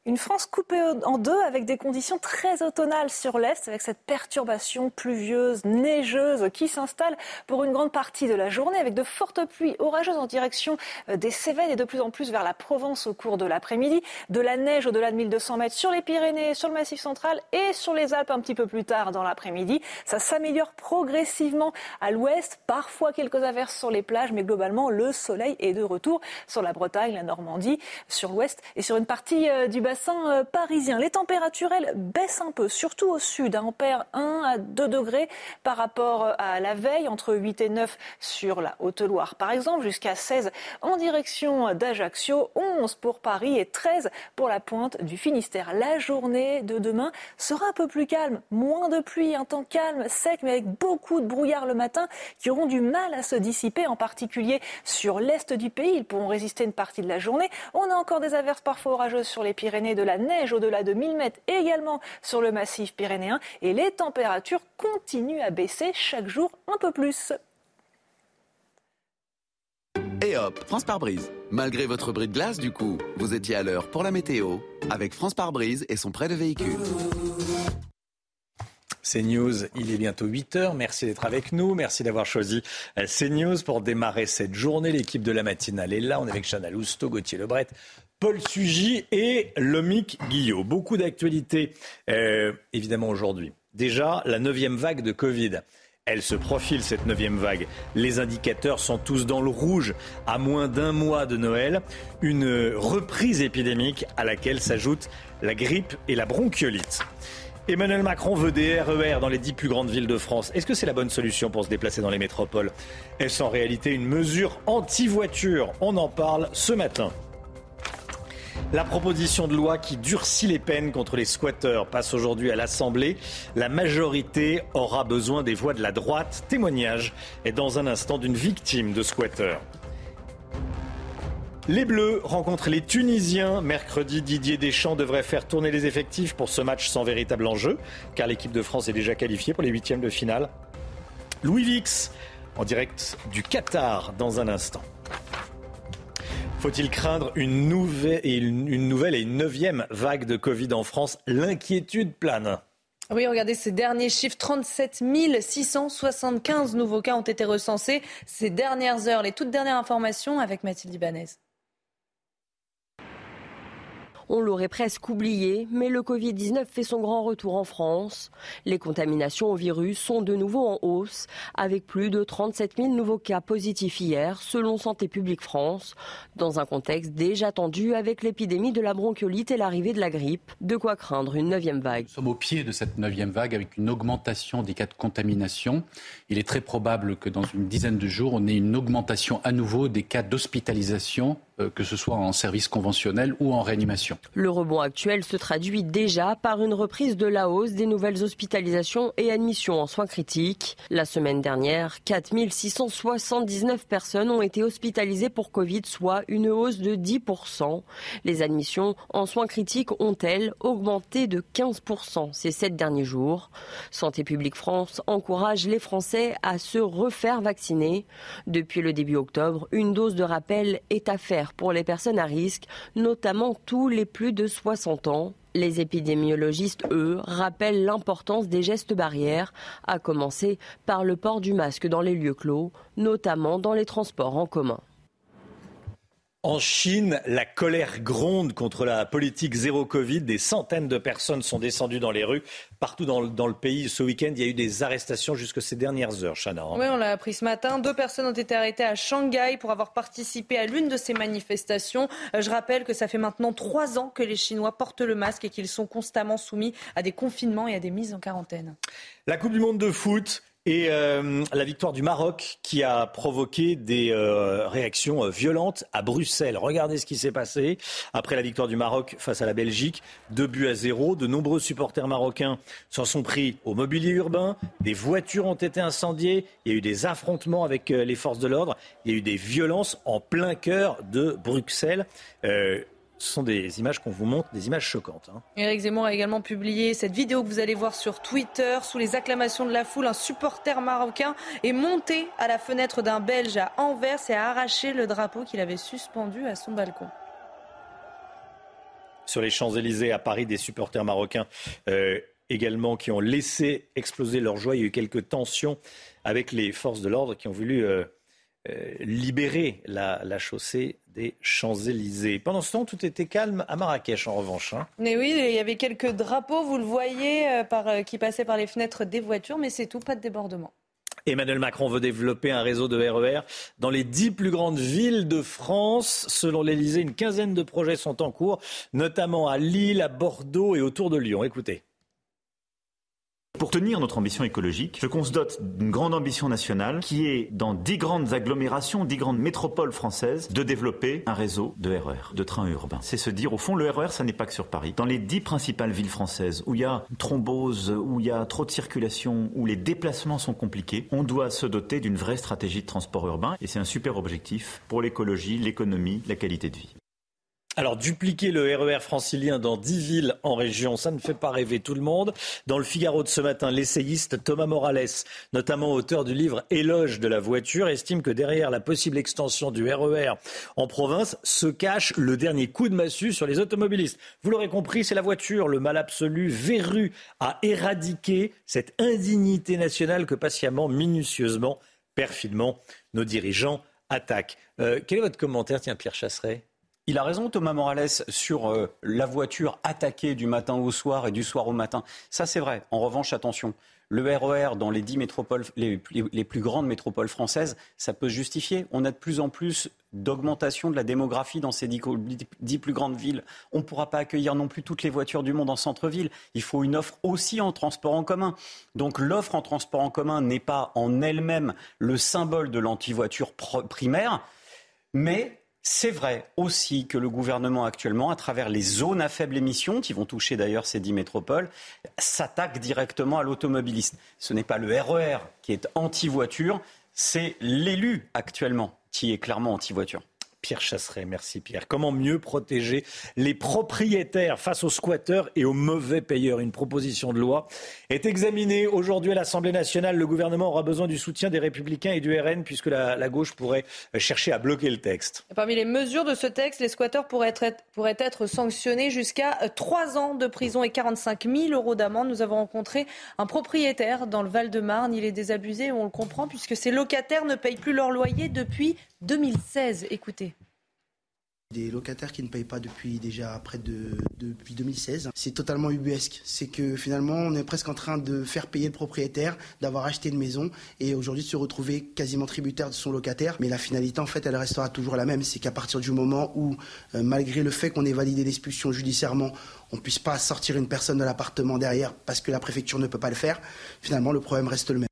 Une France coupée en deux avec des conditions très automnales sur l'Est, avec cette perturbation pluvieuse, neigeuse qui s'installe pour une grande partie de la journée, avec de fortes pluies orageuses en direction euh, des Cévennes et de plus en plus vers la Provence au cours de l'après-midi. De la neige au-delà de 1200 mètres sur les Pyrénées, sur le Massif central et sur les Alpes un petit peu plus tard dans l'après-midi. Ça s'améliore progressivement à l'ouest, parfois quelques averses sur les plages, mais globalement le soleil est de retour sur la Bretagne, la Normandie, sur l'ouest et sur une partie euh, du bassin euh, parisien. Les températures, elles, baissent un peu, surtout au sud. hein. On perd 1 à 2 degrés par rapport euh, à la veille, entre 8 et 9 sur la Haute-Loire par exemple, jusqu'à 16 en direction d'Ajaccio, 11 pour Paris et 13 pour la pointe du Finistère. La journée de demain sera un peu plus calme, moins de pluie, un temps calme, sec, mais avec beaucoup de brouillard le matin qui auront du mal à se dissiper, en particulier sur l'est du pays. Ils pourront résister une partie de la journée. On a encore des averses parfois orageuses sur les Pyrénées, de la neige au-delà de 1000 mètres également sur le massif pyrénéen. Et les températures continuent à baisser chaque jour un peu plus. Et hop, France par brise. Malgré votre bris de glace, du coup, vous étiez à l'heure pour la météo avec France par brise et son prêt de véhicule. CNews, il est bientôt 8 heures. Merci d'être avec nous. Merci d'avoir choisi euh, CNews pour démarrer cette journée. L'équipe de la matinale est là. On est avec Chana Lousteau, Gauthier Lebret, Paul Sugy et Lomic Guillot. Beaucoup d'actualités, euh, évidemment, aujourd'hui. Déjà, la neuvième vague de Covid. Elle se profile, cette neuvième vague. Les indicateurs sont tous dans le rouge à moins d'un mois de Noël. Une reprise épidémique à laquelle s'ajoutent la grippe et la bronchiolite. Emmanuel Macron veut des RER dans les dix plus grandes villes de France. Est-ce que c'est la bonne solution pour se déplacer dans les métropoles? Est-ce en réalité une mesure anti-voiture? On en parle ce matin. La proposition de loi qui durcit les peines contre les squatteurs passe aujourd'hui à l'Assemblée. La majorité aura besoin des voix de la droite. Témoignage est dans un instant d'une victime de squatteurs. Les Bleus rencontrent les Tunisiens. Mercredi, Didier Deschamps devrait faire tourner les effectifs pour ce match sans véritable enjeu, car l'équipe de France est déjà qualifiée pour les huitièmes de finale. Louis Vix, en direct du Qatar dans un instant. Faut-il craindre une nouvelle, et une, neuvième vague de Covid en France? L'inquiétude plane. Oui, regardez ces derniers chiffres. 37 675 nouveaux cas ont été recensés ces dernières heures. Les toutes dernières informations avec Mathilde Ibanez. On l'aurait presque oublié, mais le Covid-19 fait son grand retour en France. Les contaminations au virus sont de nouveau en hausse, avec plus de 37 000 nouveaux cas positifs hier, selon Santé publique France, dans un contexte déjà tendu avec l'épidémie de la bronchiolite et l'arrivée de la grippe. De quoi craindre une neuvième vague. Nous sommes au pied de cette neuvième vague avec une augmentation des cas de contamination. Il est très probable que dans une dizaine de jours, on ait une augmentation à nouveau des cas d'hospitalisation, que ce soit en service conventionnel ou en réanimation. Le rebond actuel se traduit déjà par une reprise de la hausse des nouvelles hospitalisations et admissions en soins critiques. La semaine dernière, 4 679 personnes ont été hospitalisées pour Covid, soit une hausse de 10%. Les admissions en soins critiques ont-elles augmenté de 15% ces sept derniers jours. Santé publique France encourage les Français à se refaire vacciner. Depuis le début octobre, une dose de rappel est à faire pour les personnes à risque, notamment tous les plus de 60 ans. Les épidémiologistes, eux, rappellent l'importance des gestes barrières, à commencer par le port du masque dans les lieux clos, notamment dans les transports en commun. En Chine, la colère gronde contre la politique zéro Covid. Des centaines de personnes sont descendues dans les rues. Partout dans, le pays, ce week-end, il y a eu des arrestations jusque ces dernières heures, Chana. Oui, on l'a appris ce matin. Deux personnes ont été arrêtées à Shanghai pour avoir participé à l'une de ces manifestations. Euh, je rappelle que ça fait maintenant trois ans que les Chinois portent le masque et qu'ils sont constamment soumis à des confinements et à des mises en quarantaine. La Coupe du Monde de foot, et euh, la victoire du Maroc qui a provoqué des euh, réactions euh, violentes à Bruxelles. Regardez ce qui s'est passé après la victoire du Maroc face à la Belgique. Deux buts à zéro. De nombreux supporters marocains s'en sont pris au mobilier urbain. Des voitures ont été incendiées. Il y a eu des affrontements avec les forces de l'ordre. Il y a eu des violences en plein cœur de Bruxelles. Ce sont des images qu'on vous montre, des images choquantes. Hein. Éric Zemmour a également publié cette vidéo que vous allez voir sur Twitter. Sous les acclamations de la foule, un supporter marocain est monté à la fenêtre d'un Belge à Anvers et a arraché le drapeau qu'il avait suspendu à son balcon. Sur les Champs-Élysées à Paris, des supporters marocains euh, également qui ont laissé exploser leur joie. Il y a eu quelques tensions avec les forces de l'ordre qui ont voulu euh, euh, libérer la, chaussée des Champs-Élysées. Pendant ce temps, tout était calme à Marrakech, en revanche. Hein. Mais oui, il y avait quelques drapeaux, vous le voyez, euh, euh, qui passaient par les fenêtres des voitures, mais c'est tout, pas de débordement. Emmanuel Macron veut développer un réseau de RER e dans les dix plus grandes villes de France. Selon l'Elysée, une quinzaine de projets sont en cours, notamment à Lille, à Bordeaux et autour de Lyon. Écoutez. Pour tenir notre ambition écologique, je qu'on se dote d'une grande ambition nationale qui est, dans dix grandes agglomérations, dix grandes métropoles françaises, de développer un réseau de RER, e de trains urbains. C'est se dire, au fond, le RER, e ça n'est pas que sur Paris. Dans les dix principales villes françaises où il y a thrombose, où il y a trop de circulation, où les déplacements sont compliqués, on doit se doter d'une vraie stratégie de transport urbain. Et c'est un super objectif pour l'écologie, l'économie, la qualité de vie. Alors, dupliquer le RER e francilien dans 10 villes en région, ça ne fait pas rêver tout le monde. Dans le Figaro de ce matin, l'essayiste Thomas Morales, notamment auteur du livre Éloge de la voiture, estime que derrière la possible extension du RER e en province se cache le dernier coup de massue sur les automobilistes. Vous l'aurez compris, c'est la voiture, le mal absolu, verru à éradiquer cette indignité nationale que patiemment, minutieusement, perfidement, nos dirigeants attaquent. Euh, quel est votre commentaire, tiens, Pierre Chasseret? Il a raison, Thomas Morales, sur euh, la voiture attaquée du matin au soir et du soir au matin. Ça, c'est vrai. En revanche, attention. Le RER e dans les dix métropoles, les, plus grandes métropoles françaises, ça peut se justifier. On a de plus en plus d'augmentation de la démographie dans ces dix, plus grandes villes. On ne pourra pas accueillir non plus toutes les voitures du monde en centre-ville. Il faut une offre aussi en transport en commun. Donc l'offre en transport en commun n'est pas en elle-même le symbole de l'anti-voiture primaire, mais c'est vrai aussi que le gouvernement actuellement, à travers les zones à faible émission, qui vont toucher d'ailleurs ces dix métropoles, s'attaque directement à l'automobiliste. Ce n'est pas le RER e qui est anti-voiture, c'est l'élu actuellement qui est clairement anti-voiture. Pierre Chasseret, merci Pierre. Comment mieux protéger les propriétaires face aux squatteurs et aux mauvais payeurs? Une proposition de loi est examinée aujourd'hui à l'Assemblée nationale. Le gouvernement aura besoin du soutien des Républicains et du RN puisque la, gauche pourrait chercher à bloquer le texte. parmi les mesures de ce texte, les squatteurs pourraient être, pourraient être sanctionnés jusqu'à 3 ans de prison et 45 000 euros d'amende. Nous avons rencontré un propriétaire dans le Val-de-Marne. Il est désabusé, on le comprend, puisque ses locataires ne payent plus leur loyer depuis 2016. Écoutez. Des locataires qui ne payent pas depuis déjà près de depuis 2016. C'est totalement ubuesque. C'est que finalement, on est presque en train de faire payer le propriétaire d'avoir acheté une maison et aujourd'hui de se retrouver quasiment tributaire de son locataire. Mais la finalité, en fait, elle restera toujours la même. C'est qu'à partir du moment où, euh, malgré le fait qu'on ait validé l'expulsion judiciairement, on ne puisse pas sortir une personne de l'appartement derrière parce que la préfecture ne peut pas le faire, finalement, le problème reste le même.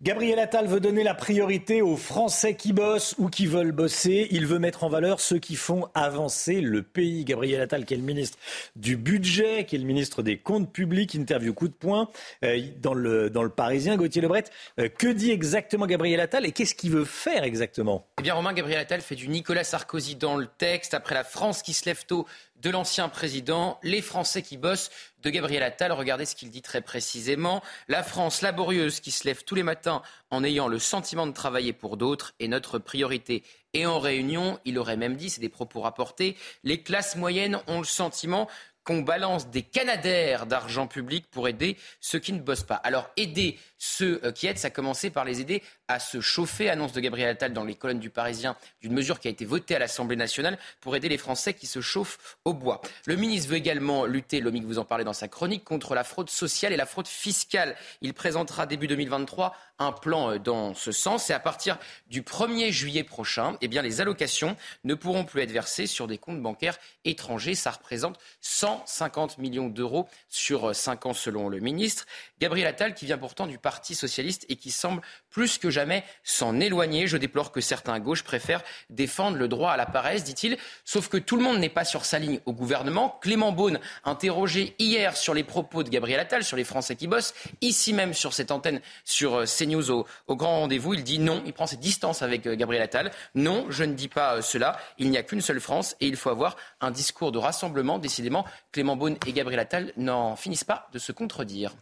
Gabriel Attal veut donner la priorité aux Français qui bossent ou qui veulent bosser. Il veut mettre en valeur ceux qui font avancer le pays. Gabriel Attal, qui est le ministre du Budget, qui est le ministre des Comptes Publics, interview coup de poing euh, dans, le, Parisien. Gauthier Lebret, euh, que dit exactement Gabriel Attal et qu'est-ce qu'il veut faire exactement? Eh bien, Romain Gabriel Attal fait du Nicolas Sarkozy dans le texte. Après la France qui se lève tôt, de l'ancien président, les Français qui bossent de Gabriel Attal. Regardez ce qu'il dit très précisément. La France laborieuse qui se lève tous les matins en ayant le sentiment de travailler pour d'autres est notre priorité. Et en réunion, il aurait même dit, c'est des propos rapportés, les classes moyennes ont le sentiment qu'on balance des canadaires d'argent public pour aider ceux qui ne bossent pas. Alors aider ceux euh, qui aident, ça a commencé par les aider à se chauffer, annonce de Gabriel Attal dans les colonnes du Parisien, d'une mesure qui a été votée à l'Assemblée nationale pour aider les Français qui se chauffent au bois. Le ministre veut également lutter, Lomique vous en parlait dans sa chronique, contre la fraude sociale et la fraude fiscale. Il présentera début 2023 un plan euh, dans ce sens et à partir du 1er juillet prochain, eh les allocations ne pourront plus être versées sur des comptes bancaires étrangers. Ça représente 150 millions d'euros sur 5 euh, ans selon le ministre. Gabriel Attal qui vient pourtant du Parti socialiste et qui semble plus que jamais s'en éloigner. Je déplore que certains à gauche préfèrent défendre le droit à la paresse, dit-il. Sauf que tout le monde n'est pas sur sa ligne au gouvernement. Clément Beaune, interrogé hier sur les propos de Gabriel Attal, sur les Français qui bossent, ici même sur cette antenne, sur euh, CNews au, grand rendez-vous, il dit non, il prend ses distances avec euh, Gabriel Attal. Non, je ne dis pas euh, cela. Il n'y a qu'une seule France et il faut avoir un discours de rassemblement. Décidément, Clément Beaune et Gabriel Attal n'en finissent pas de se contredire.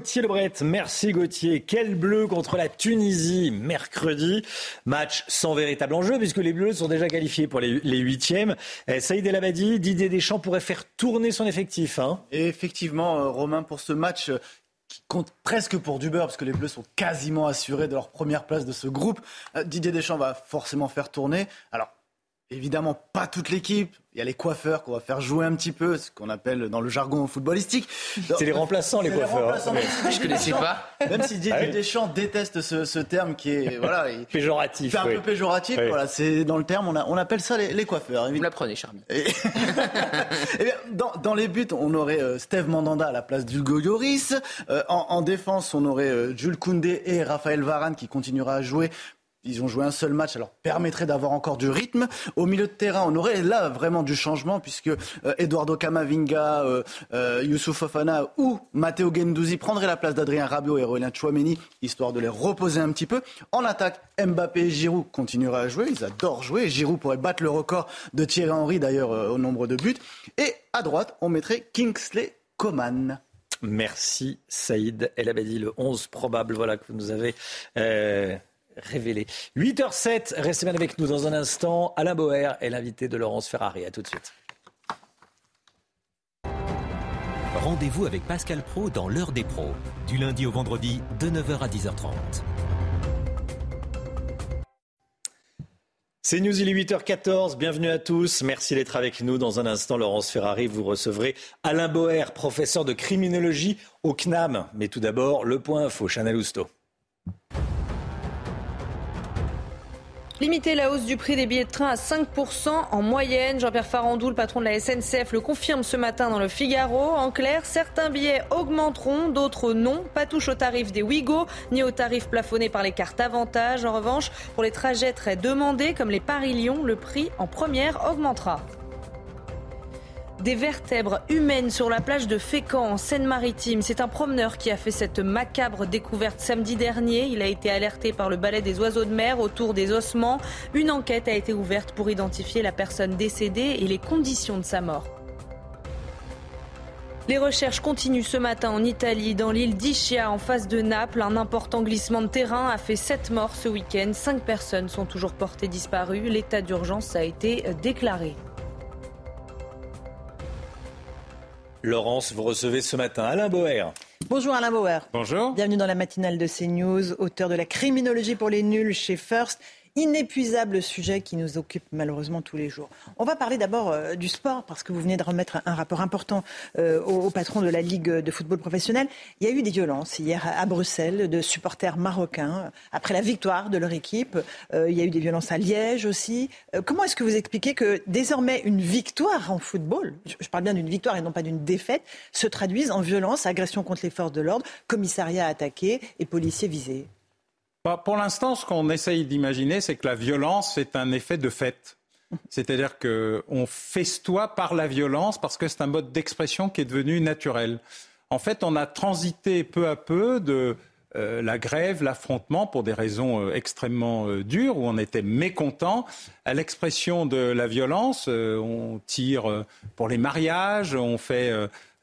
Gauthier Lebret, merci Gauthier. Quel bleu contre la Tunisie mercredi. Match sans véritable enjeu puisque les Bleus sont déjà qualifiés pour les, huitièmes. Eh, Saïd El Abadi, Didier Deschamps pourrait faire tourner son effectif. Hein. Et effectivement, euh, Romain, pour ce match, euh, qui compte presque pour du beurre, parce que les Bleus sont quasiment assurés de leur première place de ce groupe. Euh, Didier Deschamps va forcément faire tourner. Alors, évidemment, pas toute l'équipe. Il y a les coiffeurs qu'on va faire jouer un petit peu, ce qu'on appelle dans le jargon footballistique. C'est les remplaçants, les coiffeurs. Les remplaçants, Je connaissais pas. Même si Didier Ah oui. Deschamps déteste ce, ce terme qui est voilà, il- Péjoratif. c'est un oui. peu péjoratif. Oui. Voilà, c'est dans le terme, on, a- on appelle ça les, les coiffeurs. Vous l'apprenez, Charmy. Eh bien, dans, dans les buts, on aurait euh, Steve Mandanda à la place d'Hugo Lloris. Euh, en, en défense, on aurait euh, Jules Koundé et Raphaël Varane qui continuera à jouer. Ils ont joué un seul match, alors permettrait d'avoir encore du rythme. Au milieu de terrain, on aurait là vraiment du changement puisque euh, Eduardo Camavinga, euh, euh, Youssouf Fofana ou Matteo Gendouzi prendraient la place d'Adrien Rabiot et Aurélien Chouameni, histoire de les reposer un petit peu. En attaque, Mbappé et Giroud continueraient à jouer. Ils adorent jouer. Giroud pourrait battre le record de Thierry Henry d'ailleurs euh, au nombre de buts. Et à droite, on mettrait Kingsley Coman. Merci Saïd El Abadi, le 11 probable voilà, que vous nous avez révélé. 8h07, restez bien avec nous dans un instant. Alain Boer est l'invité de Laurence Ferrari. À tout de suite. Rendez-vous avec Pascal Pro dans l'heure des pros, du lundi au vendredi de 9h à 10h30. C'est News, il est 8h14. Bienvenue à tous. Merci d'être avec nous. Dans un instant, Laurence Ferrari, vous recevrez Alain Boer, professeur de criminologie au CNAM. Mais tout d'abord, le point info, Chanel Housteau. Limiter la hausse du prix des billets de train à 5% en moyenne. Jean-Pierre Farandou, le patron de la SNCF, le confirme ce matin dans le Figaro. En clair, certains billets augmenteront, d'autres non. Pas touche au tarif des Ouigo, ni au tarif plafonné par les cartes avantages. En revanche, pour les trajets très demandés, comme les Paris-Lyon, le prix en première augmentera. Des vertèbres humaines sur la plage de Fécamp en Seine-Maritime. C'est un promeneur qui a fait cette macabre découverte samedi dernier. Il a été alerté par le balai des oiseaux de mer autour des ossements. Une enquête a été ouverte pour identifier la personne décédée et les conditions de sa mort. Les recherches continuent ce matin en Italie, dans l'île d'Ischia, en face de Naples. Un important glissement de terrain a fait sept morts ce week-end. Cinq personnes sont toujours portées disparues. L'état d'urgence a été déclaré. Laurence, vous recevez ce matin Alain Boer. Bonjour Alain Bauer. Bonjour. Bienvenue dans la matinale de CNews, auteur de la criminologie pour les nuls chez First. Inépuisable sujet qui nous occupe malheureusement tous les jours. On va parler d'abord euh, du sport parce que vous venez de remettre un rapport important euh, au, patron de la Ligue de football professionnel. Il y a eu des violences hier à, Bruxelles de supporters marocains après la victoire de leur équipe. Euh, il y a eu des violences à Liège aussi. Comment est-ce que vous expliquez que désormais une victoire en football, je, je parle bien d'une victoire et non pas d'une défaite, se traduise en violence, agression contre les forces de l'ordre, commissariat attaqué et policiers visés? Bah, Pour l'instant, ce qu'on essaye d'imaginer, c'est que la violence est un effet de fait. C'est-à-dire qu'on festoie par la violence parce que c'est un mode d'expression qui est devenu naturel. En fait, on a transité peu à peu de euh, la grève, l'affrontement pour des raisons euh, extrêmement euh, dures où on était mécontent à l'expression de la violence. On tire pour les mariages, on fait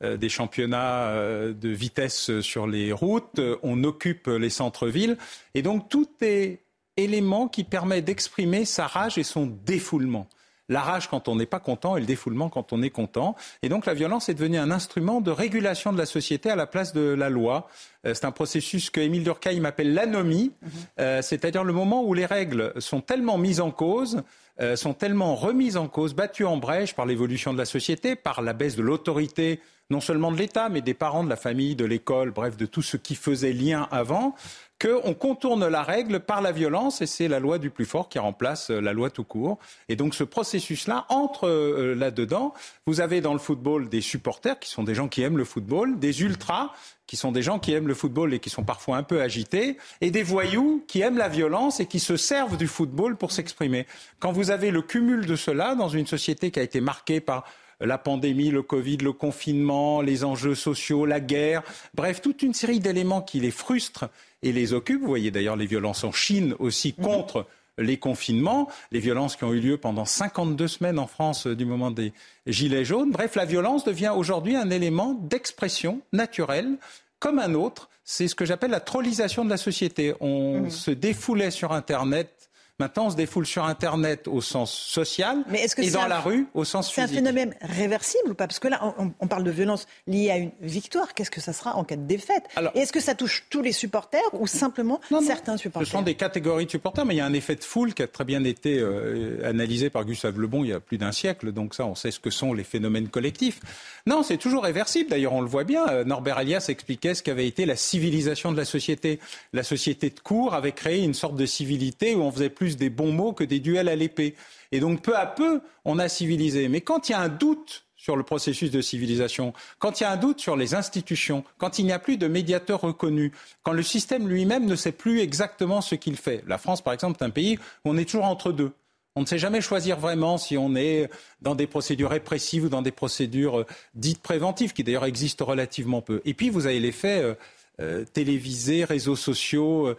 des championnats euh, de vitesse sur les routes, euh, on occupe les centres-villes. Et donc tout est élément qui permet d'exprimer sa rage et son défoulement. la rage quand on n'est pas content et le défoulement quand on est content. Et donc la violence est devenue un instrument de régulation de la société à la place de la loi. Euh, c'est un processus que Émile Durkheim appelle l'anomie, mhm. euh, c'est-à-dire le moment où les règles sont tellement mises en cause euh, sont tellement remises en cause, battues en brèche par l'évolution de la société, par la baisse de l'autorité non seulement de l'État, mais des parents, de la famille, de l'école, bref, de tout ce qui faisait lien avant, qu'on contourne la règle par la violence, et c'est la loi du plus fort qui remplace euh, la loi tout court. Et donc ce processus-là entre euh, là-dedans. Vous avez dans le football des supporters, qui sont des gens qui aiment le football, des ultras, qui sont des gens qui aiment le football et qui sont parfois un peu agités, et des voyous qui aiment la violence et qui se servent du football pour s'exprimer. Quand vous avez le cumul de cela dans une société qui a été marquée par la pandémie, le Covid, le confinement, les enjeux sociaux, la guerre, bref, toute une série d'éléments qui les frustrent et les occupent. Vous voyez d'ailleurs les violences en Chine aussi mhm. contre les confinements, les violences qui ont eu lieu pendant 52 semaines en France euh, du moment des Gilets jaunes. Bref, la violence devient aujourd'hui un élément d'expression naturelle comme un autre. C'est ce que j'appelle la trollisation de la société. On mhm. se défoulait sur Internet Maintenant, on se défoule sur Internet au sens social et dans la rue au sens physique. C'est un phénomène réversible ou pas? Parce que là, on, parle de violence liée à une victoire. Qu'est-ce que ça sera en cas de défaite? Est-ce que ça touche tous les supporters ou simplement certains supporters? Ce sont des catégories de supporters, mais il y a un effet de foule qui a très bien été euh, analysé par Gustave Lebon il y a plus d'un siècle. Donc ça, on sait ce que sont les phénomènes collectifs. Non, c'est toujours réversible. D'ailleurs, on le voit bien. Euh, Norbert Elias expliquait ce qu'avait été la civilisation de la société. La société de cour avait créé une sorte de civilité où on faisait plus des bons mots que des duels à l'épée. Et donc, peu à peu, on a civilisé. Mais quand il y a un doute sur le processus de civilisation, quand il y a un doute sur les institutions, quand il n'y a plus de médiateur reconnu, quand le système lui-même ne sait plus exactement ce qu'il fait. La France, par exemple, est un pays où on est toujours entre deux. On ne sait jamais choisir vraiment si on est dans des procédures répressives ou dans des procédures euh, dites préventives, qui d'ailleurs existent relativement peu. Et puis, vous avez l'effet euh, euh, télévisés, réseaux sociaux,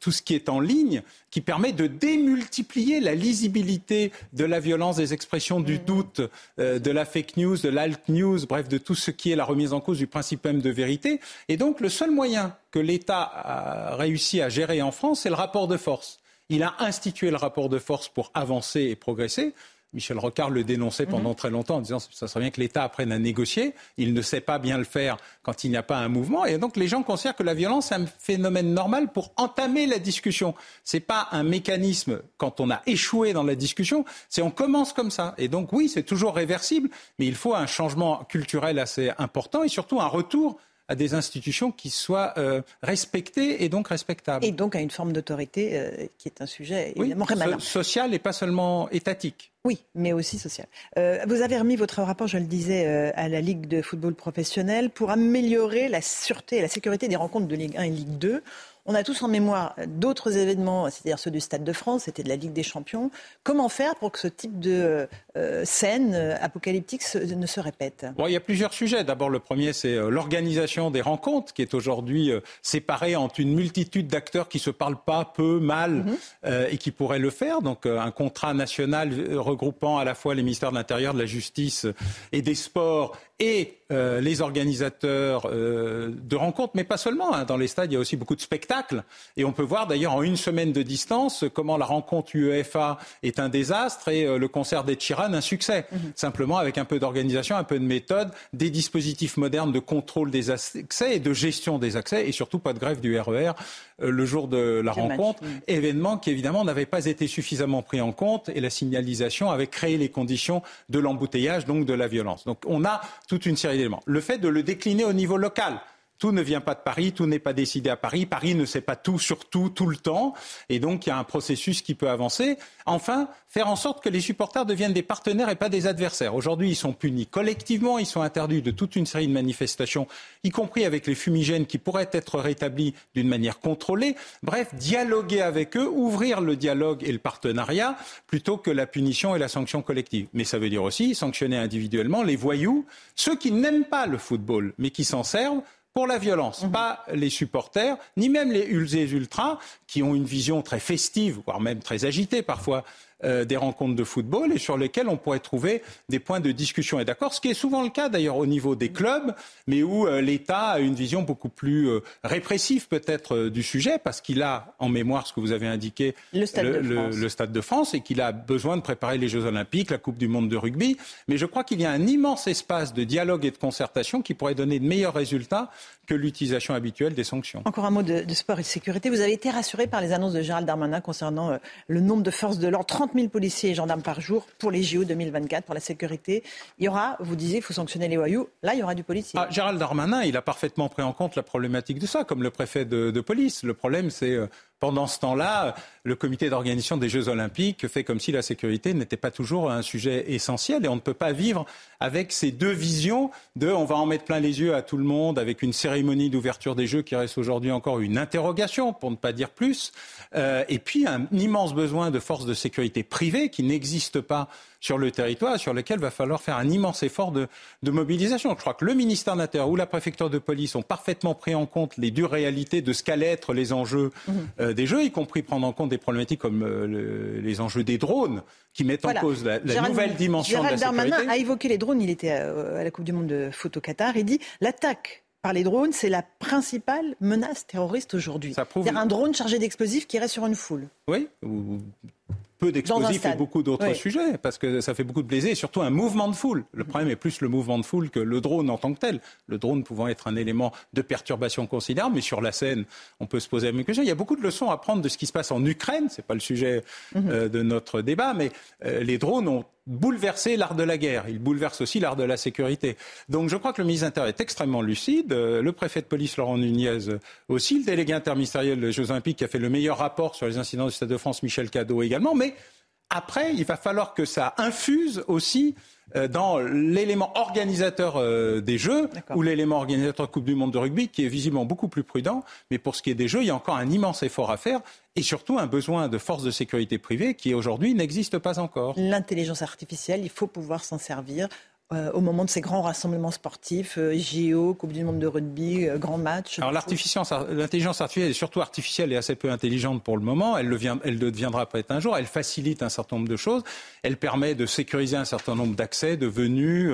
tout ce qui est en ligne, qui permet de démultiplier la lisibilité de la violence, des expressions du mmh. doute, de la fake news, de l'alt news, bref, de tout ce qui est la remise en cause du principe même de vérité. Et donc, le seul moyen que l'État a réussi à gérer en France, c'est le rapport de force. Il a institué le rapport de force pour avancer et progresser. Michel Rocard le dénonçait pendant mhm. très longtemps en disant que ça serait bien que l'État apprenne à négocier. Il ne sait pas bien le faire quand il n'y a pas un mouvement. Et donc les gens considèrent que la violence est un phénomène normal pour entamer la discussion. Ce n'est pas un mécanisme quand on a échoué dans la discussion, c'est on commence comme ça. Et donc oui, c'est toujours réversible, mais il faut un changement culturel assez important et surtout un retour à des institutions qui soient euh, respectées et donc respectables. Et donc à une forme d'autorité euh, qui est un sujet évidemment oui, so social et pas seulement étatique. Oui, mais aussi social. Euh, vous avez remis votre rapport, je le disais, à la Ligue de football professionnel pour améliorer la sûreté et la sécurité des rencontres de Ligue 1 et Ligue 2. On a tous en mémoire d'autres événements, c'est-à-dire ceux du Stade de France, c'était de la Ligue des Champions. Comment faire pour que ce type de euh, scène euh, apocalyptique ne se répète? Il y a plusieurs sujets. D'abord, le premier, c'est euh, l'organisation des rencontres, qui est aujourd'hui séparée entre une multitude d'acteurs qui se parlent pas, peu, mal, mhm. et qui pourraient le faire. Donc, un contrat national regroupant à la fois les ministères de l'Intérieur, de la Justice et des Sports et les organisateurs de rencontres, mais pas seulement. Hein. Dans les stades, il y a aussi beaucoup de spectacles. Et on peut voir d'ailleurs en une semaine de distance comment la rencontre UEFA est un désastre et le concert des Chirac un succès. Mhm. Simplement avec un peu d'organisation, un peu de méthode, des dispositifs modernes de contrôle des accès et de gestion des accès et surtout pas de grève du RER e euh, le jour de la rencontre. Événement qui évidemment n'avait pas été suffisamment pris en compte et la signalisation avait créé les conditions de l'embouteillage, donc de la violence. Donc on a toute une série d'éléments. Le fait de le décliner au niveau local, tout ne vient pas de Paris, tout n'est pas décidé à Paris. Paris ne sait pas tout sur tout, tout le temps. Et donc, il y a un processus qui peut avancer. Enfin, faire en sorte que les supporters deviennent des partenaires et pas des adversaires. Aujourd'hui, ils sont punis collectivement, ils sont interdits de toute une série de manifestations, y compris avec les fumigènes qui pourraient être rétablis d'une manière contrôlée. Bref, dialoguer avec eux, ouvrir le dialogue et le partenariat plutôt que la punition et la sanction collective. Mais ça veut dire aussi sanctionner individuellement les voyous, ceux qui n'aiment pas le football, mais qui s'en servent pour la violence, mhm. pas les supporters, ni même les ulzés ultras, qui ont une vision très festive, voire même très agitée parfois euh, des rencontres de football et sur lesquelles on pourrait trouver des points de discussion et d'accord, ce qui est souvent le cas d'ailleurs au niveau des clubs, mais où euh, l'État a une vision beaucoup plus euh, répressive peut-être du sujet, parce qu'il a en mémoire ce que vous avez indiqué, le Stade, de, France. le Stade de France, et qu'il a besoin de préparer les Jeux Olympiques, la Coupe du Monde de rugby. Mais je crois qu'il y a un immense espace de dialogue et de concertation qui pourrait donner de meilleurs résultats que l'utilisation habituelle des sanctions. Encore un mot de, sport et de sécurité. Vous avez été rassuré par les annonces de Gérald Darmanin concernant le nombre de forces de l'ordre, 30 000 policiers et gendarmes par jour pour les JO 2024, pour la sécurité. Il y aura, vous disiez, il faut sanctionner les voyous. Là, il y aura du policier. Ah, Gérald Darmanin, il a parfaitement pris en compte la problématique de ça, comme le préfet de, de police. Le problème, c'est euh, pendant ce temps-là, le comité d'organisation des Jeux Olympiques fait comme si la sécurité n'était pas toujours un sujet essentiel et on ne peut pas vivre avec ces deux visions de on va en mettre plein les yeux à tout le monde avec une cérémonie d'ouverture des Jeux qui reste aujourd'hui encore une interrogation, pour ne pas dire plus, euh, et puis un immense besoin de forces de sécurité privées qui n'existent pas sur le territoire, sur lequel va falloir faire un immense effort de, de mobilisation. Je crois que le ministère de l'Intérieur ou la préfecture de police ont parfaitement pris en compte les dures réalités de ce qu'allaient être les enjeux mmh. euh, des Jeux, y compris prendre en compte des problématiques comme euh, le, les enjeux des drones, qui mettent en cause la, la nouvelle dimension Gérald de la sécurité. Darmanin a évoqué les drones, il était à, à la Coupe du Monde de foot au Qatar, il dit l'attaque par les drones, c'est la principale menace terroriste aujourd'hui. C'est-à-dire un drone chargé d'explosifs qui reste sur une foule. Oui, ou peu d'explosifs et beaucoup d'autres oui. sujets, parce que ça fait beaucoup de plaisir, et surtout un mouvement de foule. Le problème est plus le mouvement de foule que le drone en tant que tel. Le drone pouvant être un élément de perturbation considérable, mais sur la scène, on peut se poser la même question. Il y a beaucoup de leçons à prendre de ce qui se passe en Ukraine, c'est pas le sujet euh, de notre débat, mais euh, les drones ont bouleversé l'art de la guerre. Ils bouleversent aussi l'art de la sécurité. Donc je crois que le ministre de l'Intérieur est extrêmement lucide. Euh, le préfet de police, Laurent Nunez, aussi. Le délégué interministériel des Jeux Olympiques qui a fait le meilleur rapport sur les incidents du Stade de France, Michel Cadeau également. Mais après, il va falloir que ça infuse aussi euh, dans l'élément organisateur euh, des Jeux ou l'élément organisateur Coupe du Monde de rugby qui est visiblement beaucoup plus prudent. Mais pour ce qui est des Jeux, il y a encore un immense effort à faire et surtout un besoin de forces de sécurité privées qui aujourd'hui n'existe pas encore. L'intelligence artificielle, il faut pouvoir s'en servir euh, au moment de ces grands rassemblements sportifs, euh, JO, Coupe du Monde de rugby, euh, grands matchs Alors l'intelligence artificielle est surtout artificielle et assez peu intelligente pour le moment. Elle, le vient, elle le deviendra peut-être un jour. Elle facilite un certain nombre de choses. Elle permet de sécuriser un certain nombre d'accès, de venues,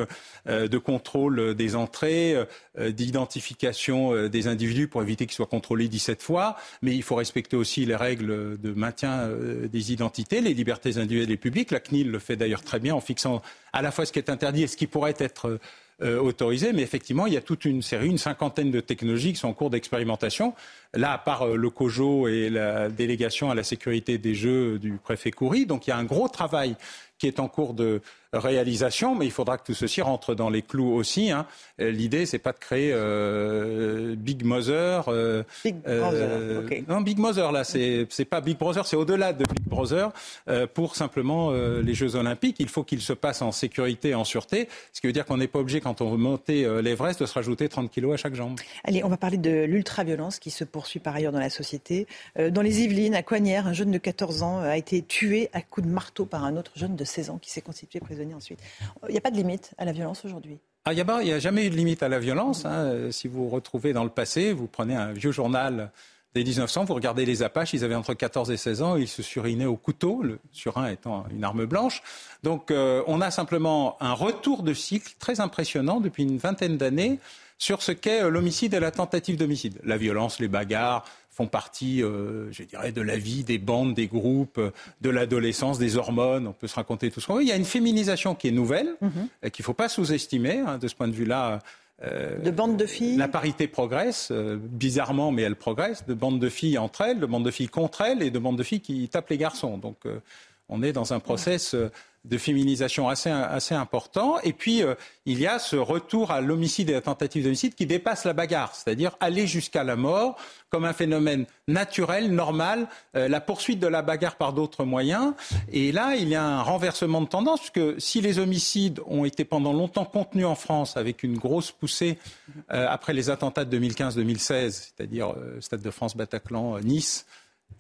euh, de contrôle des entrées, euh, d'identification euh, des individus pour éviter qu'ils soient contrôlés 17 fois. Mais il faut respecter aussi les règles de maintien des identités, les libertés individuelles et publiques. La CNIL le fait d'ailleurs très bien en fixant à la fois ce qui est interdit et ce qui pourrait être euh. Mais effectivement, il y a toute une série, une cinquantaine de technologies qui sont en cours d'expérimentation. Là, à part euh, le COJO et la délégation à la sécurité des Jeux du préfet Coury, donc il y a un gros travail qui est en cours de réalisation, mais il faudra que tout ceci rentre dans les clous aussi. Hein. Euh, l'idée, c'est pas de créer euh, Big Mother. Euh, Big Brother, okay. Non, Big Mother, là, c'est pas Big Brother, c'est au-delà de Big Brother pour simplement les Jeux Olympiques. Il faut qu'ils se passent en sécurité en sûreté, ce qui veut dire qu'on n'est pas obligé, quand on veut monter l'Everest, de se rajouter 30 kilos à chaque jambe. Allez, on va parler de l'ultra-violence qui se poursuit par ailleurs dans la société. dans les Yvelines, à Coignères, un jeune de 14 ans a été tué à coups de marteau par un autre jeune de 16 ans qui s'est constitué prisonnier ensuite. Il n'y a pas de limite à la violence aujourd'hui ah, il n'y a, jamais eu de limite à la violence. Hein. Si vous vous retrouvez dans le passé, vous prenez un vieux journal des 1900, vous regardez les Apaches, ils avaient entre 14 et 16 ans, ils se surinaient au couteau, le surin étant une arme blanche. Donc euh, on a simplement un retour de cycle très impressionnant depuis une vingtaine d'années sur ce qu'est l'homicide et la tentative d'homicide. La violence, les bagarres, font partie, euh, je dirais, de la vie des bandes, des groupes, de l'adolescence, des hormones. On peut se raconter tout ce qu'on veut. Il y a une féminisation qui est nouvelle, mm -hmm. qu'il ne faut pas sous-estimer. Hein, de ce point de vue-là, euh, de bandes de filles? La parité progresse, euh, bizarrement, mais elle progresse, de bandes de filles entre elles, de bandes de filles contre elles et de bandes de filles qui tapent les garçons. Donc euh, on est dans un process de féminisation assez, assez important. Et puis, euh, il y a ce retour à l'homicide et à la tentative d'homicide qui dépasse la bagarre, c'est-à-dire aller jusqu'à la mort comme un phénomène naturel, normal, euh, la poursuite de la bagarre par d'autres moyens. Et là, il y a un renversement de tendance, puisque si les homicides ont été pendant longtemps contenus en France avec une grosse poussée euh, après les attentats de 2015-2016, c'est-à-dire Stade de France, Bataclan, Nice,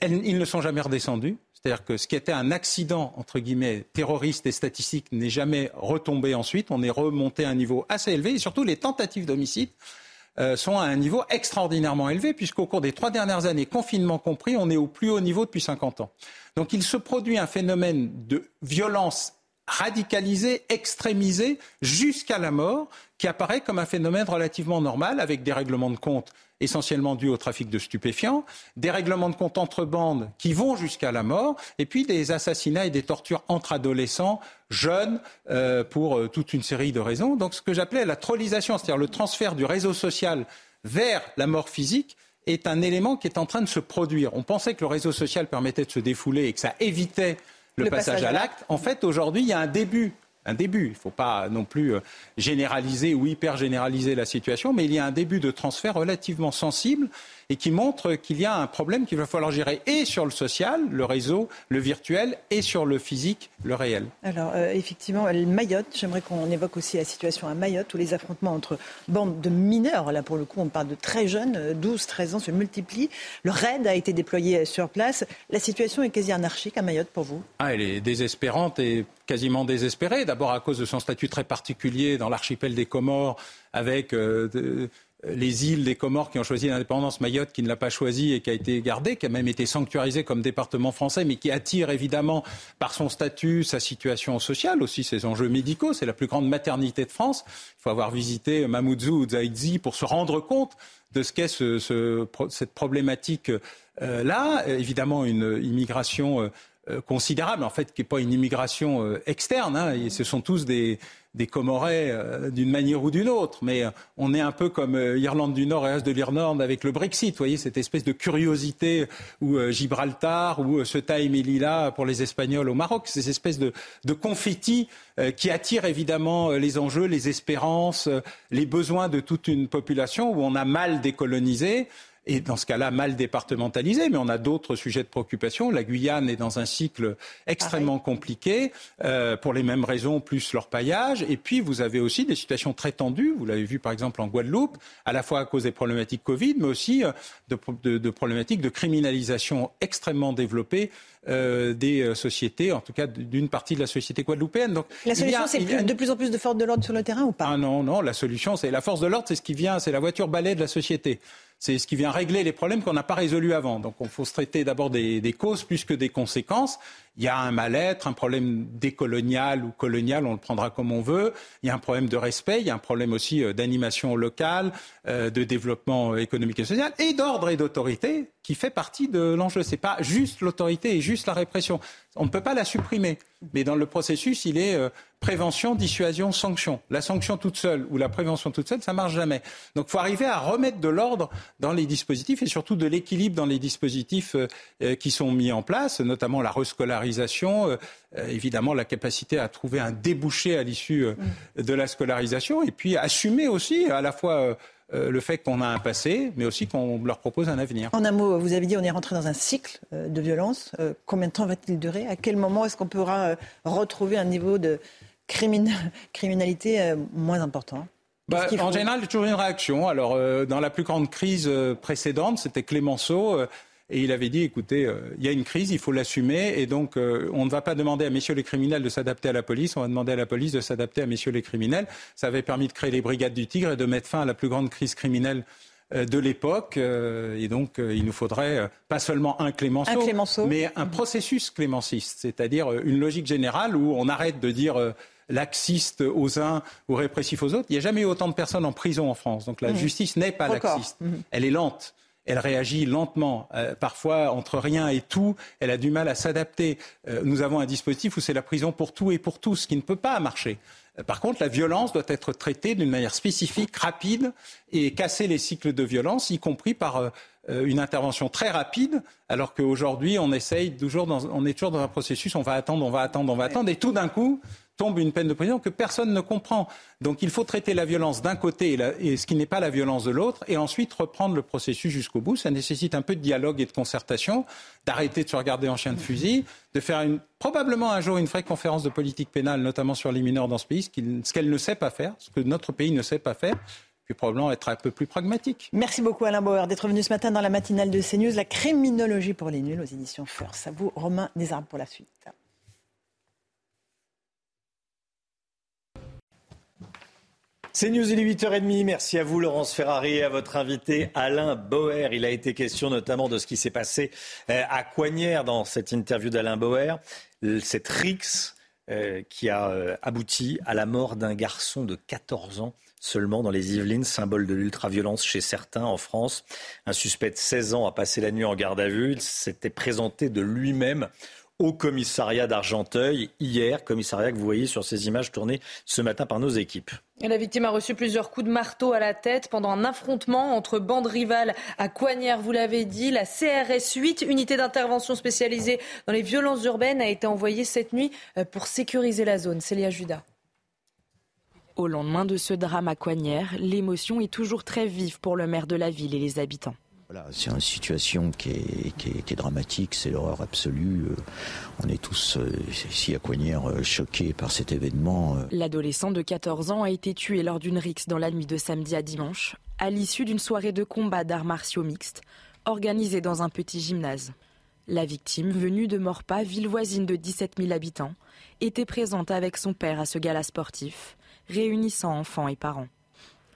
ils ne sont jamais redescendus. C'est-à-dire que ce qui était un accident, entre guillemets, terroriste et statistique n'est jamais retombé ensuite. On est remonté à un niveau assez élevé et surtout les tentatives d'homicide euh, sont à un niveau extraordinairement élevé, puisqu'au cours des trois dernières années, confinement compris, on est au plus haut niveau depuis 50 ans. Donc il se produit un phénomène de violence radicalisée, extrémisée, jusqu'à la mort, qui apparaît comme un phénomène relativement normal, avec des règlements de compte essentiellement dus au trafic de stupéfiants, des règlements de compte entre bandes qui vont jusqu'à la mort, et puis des assassinats et des tortures entre adolescents, jeunes, euh, pour euh, toute une série de raisons. Donc ce que j'appelais la trollisation, c'est-à-dire le transfert du réseau social vers la mort physique, est un élément qui est en train de se produire. On pensait que le réseau social permettait de se défouler et que ça évitait le, passage, à l'acte. En fait, aujourd'hui, il y a un début un début. Il ne faut pas non plus euh, généraliser ou hyper généraliser la situation, mais il y a un début de transfert relativement sensible et qui montre qu'il y a un problème qu'il va falloir gérer et sur le social, le réseau, le virtuel, et sur le physique, le réel. Alors, euh, effectivement, Mayotte, j'aimerais qu'on évoque aussi la situation à Mayotte, où les affrontements entre bandes de mineurs, là pour le coup, on parle de très jeunes, 12, euh, 13 ans, se multiplient. Le raid a été déployé sur place. La situation est quasi anarchique à Mayotte pour vous? Ah, Elle est désespérante et quasiment désespérée. D'abord à cause de son statut très particulier dans l'archipel des Comores, avec. Euh, les îles des Comores qui ont choisi l'indépendance, Mayotte qui ne l'a pas choisi et qui a été gardée, qui a même été sanctuarisé comme département français, mais qui attire évidemment par son statut, sa situation sociale, aussi ses enjeux médicaux. C'est la plus grande maternité de France. Il faut avoir visité Mamoudzou ou Zaïdzi pour se rendre compte de ce qu'est cette problématique-là. Euh, évidemment, une immigration euh, euh, considérable, en fait, qui n'est pas une immigration externe. Hein, ce sont tous des, des Comorais euh, d'une manière ou d'une autre. Mais euh, on est un peu comme euh, Irlande du Nord et Est de l'Irlande avec le Brexit. Vous voyez, cette espèce de curiosité ou Gibraltar ou Ceuta et Melilla pour les Espagnols au Maroc. Ces espèces de, de qui attirent évidemment les enjeux, les espérances, les besoins de toute une population où on a mal décolonisé et dans ce cas-là mal départementalisé, mais on a d'autres sujets de préoccupation. La Guyane est dans un cycle extrêmement compliqué euh, pour les mêmes raisons, plus leur paillage. Et puis vous avez aussi des situations très tendues. Vous l'avez vu par exemple en Guadeloupe, à la fois à cause des problématiques Covid, mais aussi euh, de, problématiques de criminalisation extrêmement développées euh, des sociétés, en tout cas d'une partie de la société guadeloupéenne. Donc, la solution, c'est de plus en plus de forces de l'ordre sur le terrain ou pas? Ah non, non, la solution, c'est la force de l'ordre, c'est ce qui vient, c'est la voiture balai de la société. C'est ce qui vient régler les problèmes qu'on n'a pas résolus avant. Donc il faut se traiter d'abord des, des, causes plus que des conséquences. Il y a un mal-être, un problème décolonial ou colonial, on le prendra comme on veut. Il y a un problème de respect, il y a un problème aussi euh, d'animation locale, euh, de développement économique et social, et d'ordre et d'autorité qui fait partie de l'enjeu. Ce n'est pas juste l'autorité et juste la répression. On ne peut pas la supprimer. Mais dans le processus, il est euh, prévention, dissuasion, sanction. La sanction toute seule ou la prévention toute seule, ça marche jamais. Donc il faut arriver à remettre de l'ordre dans les dispositifs et surtout de l'équilibre dans les dispositifs qui sont mis en place, notamment la rescolarisation scolarisation, euh, euh, évidemment la capacité à trouver un débouché à l'issue euh, mm. de la scolarisation, et puis assumer aussi à la fois le fait qu'on a un passé, mais aussi qu'on leur propose un avenir. En un mot, vous avez dit on est rentré dans un cycle de violence. combien de temps va-t-il durer? À quel moment est-ce qu'on pourra retrouver un niveau de criminalité moins important? Bah, en général, il y a toujours une réaction. Alors, dans la plus grande crise précédente, c'était Clémenceau. Et il avait dit, écoutez, euh, il y a une crise, il faut l'assumer, et donc euh, on ne va pas demander à messieurs les criminels de s'adapter à la police, on va demander à la police de s'adapter à messieurs les criminels. Ça avait permis de créer les brigades du Tigre et de mettre fin à la plus grande crise criminelle euh, de l'époque. Et donc, il nous faudrait pas seulement un Clémenceau, mais un processus clémenciste, c'est-à-dire une logique générale où on arrête de dire laxiste aux uns ou répressif aux autres. Il n'y a jamais eu autant de personnes en prison en France. Donc la mmh. justice n'est pas laxiste. Mmh. Elle est lente elle réagit lentement. Euh, parfois, entre rien et tout, elle a du mal à s'adapter. Euh, nous avons un dispositif où c'est la prison pour tout et pour tous, ce qui ne peut pas marcher. Euh, par contre, la violence doit être traitée d'une manière spécifique, rapide, et casser les cycles de violence, y compris par une intervention très rapide, alors qu'aujourd'hui, on essaye toujours, on est toujours dans un processus, on va attendre, on va attendre, on va attendre, et tout d'un coup, tombe une peine de prison que personne ne comprend. Donc il faut traiter la violence d'un côté et, ce qui n'est pas la violence de l'autre, et ensuite reprendre le processus jusqu'au bout. Ça nécessite un peu de dialogue et de concertation, d'arrêter de se regarder en chien de fusil, de faire une, probablement un jour une vraie conférence de politique pénale, notamment sur les mineurs dans ce pays, ce qu'elle ne sait pas faire, ce que notre pays ne sait pas faire puis probablement être un peu plus pragmatique. Merci beaucoup Alain Bauer d'être venu ce matin dans la matinale de CNews, la criminologie pour les nuls aux éditions Force. À vous Romain Desarbes pour la suite. C'est News, il est 8h30. Merci à vous, Laurence Ferrari, et à votre invité, Alain Bauer. Il a été question notamment de ce qui s'est passé euh, à Coignères dans cette interview d'Alain Bauer. Cette rixe euh, qui a euh, abouti à la mort d'un garçon de 14 ans seulement dans les Yvelines, symbole de l'ultraviolence chez certains en France. Un suspect de 16 ans a passé la nuit en garde à vue. Il s'était présenté de lui-même au commissariat d'Argenteuil hier, commissariat que vous voyez sur ces images tournées ce matin par nos équipes. la victime a reçu plusieurs coups de marteau à la tête pendant un affrontement entre bandes rivales à Coignères, vous l'avez dit. La CRS 8, unité d'intervention spécialisée dans les violences urbaines, a été envoyée cette nuit euh, pour sécuriser la zone. Célia Judas. Au lendemain de ce drame à Coignères, l'émotion est toujours très vive pour le maire de la ville et les habitants. Voilà, c'est une situation qui est, qui est, dramatique, c'est l'horreur absolue. Euh, on est tous euh, ici à Coignères euh, choqués par cet événement. L'adolescent de 14 ans a été tué lors d'une rixe dans la nuit de samedi à dimanche, à l'issue d'une soirée de combat d'arts martiaux mixtes organisée dans un petit gymnase. La victime, venue de Morpa, ville voisine de 17 000 habitants, était présente avec son père à ce gala sportif, réunissant enfants et parents.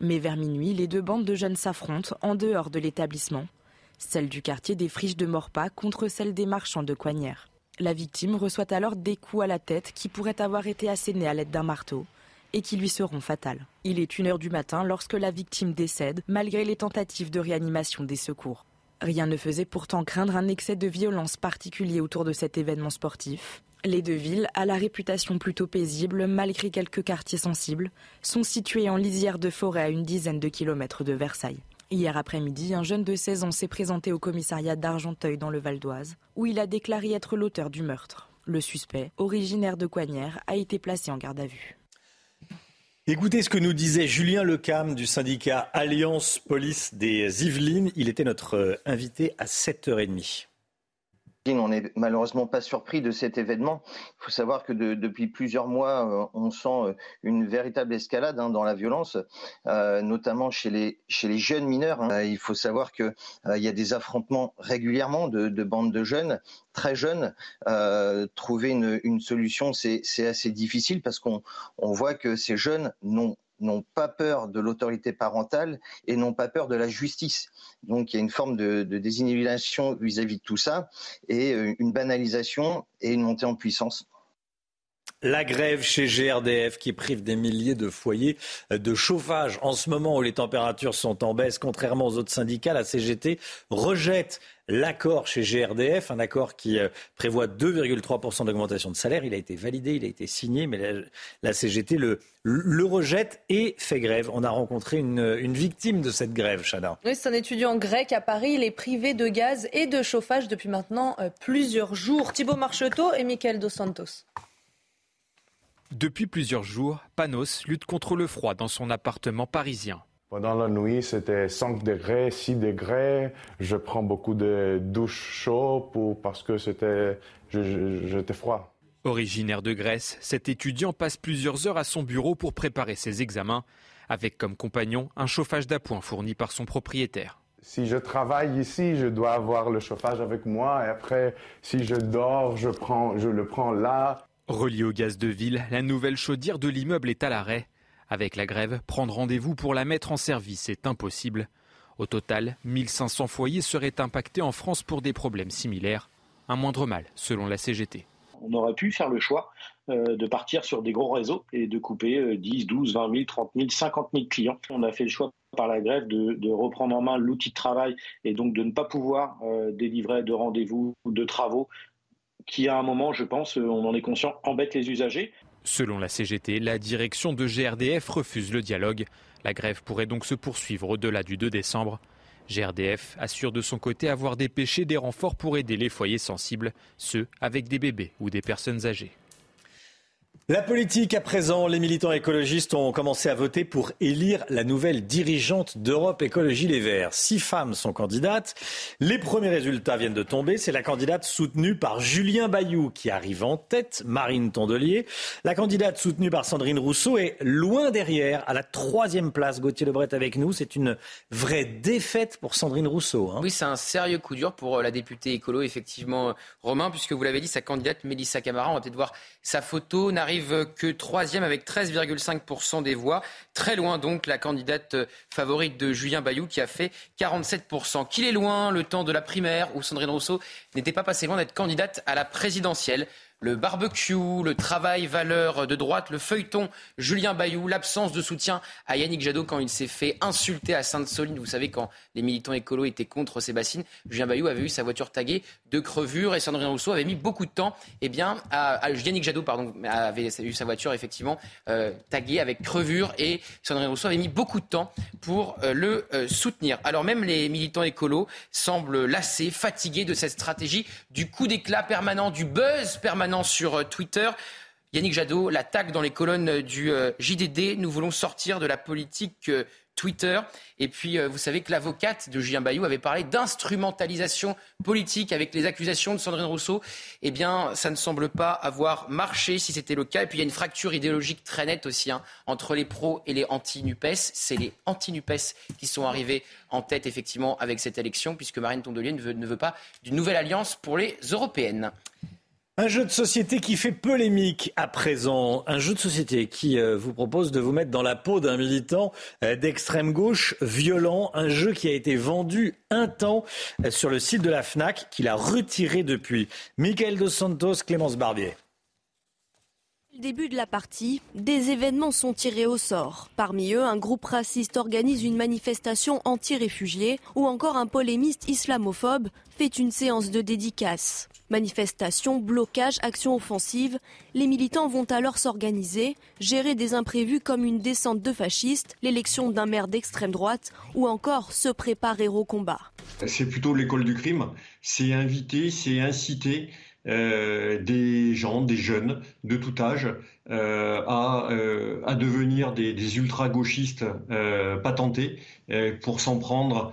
Mais vers minuit, les deux bandes de jeunes s'affrontent en dehors de l'établissement. Celle du quartier des Friches de Morpa contre celle des marchands de Coignères. La victime reçoit alors des coups à la tête qui pourraient avoir été assénés à l'aide d'un marteau et qui lui seront fatales. Il est une heure du matin lorsque la victime décède, malgré les tentatives de réanimation des secours. Rien ne faisait pourtant craindre un excès de violence particulier autour de cet événement sportif. Les deux villes, à la réputation plutôt paisible malgré quelques quartiers sensibles, sont situées en lisière de forêt à une dizaine de kilomètres de Versailles. Hier après-midi, un jeune de 16 ans s'est présenté au commissariat d'Argenteuil dans le Val d'Oise, où il a déclaré être l'auteur du meurtre. Le suspect, originaire de Coignères, a été placé en garde à vue. Écoutez ce que nous disait Julien Lecam du syndicat Alliance Police des Yvelines. Il était notre euh, invité à 7h30. On n'est malheureusement pas surpris de cet événement. Il faut savoir que depuis plusieurs mois, euh, on sent euh, une véritable escalade hein, dans la violence, euh, notamment chez les, jeunes mineurs. Hein. il faut savoir qu'il y a des affrontements régulièrement de, bandes de jeunes, très jeunes. trouver une, solution, c'est assez difficile parce qu'on on voit que ces jeunes n'ont n'ont pas peur de l'autorité parentale et n'ont pas peur de la justice. Donc il y a une forme de, de désinhibition vis-à-vis de tout ça et euh, une banalisation et une montée en puissance. La grève chez GRDF qui prive des milliers de foyers de chauffage en ce moment où les températures sont en baisse, contrairement aux autres syndicats, la CGT rejette l'accord chez GRDF, un accord qui euh, prévoit 2,3% d'augmentation de salaire. Il a été validé, il a été signé, mais la, CGT le, le, rejette et fait grève. On a rencontré une, une victime de cette grève, Chana. Oui, c'est un étudiant grec à Paris. Il est privé de gaz et de chauffage depuis maintenant euh, plusieurs jours. Thibaut Marcheteau et Michael Dos Santos. Depuis plusieurs jours, Panos lutte contre le froid dans son appartement parisien. Pendant la nuit, c'était 5 degrés, 6 degrés. Je prends beaucoup de douches chaudes pour, parce que c'était, j'étais froid. Originaire de Grèce, cet étudiant passe plusieurs heures à son bureau pour préparer ses examens, avec comme compagnon un chauffage d'appoint fourni par son propriétaire. Si je travaille ici, je dois avoir le chauffage avec moi et après, si je dors, je, prends, je le prends là. Relié au gaz de ville, la nouvelle chaudière de l'immeuble est à l'arrêt. Avec la grève, prendre rendez-vous pour la mettre en service est impossible. Au total, 1500 foyers seraient impactés en France pour des problèmes similaires. Un moindre mal, selon la CGT. On aurait pu faire le choix euh, de partir sur des gros réseaux et de couper 10, 12, 20 000, 30 000, 50 000 clients. On a fait le choix par la grève de, reprendre en main l'outil de travail et donc de ne pas pouvoir euh, délivrer de rendez-vous ou de travaux qui à un moment, je pense, euh, on en est conscient, embête les usagers. Selon la CGT, la direction de GRDF refuse le dialogue. La grève pourrait donc se poursuivre au-delà du 2 décembre. GRDF assure de son côté avoir dépêché des renforts pour aider les foyers sensibles, ceux avec des bébés ou des personnes âgées. La politique à présent, les militants écologistes ont commencé à voter pour élire la nouvelle dirigeante d'Europe Écologie Les Verts. Six femmes sont candidates. Les premiers résultats viennent de tomber. C'est la candidate soutenue par Julien Bayou qui arrive en tête, Marine Tondelier. La candidate soutenue par Sandrine Rousseau est loin derrière, à la troisième place. Gauthier Lebret avec nous. C'est une vraie défaite pour Sandrine Rousseau. Hein. Oui, c'est un sérieux coup dur pour euh, la députée écolo, effectivement, Romain, puisque vous l'avez dit, sa candidate Mélissa Camara, on va peut-être voir sa photo, n'arrive n'arrive que troisième avec 13,5% des voix. Très loin donc la candidate favorite de Julien Bayou qui a fait 47%. Qu'il est loin le temps de la primaire où Sandrine Rousseau n'était pas passé loin d'être candidate à la présidentielle le barbecue, le travail valeur de droite, le feuilleton Julien Bayou, l'absence de soutien à Yannick Jadot quand il s'est fait insulter à Sainte-Soline. Vous savez, quand les militants écolos étaient contre bassines, Julien Bayou avait eu sa voiture taguée de crevure et Sandrine Rousseau avait mis beaucoup de temps eh bien, à, Yannick Jadot pardon, avait eu sa voiture effectivement euh, taguée avec crevure et Sandrine Rousseau avait mis beaucoup de temps pour euh, le euh, soutenir. Alors même les militants écolos semblent lassés, fatigués de cette stratégie du coup d'éclat permanent, du buzz permanent sur euh, Twitter. Yannick Jadot, l'attaque dans les colonnes du euh, JDD. Nous voulons sortir de la politique euh, Twitter. Et puis, vous savez que l'avocate de Julien Bayou avait parlé d'instrumentalisation politique avec les accusations de Sandrine Rousseau. Eh bien, ça ne semble pas avoir marché si c'était le cas. Et puis, il y a une fracture idéologique très nette aussi hein, entre les pros et les anti-NUPES. C'est les anti-NUPES qui sont arrivés en tête, effectivement, avec cette élection, puisque Marine Tondelier ne ne veut pas d'une nouvelle alliance pour les européennes. Un jeu de société qui fait polémique à présent. Un jeu de société qui euh, vous propose de vous mettre dans la peau d'un militant euh, d'extrême gauche violent. Un jeu qui a été vendu un temps euh, sur le site de la FNAC, qu'il a retiré depuis. Michael Dos Santos, Clémence Barbier. Le début de la partie, des événements sont tirés au sort. Parmi eux, un groupe raciste organise une manifestation anti-réfugiés ou encore un polémiste islamophobe fait une séance de dédicace. Manifestation, blocage, action offensive, les militants vont alors s'organiser, gérer des imprévus comme une descente de fascistes, l'élection d'un maire d'extrême droite ou encore se préparer au combat. C'est plutôt l'école du crime, c'est inviter, c'est inciter des gens, des jeunes de tout âge, euh, à, euh, à, devenir des, des ultra-gauchistes patentés pour s'en prendre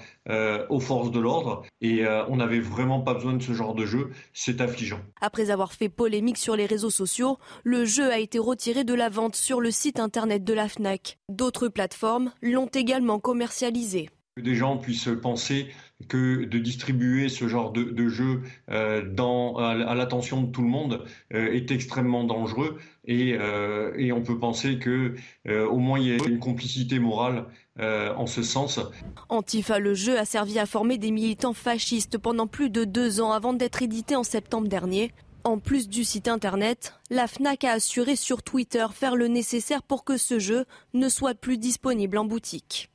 aux forces de l'ordre. Et on n'avait vraiment pas besoin de ce genre de jeu. C'est affligeant. Après avoir fait polémique sur les réseaux sociaux, le jeu a été retiré de la vente sur le site internet de la FNAC. D'autres plateformes l'ont également commercialisé. Que des gens puissent penser que de distribuer ce genre de, jeu euh, à, l'attention de tout le monde euh, est extrêmement dangereux et, euh, et, on peut penser que au moins il y a une complicité morale en ce sens. Antifa, le jeu a servi à former des militants fascistes pendant plus de deux ans avant d'être édité en septembre dernier. En plus du site internet, la FNAC a assuré sur Twitter faire le nécessaire pour que ce jeu ne soit plus disponible en boutique.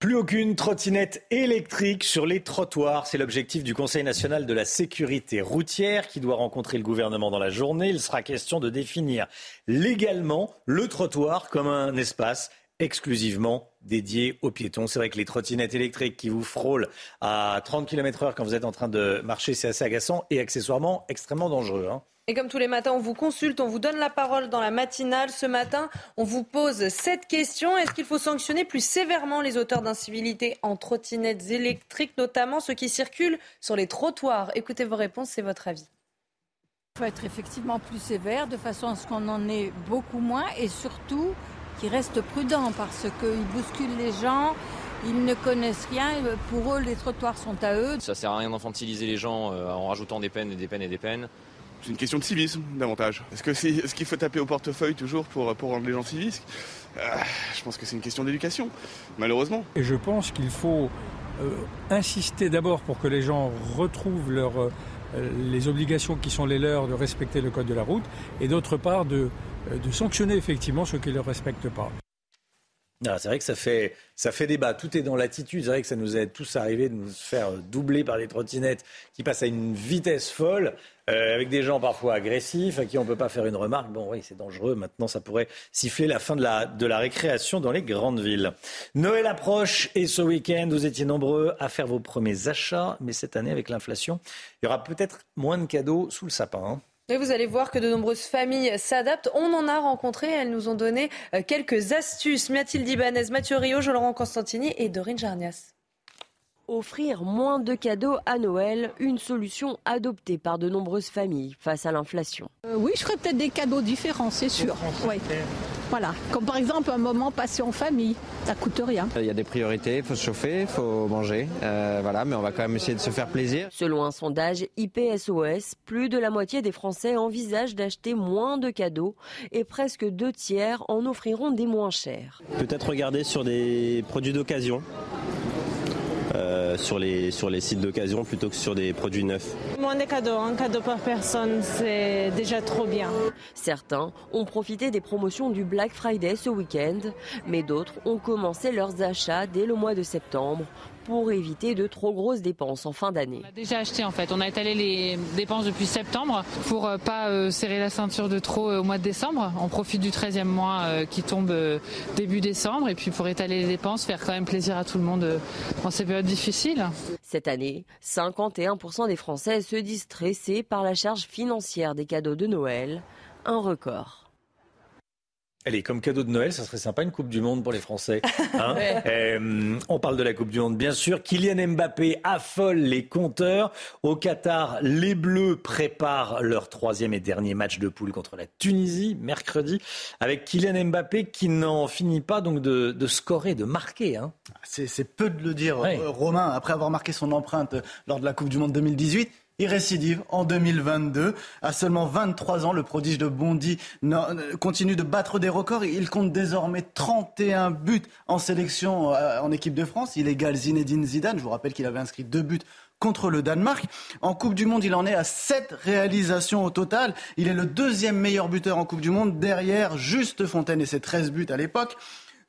Plus aucune trottinette électrique sur les trottoirs. C'est l'objectif du Conseil national de la sécurité routière qui doit rencontrer le gouvernement dans la journée. Il sera question de définir légalement le trottoir comme un espace exclusivement dédié aux piétons. C'est vrai que les trottinettes électriques qui vous frôlent à 30 km heure quand vous êtes en train de marcher, c'est assez agaçant et accessoirement extrêmement dangereux. Hein. Et comme tous les matins, on vous consulte, on vous donne la parole dans la matinale. Ce matin, on vous pose cette question. Est-ce qu'il faut sanctionner plus sévèrement les auteurs d'incivilité en trottinettes électriques, notamment ceux qui circulent sur les trottoirs? Écoutez vos réponses, c'est votre avis. Il faut être effectivement plus sévère de façon à ce qu'on en ait beaucoup moins et surtout qu'ils restent prudents parce qu'ils bousculent les gens. Ils ne connaissent rien. Pour eux, les trottoirs sont à eux. Ça sert à rien d'enfantiliser les gens euh, en rajoutant des peines et des peines et des peines. C'est une question de civisme davantage. Est-ce que c'est, ce qu'il faut taper au portefeuille toujours pour, pour rendre les gens civisques euh, Je pense que c'est une question d'éducation, malheureusement. Et je pense qu'il faut euh, insister d'abord pour que les gens retrouvent leur, euh, les obligations qui sont les leurs de respecter le code de la route, et d'autre part de, de sanctionner effectivement ceux qui ne le respectent pas. Ah, c'est vrai que ça fait, ça fait débat. Tout est dans l'attitude. C'est vrai que ça nous est tous arrivé de nous faire doubler par des trottinettes qui passent à une vitesse folle, euh, avec des gens parfois agressifs à qui on ne peut pas faire une remarque. Bon, oui, c'est dangereux. Maintenant, ça pourrait siffler la fin de la, de la récréation dans les grandes villes. Noël approche et ce week-end, vous étiez nombreux à faire vos premiers achats. Mais cette année, avec l'inflation, il y aura peut-être moins de cadeaux sous le sapin. Hein. Et vous allez voir que de nombreuses familles s'adaptent. On en a rencontré, elles nous ont donné euh, quelques astuces. Mathilde Ibanez, Mathieu Rio, Laurent Constantini et Dorine Jarnias. Offrir moins de cadeaux à Noël, une solution adoptée par de nombreuses familles face à l'inflation. Euh, oui, je ferais peut-être des cadeaux différents, c'est sûr. Voilà, comme par exemple un moment passé en famille, ça coûte rien. Il y a des priorités, il faut se chauffer, il faut manger, euh, voilà, mais on va quand même essayer de se faire plaisir. Selon un sondage IPSOS, plus de la moitié des Français envisagent d'acheter moins de cadeaux et presque deux tiers en offriront des moins chers. Peut-être regarder sur des produits d'occasion. Euh, sur, les, sur les sites d'occasion plutôt que sur des produits neufs. Moins de cadeaux, un cadeau par personne, c'est déjà trop bien. Certains ont profité des promotions du Black Friday ce week-end, mais d'autres ont commencé leurs achats dès le mois de septembre pour éviter de trop grosses dépenses en fin d'année. On a déjà acheté en fait, on a étalé les dépenses depuis septembre pour euh, pas euh, serrer la ceinture de trop au mois de décembre. On profite du 13e mois qui tombe début décembre et puis pour étaler les dépenses, faire quand même plaisir à tout le monde en ces périodes difficiles. Cette année, 51% des Français se disent stressés par la charge financière des cadeaux de Noël, un record. Allez, comme cadeau de Noël, ça serait sympa une Coupe du Monde pour les Français. Hein euh, on parle de la Coupe du Monde, bien sûr. Kylian Mbappé affole les compteurs. Au Qatar, les Bleus préparent leur troisième et dernier match de poule contre la Tunisie, mercredi, avec Kylian Mbappé qui n'en finit pas donc de, de scorer, de marquer. Hein. C'est peu de le dire, Romain, après avoir marqué son empreinte lors de la Coupe du Monde 2018. Il récidive en 2022. À seulement 23 ans, le prodige de Bondy continue de battre des records. Il compte désormais 31 buts en sélection euh, en équipe de France. Il égale Zinedine Zidane. Je vous rappelle qu'il avait inscrit deux buts contre le Danemark. En Coupe du Monde, il en est à 7 réalisations au total. Il est le deuxième meilleur buteur en Coupe du Monde derrière Juste Fontaine et ses 13 buts à l'époque.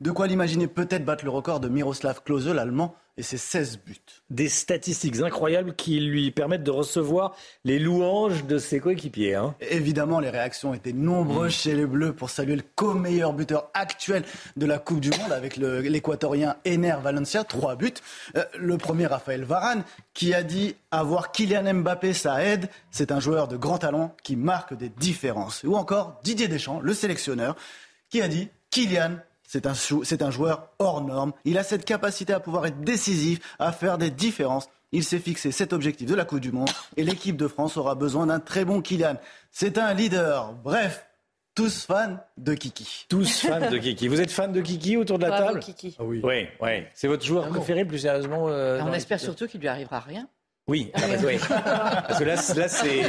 De quoi l'imaginer peut-être battre le record de Miroslav Klose, l'Allemand, et ses 16 buts. Des statistiques incroyables qui lui permettent de recevoir les louanges de ses coéquipiers. Hein. Évidemment, les réactions étaient nombreuses mmh. chez les Bleus pour saluer le co-meilleur buteur actuel de la Coupe du Monde avec l'équatorien Ener Valencia, trois buts. Euh, le premier, Raphaël Varane, qui a dit avoir Kylian Mbappé, ça aide. C'est un joueur de grand talent qui marque des différences. Ou encore Didier Deschamps, le sélectionneur, qui a dit Kylian c'est un, c'est un joueur hors norme. Il a cette capacité à pouvoir être décisif, à faire des différences. Il s'est fixé cet objectif de la Coupe du Monde et l'équipe de France aura besoin d'un très bon Kylian. C'est un leader. Bref, tous fans de Kiki. Tous fans de Kiki. Vous êtes fan de Kiki autour de la Bravo, table Kiki. Ah oui. oui, oui. C'est votre joueur préféré, plus sérieusement euh, On espère surtout qu'il lui arrivera rien. Oui, ah, bah, oui. parce que là, là c'est.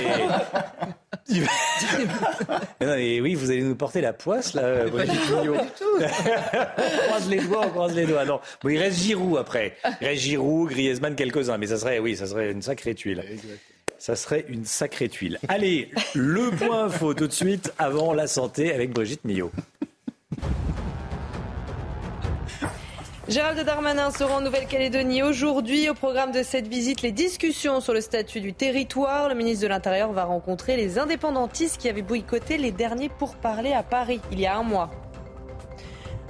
non, oui, vous allez nous porter la poisse, là, Brigitte Mignot. on croise les doigts, on croise les doigts. Non, bon, il reste Giroud après. Il reste Giroud, Griezmann, quelques-uns. Mais ça serait, oui, ça serait une sacrée tuile. Ça serait une sacrée tuile. Allez, le point info tout de suite avant la santé avec Brigitte Millot. Gérald Darmanin sera en Nouvelle-Calédonie aujourd'hui. Au programme de cette visite, les discussions sur le statut du territoire. Le ministre de l'Intérieur va rencontrer les indépendantistes qui avaient boycotté les derniers pour parler à Paris il y a un mois.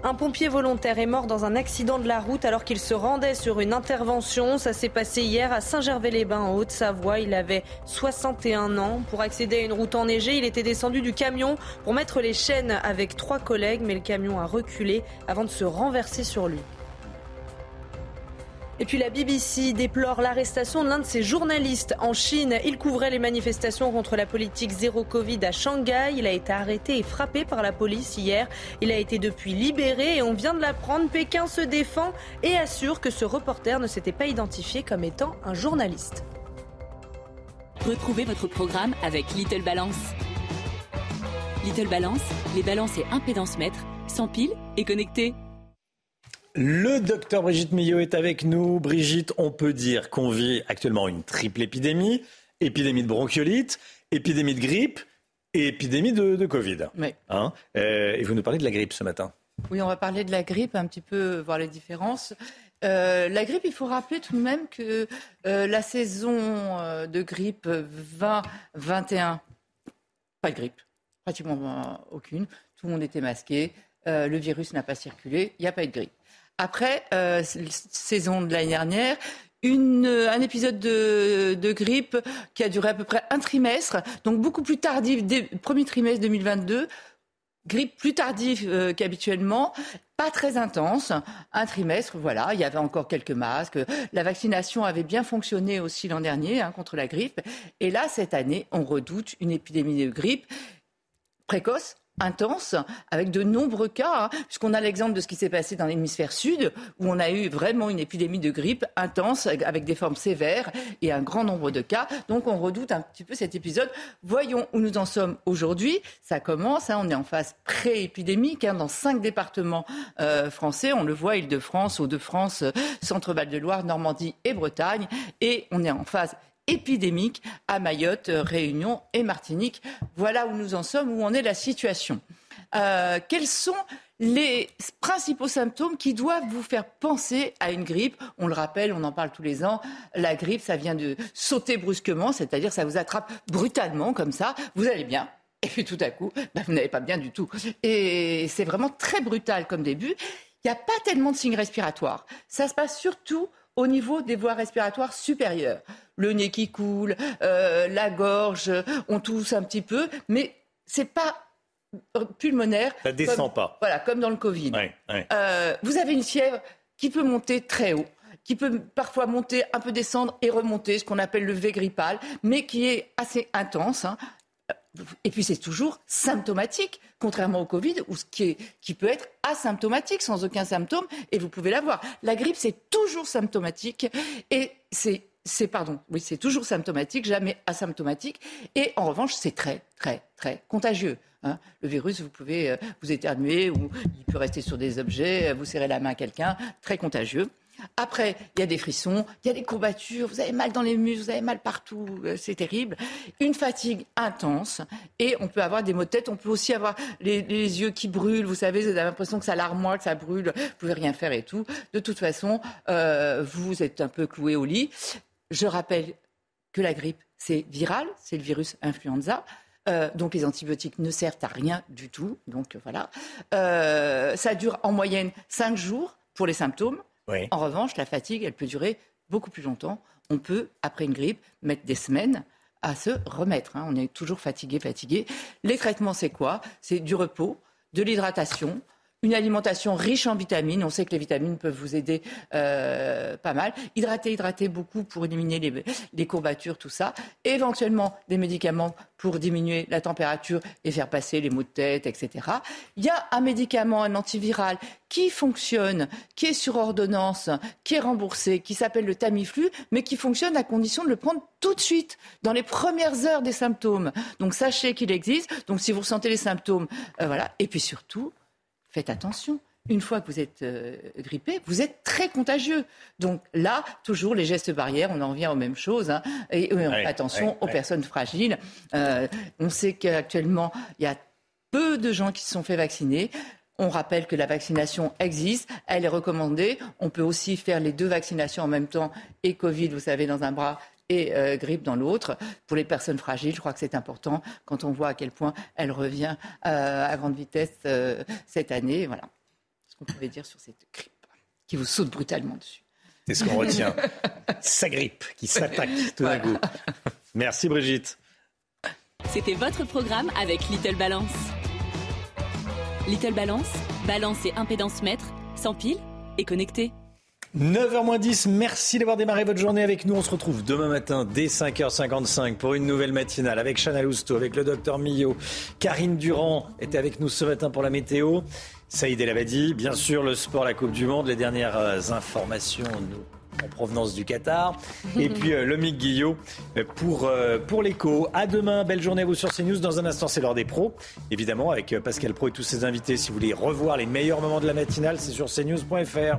Un pompier volontaire est mort dans un accident de la route alors qu'il se rendait sur une intervention. Ça s'est passé hier à Saint-Gervais-les-Bains en Haute-Savoie. Il avait 61 ans. Pour accéder à une route enneigée, il était descendu du camion pour mettre les chaînes avec trois collègues, mais le camion a reculé avant de se renverser sur lui. Et puis la BBC déplore l'arrestation de l'un de ses journalistes en Chine. Il couvrait les manifestations contre la politique zéro Covid à Shanghai. Il a été arrêté et frappé par la police hier. Il a été depuis libéré et on vient de l'apprendre. Pékin se défend et assure que ce reporter ne s'était pas identifié comme étant un journaliste. Retrouvez votre programme avec Little Balance. Little Balance, les balances et impédance mètres, sans pile et connectés. Le docteur Brigitte Millot est avec nous. Brigitte, on peut dire qu'on vit actuellement une triple épidémie. Épidémie de bronchiolite, épidémie de grippe et épidémie de, Covid. Oui. Hein euh, et vous nous parlez de la grippe ce matin. Oui, on va parler de la grippe, un petit peu voir les différences. Euh, la grippe, il faut rappeler tout de même que euh, la saison de grippe 20-21, pas de grippe, pratiquement aucune. Tout le monde était masqué, le virus n'a pas circulé, il n'y a pas eu de grippe. Après, euh, saison de l'année dernière, un épisode de, grippe qui a duré à peu près un trimestre, donc beaucoup plus tardif, premier trimestre 2022. Grippe plus tardive euh, qu'habituellement, pas très intense, un trimestre, voilà, il y avait encore quelques masques, la vaccination avait bien fonctionné aussi l'an dernier hein, contre la grippe, et là, cette année, on redoute une épidémie de grippe précoce, intense, avec de nombreux cas, hein, puisqu'on a l'exemple de ce qui s'est passé dans l'hémisphère sud, où on a eu vraiment une épidémie de grippe intense, avec des formes sévères et un grand nombre de cas. Donc on redoute un petit peu cet épisode. Voyons où nous en sommes aujourd'hui. Ça commence, hein, on est en phase pré-épidémique hein, dans cinq départements euh, français. On le voit, Île-de-France, Hauts-de-France, Centre-Val de Loire, Normandie et Bretagne. Et on est en phase épidémique à Mayotte, Réunion et Martinique. Voilà où nous en sommes, où en est la situation. Euh, quels sont les principaux symptômes qui doivent vous faire penser à une grippe? On le rappelle, on en parle tous les ans. La grippe, ça vient de sauter brusquement, c'est-à-dire ça vous attrape brutalement comme ça. Vous allez bien, et puis tout à coup, ben, vous n'allez pas bien du tout. Et c'est vraiment très brutal comme début. Il n'y a pas tellement de signes respiratoires. Ça se passe surtout au niveau des voies respiratoires supérieures. Le nez qui coule, euh, la gorge, on tousse un petit peu, mais c'est pas pulmonaire. Ça descend pas. Voilà, comme dans le Covid. Euh, vous avez une fièvre qui peut monter très haut qui peut parfois monter, un peu descendre et remonter, ce qu'on appelle le V grippal, mais qui est assez intense. Hein. Et puis c'est toujours symptomatique, contrairement au Covid, ce qui, est, qui peut être asymptomatique, sans aucun symptôme, et vous pouvez l'avoir. La grippe, c'est toujours symptomatique, et c'est c'est pardon, oui, c'est toujours symptomatique, jamais asymptomatique. Et en revanche, c'est très, très, très contagieux. Hein. Le virus, vous pouvez euh, vous éternuer ou il peut rester sur des objets, vous serrez la main à quelqu'un, très contagieux. Après, il y a des frissons, il y a des courbatures, vous avez mal dans les muscles, vous avez mal partout, euh, c'est terrible. Une fatigue intense et on peut avoir des maux de tête, on peut aussi avoir les, yeux qui brûlent, vous savez, vous avez l'impression que ça larmoie, que ça brûle, vous pouvez rien faire et tout. De toute façon, euh, vous êtes un peu cloué au lit. Je rappelle que la grippe, c'est viral, c'est le virus influenza. Euh, donc les antibiotiques ne servent à rien du tout. Donc voilà. ça dure en moyenne cinq jours pour les symptômes. En revanche, la fatigue, elle peut durer beaucoup plus longtemps. On peut, après une grippe, mettre des semaines à se remettre. Hein. On est toujours fatigué, fatigué. Les traitements, c'est quoi? C'est du repos, de l'hydratation, une alimentation riche en vitamines. On sait que les vitamines peuvent vous aider euh, pas mal. Hydrater, hydrater beaucoup pour éliminer les, courbatures, tout ça. éventuellement des médicaments pour diminuer la température et faire passer les maux de tête, etc. Il y a un médicament, un antiviral qui fonctionne, qui est sur ordonnance, qui est remboursé, qui s'appelle le Tamiflu, mais qui fonctionne à condition de le prendre tout de suite, dans les premières heures des symptômes. Donc sachez qu'il existe. Donc si vous ressentez les symptômes, euh, voilà. Et puis surtout, faites attention. Une fois que vous êtes euh, grippé, vous êtes très contagieux. Donc là, toujours les gestes barrières, on en revient aux mêmes choses. Hein. et attention aux personnes fragiles. Euh, on sait qu'actuellement, il y a peu de gens qui se sont fait vacciner. On rappelle que la vaccination existe, elle est recommandée. On peut aussi faire les deux vaccinations en même temps et Covid, vous savez, dans un bras et euh, grippe dans l'autre. Pour les personnes fragiles, je crois que c'est important quand on voit à quel point elle revient euh, à grande vitesse euh, cette année. Voilà ce qu'on pouvait dire sur cette grippe qui vous saute brutalement dessus. C'est ce qu'on retient. Sa grippe qui s'attaque tout d'un coup. Merci Brigitte. C'était votre programme avec Little Balance. Little Balance, balance et impédance mètre, sans pile et connecté. 9h10, merci d'avoir démarré votre journée avec nous. On se retrouve demain matin dès 5h55 pour une nouvelle matinale avec Chana Lousteau, avec le docteur Millot. Karine Durand était avec nous ce matin pour la météo. Saïd El Abadi, bien sûr, le sport, la Coupe du Monde, les dernières euh, informations en provenance du Qatar. Et puis euh, Lomic Guillot euh, pour, pour l'écho. À demain, belle journée à vous sur CNews. Dans un instant, c'est l'heure des pros. Évidemment, avec Pascal Pro et tous ses invités. Si vous voulez revoir les meilleurs moments de la matinale, c'est sur cnews.fr.